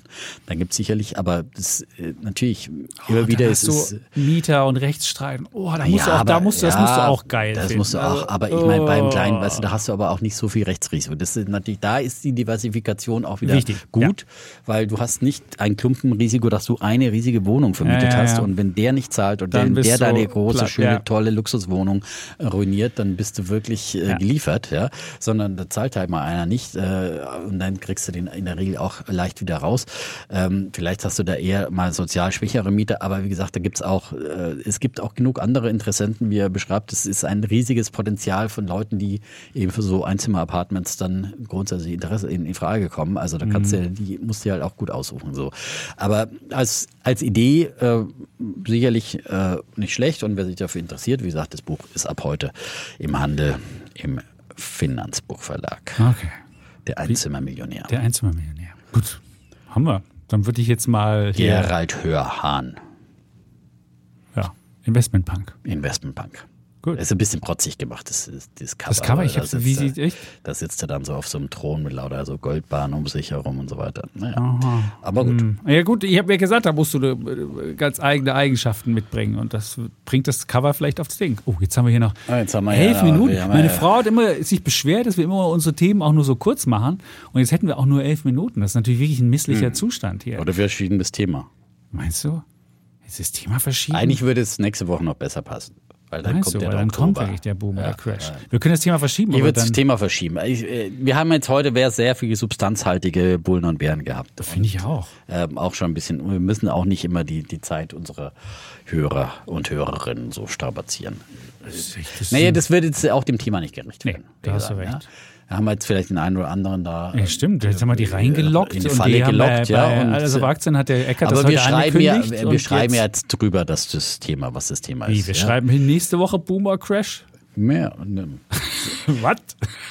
Speaker 2: dann gibt es sicherlich, aber das, äh, natürlich
Speaker 1: Oh,
Speaker 2: immer wieder ist es.
Speaker 1: du Mieter und Rechtsstreit. Oh, da musst du auch,
Speaker 2: aber-
Speaker 1: da musst du, das
Speaker 2: ja,
Speaker 1: musst du auch geil
Speaker 2: Das
Speaker 1: finden.
Speaker 2: musst du auch,
Speaker 1: Also,
Speaker 2: aber ich meine, beim
Speaker 1: oh.
Speaker 2: Kleinen, weißt du, da hast du aber auch nicht so viel Rechtsrisiko. Das ist natürlich, da ist die Diversifikation auch wieder
Speaker 1: Wichtig,
Speaker 2: gut, weil du hast nicht ein Klumpenrisiko, dass du eine riesige Wohnung vermietet
Speaker 1: Ja, ja,
Speaker 2: hast
Speaker 1: ja.
Speaker 2: und wenn der nicht zahlt und
Speaker 1: Dann
Speaker 2: der, der
Speaker 1: du
Speaker 2: deine große,
Speaker 1: platt,
Speaker 2: schöne,
Speaker 1: ja.
Speaker 2: tolle Luxuswohnung äh, ruiniert, dann bist du wirklich äh, geliefert, ja. Sondern da zahlt halt mal einer nicht äh, und dann kriegst du den in der Regel auch leicht wieder raus. Ähm, vielleicht hast du da eher mal sozial schwächere Mieter, aber wie gesagt, da gibt's auch, äh, es gibt auch genug andere Interessenten, wie er beschreibt. Es ist ein riesiges Potenzial von Leuten, die eben für so Einzimmer-Apartments dann grundsätzlich Interesse in, in Frage kommen. Also da kannst du, die musst du halt auch gut aussuchen. So. Aber als, als Idee äh, sicherlich äh, nicht schlecht und wer sich dafür interessiert, wie gesagt, das Buch ist ab heute im Handel im Finanzbuchverlag.
Speaker 1: Okay.
Speaker 2: Der Einzimmermillionär.
Speaker 1: Der Einzimmermillionär. Gut, haben wir. Dann würde ich jetzt mal
Speaker 2: Gerald Hörhahn,
Speaker 1: ja, Investmentpunk.
Speaker 2: Investmentbank.
Speaker 1: Gut.
Speaker 2: Ist ein bisschen protzig gemacht, das, das, Cover.
Speaker 1: Das Cover, ich hab's, wie sieht echt?
Speaker 2: Da sitzt er dann so auf so einem Thron mit lauter so Goldbahn um sich herum und so weiter. Naja.
Speaker 1: Aha.
Speaker 2: Aber gut.
Speaker 1: Hm. Ja gut, ich habe ja gesagt, da musst du äh, ganz eigene Eigenschaften mitbringen und das bringt das Cover vielleicht aufs Ding. Oh, jetzt haben wir hier noch
Speaker 2: Ah, jetzt haben wir
Speaker 1: elf
Speaker 2: ja-
Speaker 1: Minuten.
Speaker 2: wir
Speaker 1: Meine
Speaker 2: ja-
Speaker 1: Frau hat immer sich beschwert, dass wir immer unsere Themen auch nur so kurz machen und jetzt hätten wir auch nur elf Minuten. Das ist natürlich wirklich ein misslicher Zustand hier.
Speaker 2: Oder wir schieben das Thema.
Speaker 1: Meinst du? Ist das Thema verschieben?
Speaker 2: Eigentlich würde es nächste Woche noch besser passen. Weil dann kommt
Speaker 1: du,
Speaker 2: der
Speaker 1: weil dann kommt wirklich der Boom oder
Speaker 2: Ja,
Speaker 1: Crash.
Speaker 2: ja.
Speaker 1: Wir können das Thema verschieben,
Speaker 2: Ich würde das Thema verschieben. Ich, äh, wir haben jetzt heute sehr viele substanzhaltige Bullen und Bären gehabt.
Speaker 1: finde ich auch.
Speaker 2: ähm, auch schon ein bisschen, wir müssen auch nicht immer die, die Zeit unserer Hörer und Hörerinnen so strapazieren.
Speaker 1: Das, das
Speaker 2: Naja, das wird jetzt auch dem Thema nicht gerecht
Speaker 1: Nee,
Speaker 2: werden.
Speaker 1: da
Speaker 2: wie
Speaker 1: hast du recht.
Speaker 2: Ja. Da haben wir jetzt vielleicht den einen oder anderen da.
Speaker 1: ja, stimmt, jetzt haben wir die reingelockt
Speaker 2: in die
Speaker 1: und
Speaker 2: Falle
Speaker 1: die haben wir
Speaker 2: gelockt,
Speaker 1: bei
Speaker 2: ja, und-
Speaker 1: alles auf Aktien hat der Eckert das
Speaker 2: aber wir schreiben, ja, wir
Speaker 1: und
Speaker 2: schreiben ja
Speaker 1: jetzt,
Speaker 2: jetzt drüber, dass das Thema, was das Thema
Speaker 1: Wie,
Speaker 2: ist.
Speaker 1: wir
Speaker 2: ja?
Speaker 1: schreiben hin nächste Woche Boomer Crash?
Speaker 2: Mehr. ne.
Speaker 1: Was?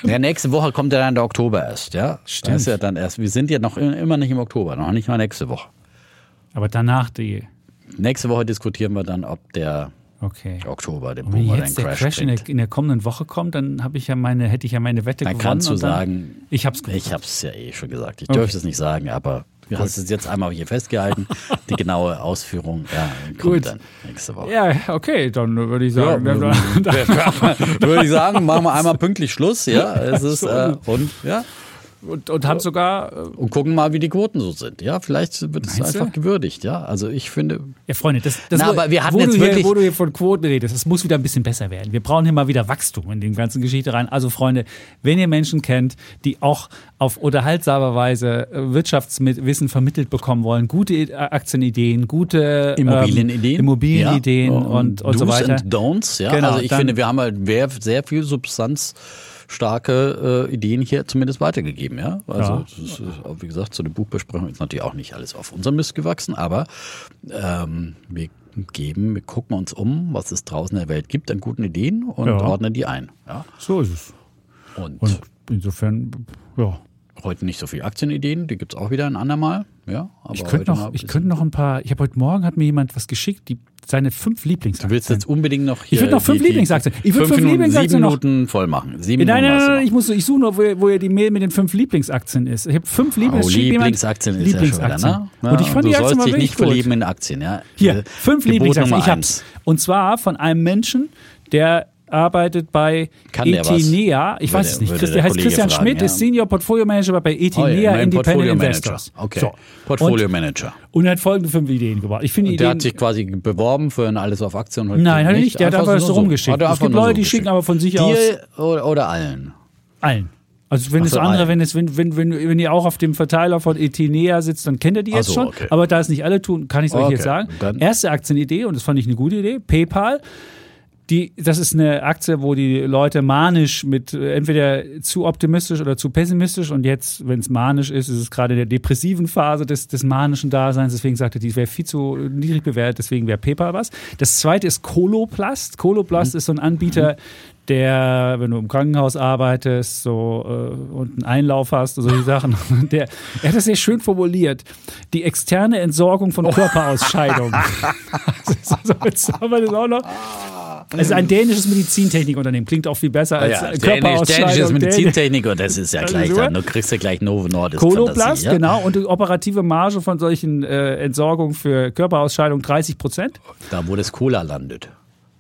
Speaker 2: Ja, nächste Woche kommt ja dann der Oktober erst, ja?
Speaker 1: Stimmt.
Speaker 2: Das ist ja dann erst. Wir sind ja noch immer nicht im Oktober, noch nicht mal nächste Woche.
Speaker 1: Aber danach die.
Speaker 2: Nächste Woche diskutieren wir dann, ob der
Speaker 1: Okay.
Speaker 2: Oktober den
Speaker 1: Und wenn
Speaker 2: Boomer den
Speaker 1: jetzt der
Speaker 2: Crash,
Speaker 1: Crash in der, in der kommenden Woche kommt, dann habe ich ja meine, hätte ich ja meine Wette
Speaker 2: Dann
Speaker 1: gewonnen.
Speaker 2: kannst du
Speaker 1: und dann,
Speaker 2: sagen,
Speaker 1: ich hab's gewonnen.
Speaker 2: ich habe es ja eh schon gesagt. Ich
Speaker 1: Okay.
Speaker 2: dürfte es nicht sagen, aber du hast es jetzt einmal hier festgehalten. Die genaue Ausführung ja, kommt
Speaker 1: Gut.
Speaker 2: dann nächste Woche.
Speaker 1: Ja, okay, dann würde ich sagen,
Speaker 2: Ja, Würde ich sagen, machen wir einmal pünktlich Schluss, ja. Es ist, äh, und, ja.
Speaker 1: Und, und hat sogar, äh,
Speaker 2: Und gucken mal, wie die Quoten so sind. Ja, vielleicht wird es
Speaker 1: Meinst du?
Speaker 2: einfach gewürdigt, ja. Also ich finde,
Speaker 1: ja Freunde, das, das
Speaker 2: Na,
Speaker 1: wo,
Speaker 2: aber wir hatten
Speaker 1: wo,
Speaker 2: jetzt
Speaker 1: du hier,
Speaker 2: wirklich-
Speaker 1: wo du hier von Quoten redest, das muss wieder ein bisschen besser werden. Wir brauchen hier mal wieder Wachstum in die ganzen Geschichte rein. Also Freunde, wenn ihr Menschen kennt, die auch auf unterhaltsame Weise äh, Wirtschaftswissen vermittelt bekommen wollen, gute äh, Aktienideen, gute ähm,
Speaker 2: Immobilienideen.
Speaker 1: Immobilienideen
Speaker 2: ja.
Speaker 1: und, und so
Speaker 2: Do's
Speaker 1: weiter.
Speaker 2: and Don'ts, ja.
Speaker 1: Genau,
Speaker 2: also ich finde, wir haben halt sehr, viel substanzstarke äh, Ideen hier zumindest weitergegeben, ja. Also
Speaker 1: Ja.
Speaker 2: ist, äh, wie gesagt, so eine Buchbesprechung ist natürlich auch nicht alles auf unserem Mist gewachsen, aber ähm, wir geben, wir gucken uns um, was es draußen in der Welt gibt an guten Ideen und
Speaker 1: Ja.
Speaker 2: ordnen die ein. Ja.
Speaker 1: So ist es.
Speaker 2: Und,
Speaker 1: Und insofern, ja.
Speaker 2: Heute nicht so viele Aktienideen, die gibt es auch wieder ein andermal. Ja, aber
Speaker 1: Ich könnte noch, ich könnte noch ein paar. Ich habe heute Morgen hat mir jemand was geschickt, die seine fünf
Speaker 2: Du
Speaker 1: Lieblingsaktien.
Speaker 2: willst jetzt unbedingt noch hier.
Speaker 1: Ich will noch fünf
Speaker 2: die-
Speaker 1: Lieblingsaktien. Ich will fünf
Speaker 2: Minuten,
Speaker 1: Lieblingsaktien
Speaker 2: sieben
Speaker 1: noch.
Speaker 2: Minuten voll machen. Sieben
Speaker 1: Nein, nein,
Speaker 2: Minuten
Speaker 1: nein,
Speaker 2: du
Speaker 1: nein, ich, muss, ich suche nur, wo, wo ihr die Mail mit den fünf Lieblingsaktien ist. Ich habe fünf Lieblings
Speaker 2: Oh,
Speaker 1: jemand-
Speaker 2: Lieblingsaktien ist ja schon wieder, ne? Ja,
Speaker 1: Und ich fand
Speaker 2: du
Speaker 1: die
Speaker 2: sollst dich nicht
Speaker 1: gut.
Speaker 2: verlieben in Aktien, ja?
Speaker 1: Hier,
Speaker 2: Äh,
Speaker 1: fünf
Speaker 2: Gebot
Speaker 1: Lieblingsaktien. Ich hab's. Und zwar von einem Menschen, der arbeitet bei
Speaker 2: Kann?
Speaker 1: Etinea. Ich
Speaker 2: Würde-
Speaker 1: weiß es nicht.
Speaker 2: würde
Speaker 1: Christ-
Speaker 2: der
Speaker 1: heißt
Speaker 2: Kollege
Speaker 1: Christian
Speaker 2: fragen,
Speaker 1: Schmidt,
Speaker 2: ja.
Speaker 1: ist Senior Portfolio Manager bei
Speaker 2: Oh, ja,
Speaker 1: Etinea Independent Investors.
Speaker 2: Okay.
Speaker 1: So.
Speaker 2: Portfolio Manager.
Speaker 1: Und, und er hat folgende fünf Ideen gebracht. Ich finde
Speaker 2: der
Speaker 1: Ideen.
Speaker 2: hat sich quasi beworben für ein Alles auf Aktien. und
Speaker 1: Nein, hat er nicht. Der hat
Speaker 2: Einfach
Speaker 1: so rumgeschickt. Es gibt Leute,
Speaker 2: so
Speaker 1: die schicken aber von sich aus
Speaker 2: Dir oder, oder allen?
Speaker 1: allen. Also wenn
Speaker 2: Ach so,
Speaker 1: andere, wenn es, wenn, wenn, wenn, wenn ihr auch auf dem Verteiler von Etinea sitzt, dann kennt ihr die
Speaker 2: Ach
Speaker 1: jetzt
Speaker 2: so,
Speaker 1: schon.
Speaker 2: okay.
Speaker 1: Aber da es nicht alle tun, kann ich es euch
Speaker 2: Okay,
Speaker 1: jetzt sagen.
Speaker 2: dann-
Speaker 1: Erste Aktienidee, und das fand ich eine gute Idee, PayPal. Die, das ist eine Aktie, wo die Leute manisch mit äh, entweder zu optimistisch oder zu pessimistisch und jetzt, wenn es manisch ist, ist es gerade in der depressiven Phase des, des manischen Daseins. Deswegen sagte die, wäre viel zu niedrig bewertet, deswegen wäre PayPal was. Das zweite ist Coloplast. Coloplast ist so ein Anbieter, der, wenn du im Krankenhaus arbeitest, so äh, und einen Einlauf hast und solche Sachen, der, er hat das sehr schön formuliert. Die externe Entsorgung von Körperausscheidungen. also, jetzt haben wir das auch noch. Es ist ein dänisches Medizintechnikunternehmen, klingt auch viel besser als
Speaker 2: ja, dänisch, dänisches
Speaker 1: Dänisch-
Speaker 2: Medizintechnik und das ist ja
Speaker 1: Also
Speaker 2: gleich dann. Du kriegst ja gleich Novo Nordisk. Fantasie, ja?
Speaker 1: genau, und die operative Marge von solchen äh, Entsorgungen für Körperausscheidung 30 Prozent.
Speaker 2: Da, wo das Cola landet.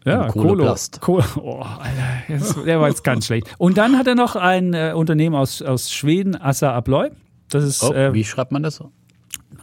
Speaker 1: Ja.
Speaker 2: Coloplast.
Speaker 1: Colo. Oh, Alter, der war jetzt ganz schlecht. Und dann hat er noch ein äh, Unternehmen aus, aus Schweden, Assa Abloy. Das ist,
Speaker 2: Oh,
Speaker 1: äh,
Speaker 2: wie schreibt man das so?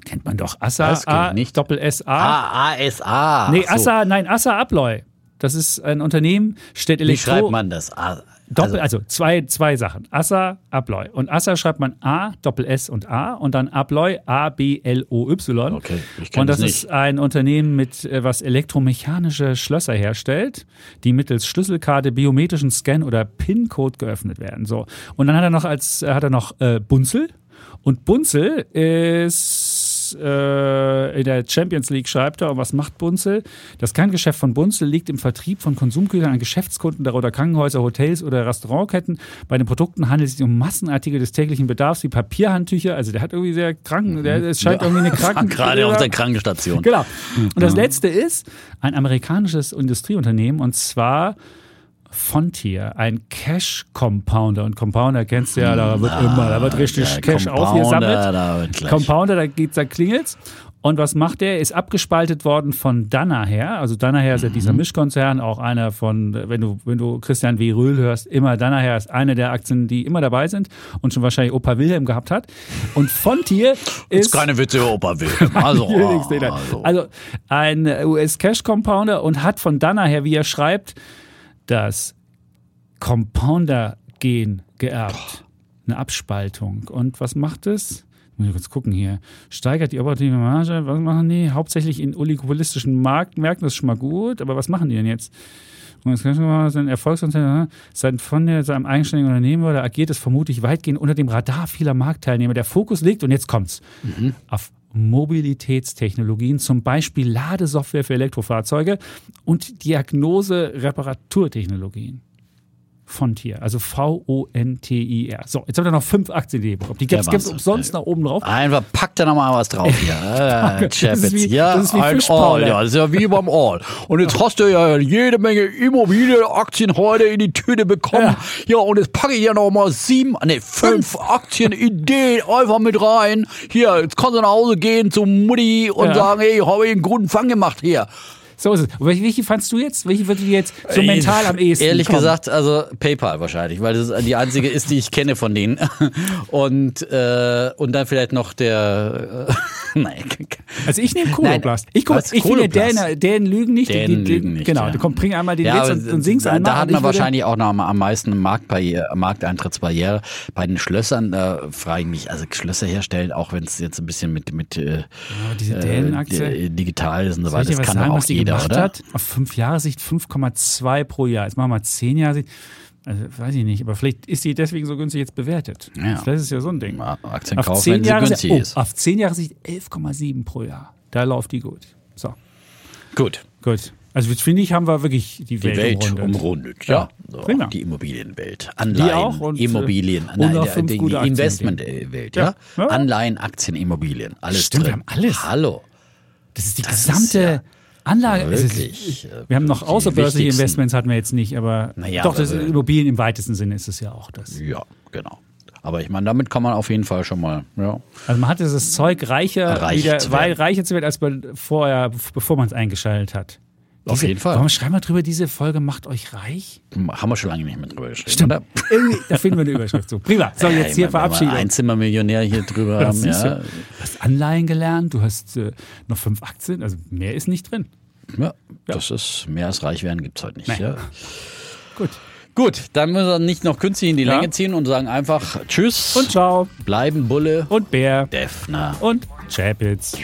Speaker 1: kennt man doch, Assa, A,
Speaker 2: nicht.
Speaker 1: Doppel S, A.
Speaker 2: Ah, ASA.
Speaker 1: nee,
Speaker 2: Ach so.
Speaker 1: Assa, nein, Assa Abloy. Das ist ein Unternehmen, stellt
Speaker 2: Wie
Speaker 1: Elektro...
Speaker 2: schreibt man das? Ah,
Speaker 1: Doppel, also, zwei, zwei Sachen. Assa, Abloy. Und Assa schreibt man A, Doppel S und A und dann Abloy, A, B, L, O, Y.
Speaker 2: Okay, ich kenn
Speaker 1: Und das
Speaker 2: das
Speaker 1: ist ein Unternehmen, mit, äh, was elektromechanische Schlösser herstellt, die mittels Schlüsselkarte, biometrischen Scan oder PIN-Code geöffnet werden. So. Und dann hat er noch als, äh, hat er noch äh, Bunzel. Und Bunzel ist äh, in der Champions League schreibt er, und was macht Bunzel? Das Kerngeschäft von Bunzel liegt im Vertrieb von Konsumgütern an Geschäftskunden, darunter Krankenhäuser, Hotels oder Restaurantketten. Bei den Produkten handelt es sich um Massenartikel des täglichen Bedarfs wie Papierhandtücher. Also der hat irgendwie sehr kranken, der, es scheint irgendwie eine Kranken
Speaker 2: Gerade auf der Krankenstation.
Speaker 1: Genau. Und das letzte ist ein amerikanisches Industrieunternehmen und zwar Fontier, ein Cash Compounder. Und Compounder kennst du ja, da wird immer, da wird richtig Cash aufgesammelt.
Speaker 2: da
Speaker 1: Compounder, da geht's, da klingelt's. Und was macht der? Ist abgespaltet worden von Danaher. Also Danaher ist ja
Speaker 2: Mhm.
Speaker 1: dieser Mischkonzern, auch einer von, wenn du, wenn du Christian W. Röhl hörst, immer Danaher ist eine der Aktien, die immer dabei sind und schon wahrscheinlich Opa Wilhelm gehabt hat. Und Fontier ist.
Speaker 2: Ist keine Witze über Opa Wilhelm. Also,
Speaker 1: nein.
Speaker 2: also.
Speaker 1: Also ein US-Cash-Compounder und hat von dann her, wie er schreibt, das Compounder-Gen geerbt. Eine Abspaltung. Und was macht es? Muss ich kurz gucken hier. Steigert die operative Marge. Was machen die? Hauptsächlich in oligopolistischen Markt, Märkten, das ist schon mal gut. Aber was machen die denn jetzt? Und das ist ein Erfolgsunternehmen. Seit von der, seinem eigenständigen Unternehmen oder agiert es vermutlich weitgehend unter dem Radar vieler Marktteilnehmer. Der Fokus liegt, und jetzt kommt's, auf Mobilitätstechnologien, zum Beispiel Ladesoftware für Elektrofahrzeuge und Diagnose-Reparaturtechnologien. Fontier, also V-O-N-T-I-R. So, jetzt haben wir noch fünf Aktien, die ihr
Speaker 2: Ja,
Speaker 1: gibt's
Speaker 2: Wahnsinn.
Speaker 1: umsonst nach oben drauf.
Speaker 2: Einfach packt da nochmal was drauf hier. Äh,
Speaker 1: Das ist wie-
Speaker 2: ja,
Speaker 1: das ist wie
Speaker 2: ein. All. Ja, das ist ja wie beim All. Und jetzt hast du ja jede Menge Immobilienaktien heute in die Tüte bekommen.
Speaker 1: Ja.
Speaker 2: Ja, und jetzt packe ich ja nochmal sieben, nee, fünf Aktienideen einfach mit rein. Hier, jetzt kannst du nach Hause gehen zu Mutti und
Speaker 1: Ja.
Speaker 2: sagen, hey, habe ich einen guten Fang gemacht hier.
Speaker 1: So ist es. Und welche, welche fandst du jetzt? Welche würde dir jetzt so mental am ehesten
Speaker 2: Ehrlich
Speaker 1: kommen?
Speaker 2: gesagt, also PayPal wahrscheinlich, weil das die einzige ist, die ich kenne von denen. Und, äh, und dann vielleicht noch der. Äh, nein.
Speaker 1: Also ich nehme Coloplast. Ich, guck, ich finde? Dänen, Dänen lügen nicht. die-
Speaker 2: Dänen
Speaker 1: die,
Speaker 2: lügen nicht,
Speaker 1: Genau,
Speaker 2: ja.
Speaker 1: du komm, bring einmal den
Speaker 2: Ja,
Speaker 1: Witz und, und sing's einmal.
Speaker 2: da hat man wahrscheinlich auch noch am, am meisten Marktbarriere, Markeintrittsbarriere. Bei den Schlössern, da frage ich mich, also Schlösser herstellen, auch wenn es jetzt ein bisschen mit, mit äh,
Speaker 1: Aber diese
Speaker 2: äh, digital ist und so weiter, das kann
Speaker 1: sagen,
Speaker 2: auch jeder,
Speaker 1: gemacht
Speaker 2: oder?
Speaker 1: hat? Auf fünf Jahre Sicht 5,2 pro Jahr. Jetzt machen wir mal zehn Jahre Sicht. Also, weiß ich nicht, aber vielleicht ist die deswegen so günstig jetzt bewertet.
Speaker 2: Ja.
Speaker 1: Vielleicht ist ja so ein Ding.
Speaker 2: Aktien
Speaker 1: Auf
Speaker 2: kaufen, wenn sie
Speaker 1: Jahre,
Speaker 2: günstig
Speaker 1: oh,
Speaker 2: ist.
Speaker 1: auf zehn Jahre Sicht 11,7 pro Jahr. Da läuft die gut. So,
Speaker 2: Gut.
Speaker 1: gut. Also finde ich, haben wir wirklich die,
Speaker 2: Die
Speaker 1: Welt,
Speaker 2: Welt
Speaker 1: umrundet.
Speaker 2: umrundet, ja. So,
Speaker 1: prima.
Speaker 2: die Immobilienwelt. Anleihen,
Speaker 1: auch und, äh,
Speaker 2: Immobilien, nein, der, die, die. Investmentwelt, ja.
Speaker 1: Ja. Ja.
Speaker 2: Anleihen, Aktien, Immobilien, alles
Speaker 1: Stimmt,
Speaker 2: drin.
Speaker 1: wir haben alles.
Speaker 2: Hallo.
Speaker 1: Das ist die
Speaker 2: Das ist
Speaker 1: gesamte
Speaker 2: ja
Speaker 1: Anlage. Ist-
Speaker 2: wirklich, äh,
Speaker 1: wir haben noch außerbörsliche. Investments hatten wir jetzt nicht, aber
Speaker 2: Naja,
Speaker 1: doch, das
Speaker 2: aber-
Speaker 1: Immobilien im weitesten Sinne ist es ja auch das.
Speaker 2: Ja, genau. Aber ich meine, damit kann man auf jeden Fall schon mal, ja.
Speaker 1: Also man hatte das Zeug reicher,
Speaker 2: Reich
Speaker 1: wieder,
Speaker 2: werden.
Speaker 1: reicher zu werden, als vorher, bevor man es eingeschaltet hat.
Speaker 2: Auf jeden Fall.
Speaker 1: Warum schreiben wir drüber, diese Folge macht euch reich?
Speaker 2: Haben wir schon lange nicht mehr drüber geschrieben?
Speaker 1: Irgendwie, da finden wir eine Überschrift zu. Prima. So,
Speaker 2: Ja,
Speaker 1: jetzt
Speaker 2: ich
Speaker 1: hier
Speaker 2: meine, wenn wir
Speaker 1: Verabschiedung.
Speaker 2: Ein Zimmermillionär hier drüber haben, ja.
Speaker 1: Du hast Anleihen gelernt, du hast äh, noch fünf Aktien, also mehr ist nicht drin.
Speaker 2: ja. Das ist mehr als reich werden gibt's heute nicht, ja.
Speaker 1: Gut.
Speaker 2: Gut, dann müssen wir nicht noch künstlich in die
Speaker 1: Ja.
Speaker 2: Länge ziehen und sagen einfach Tschüss
Speaker 1: Und ciao.
Speaker 2: bleiben Bulle
Speaker 1: Und Bär.
Speaker 2: Defner.
Speaker 1: Und Chapitz.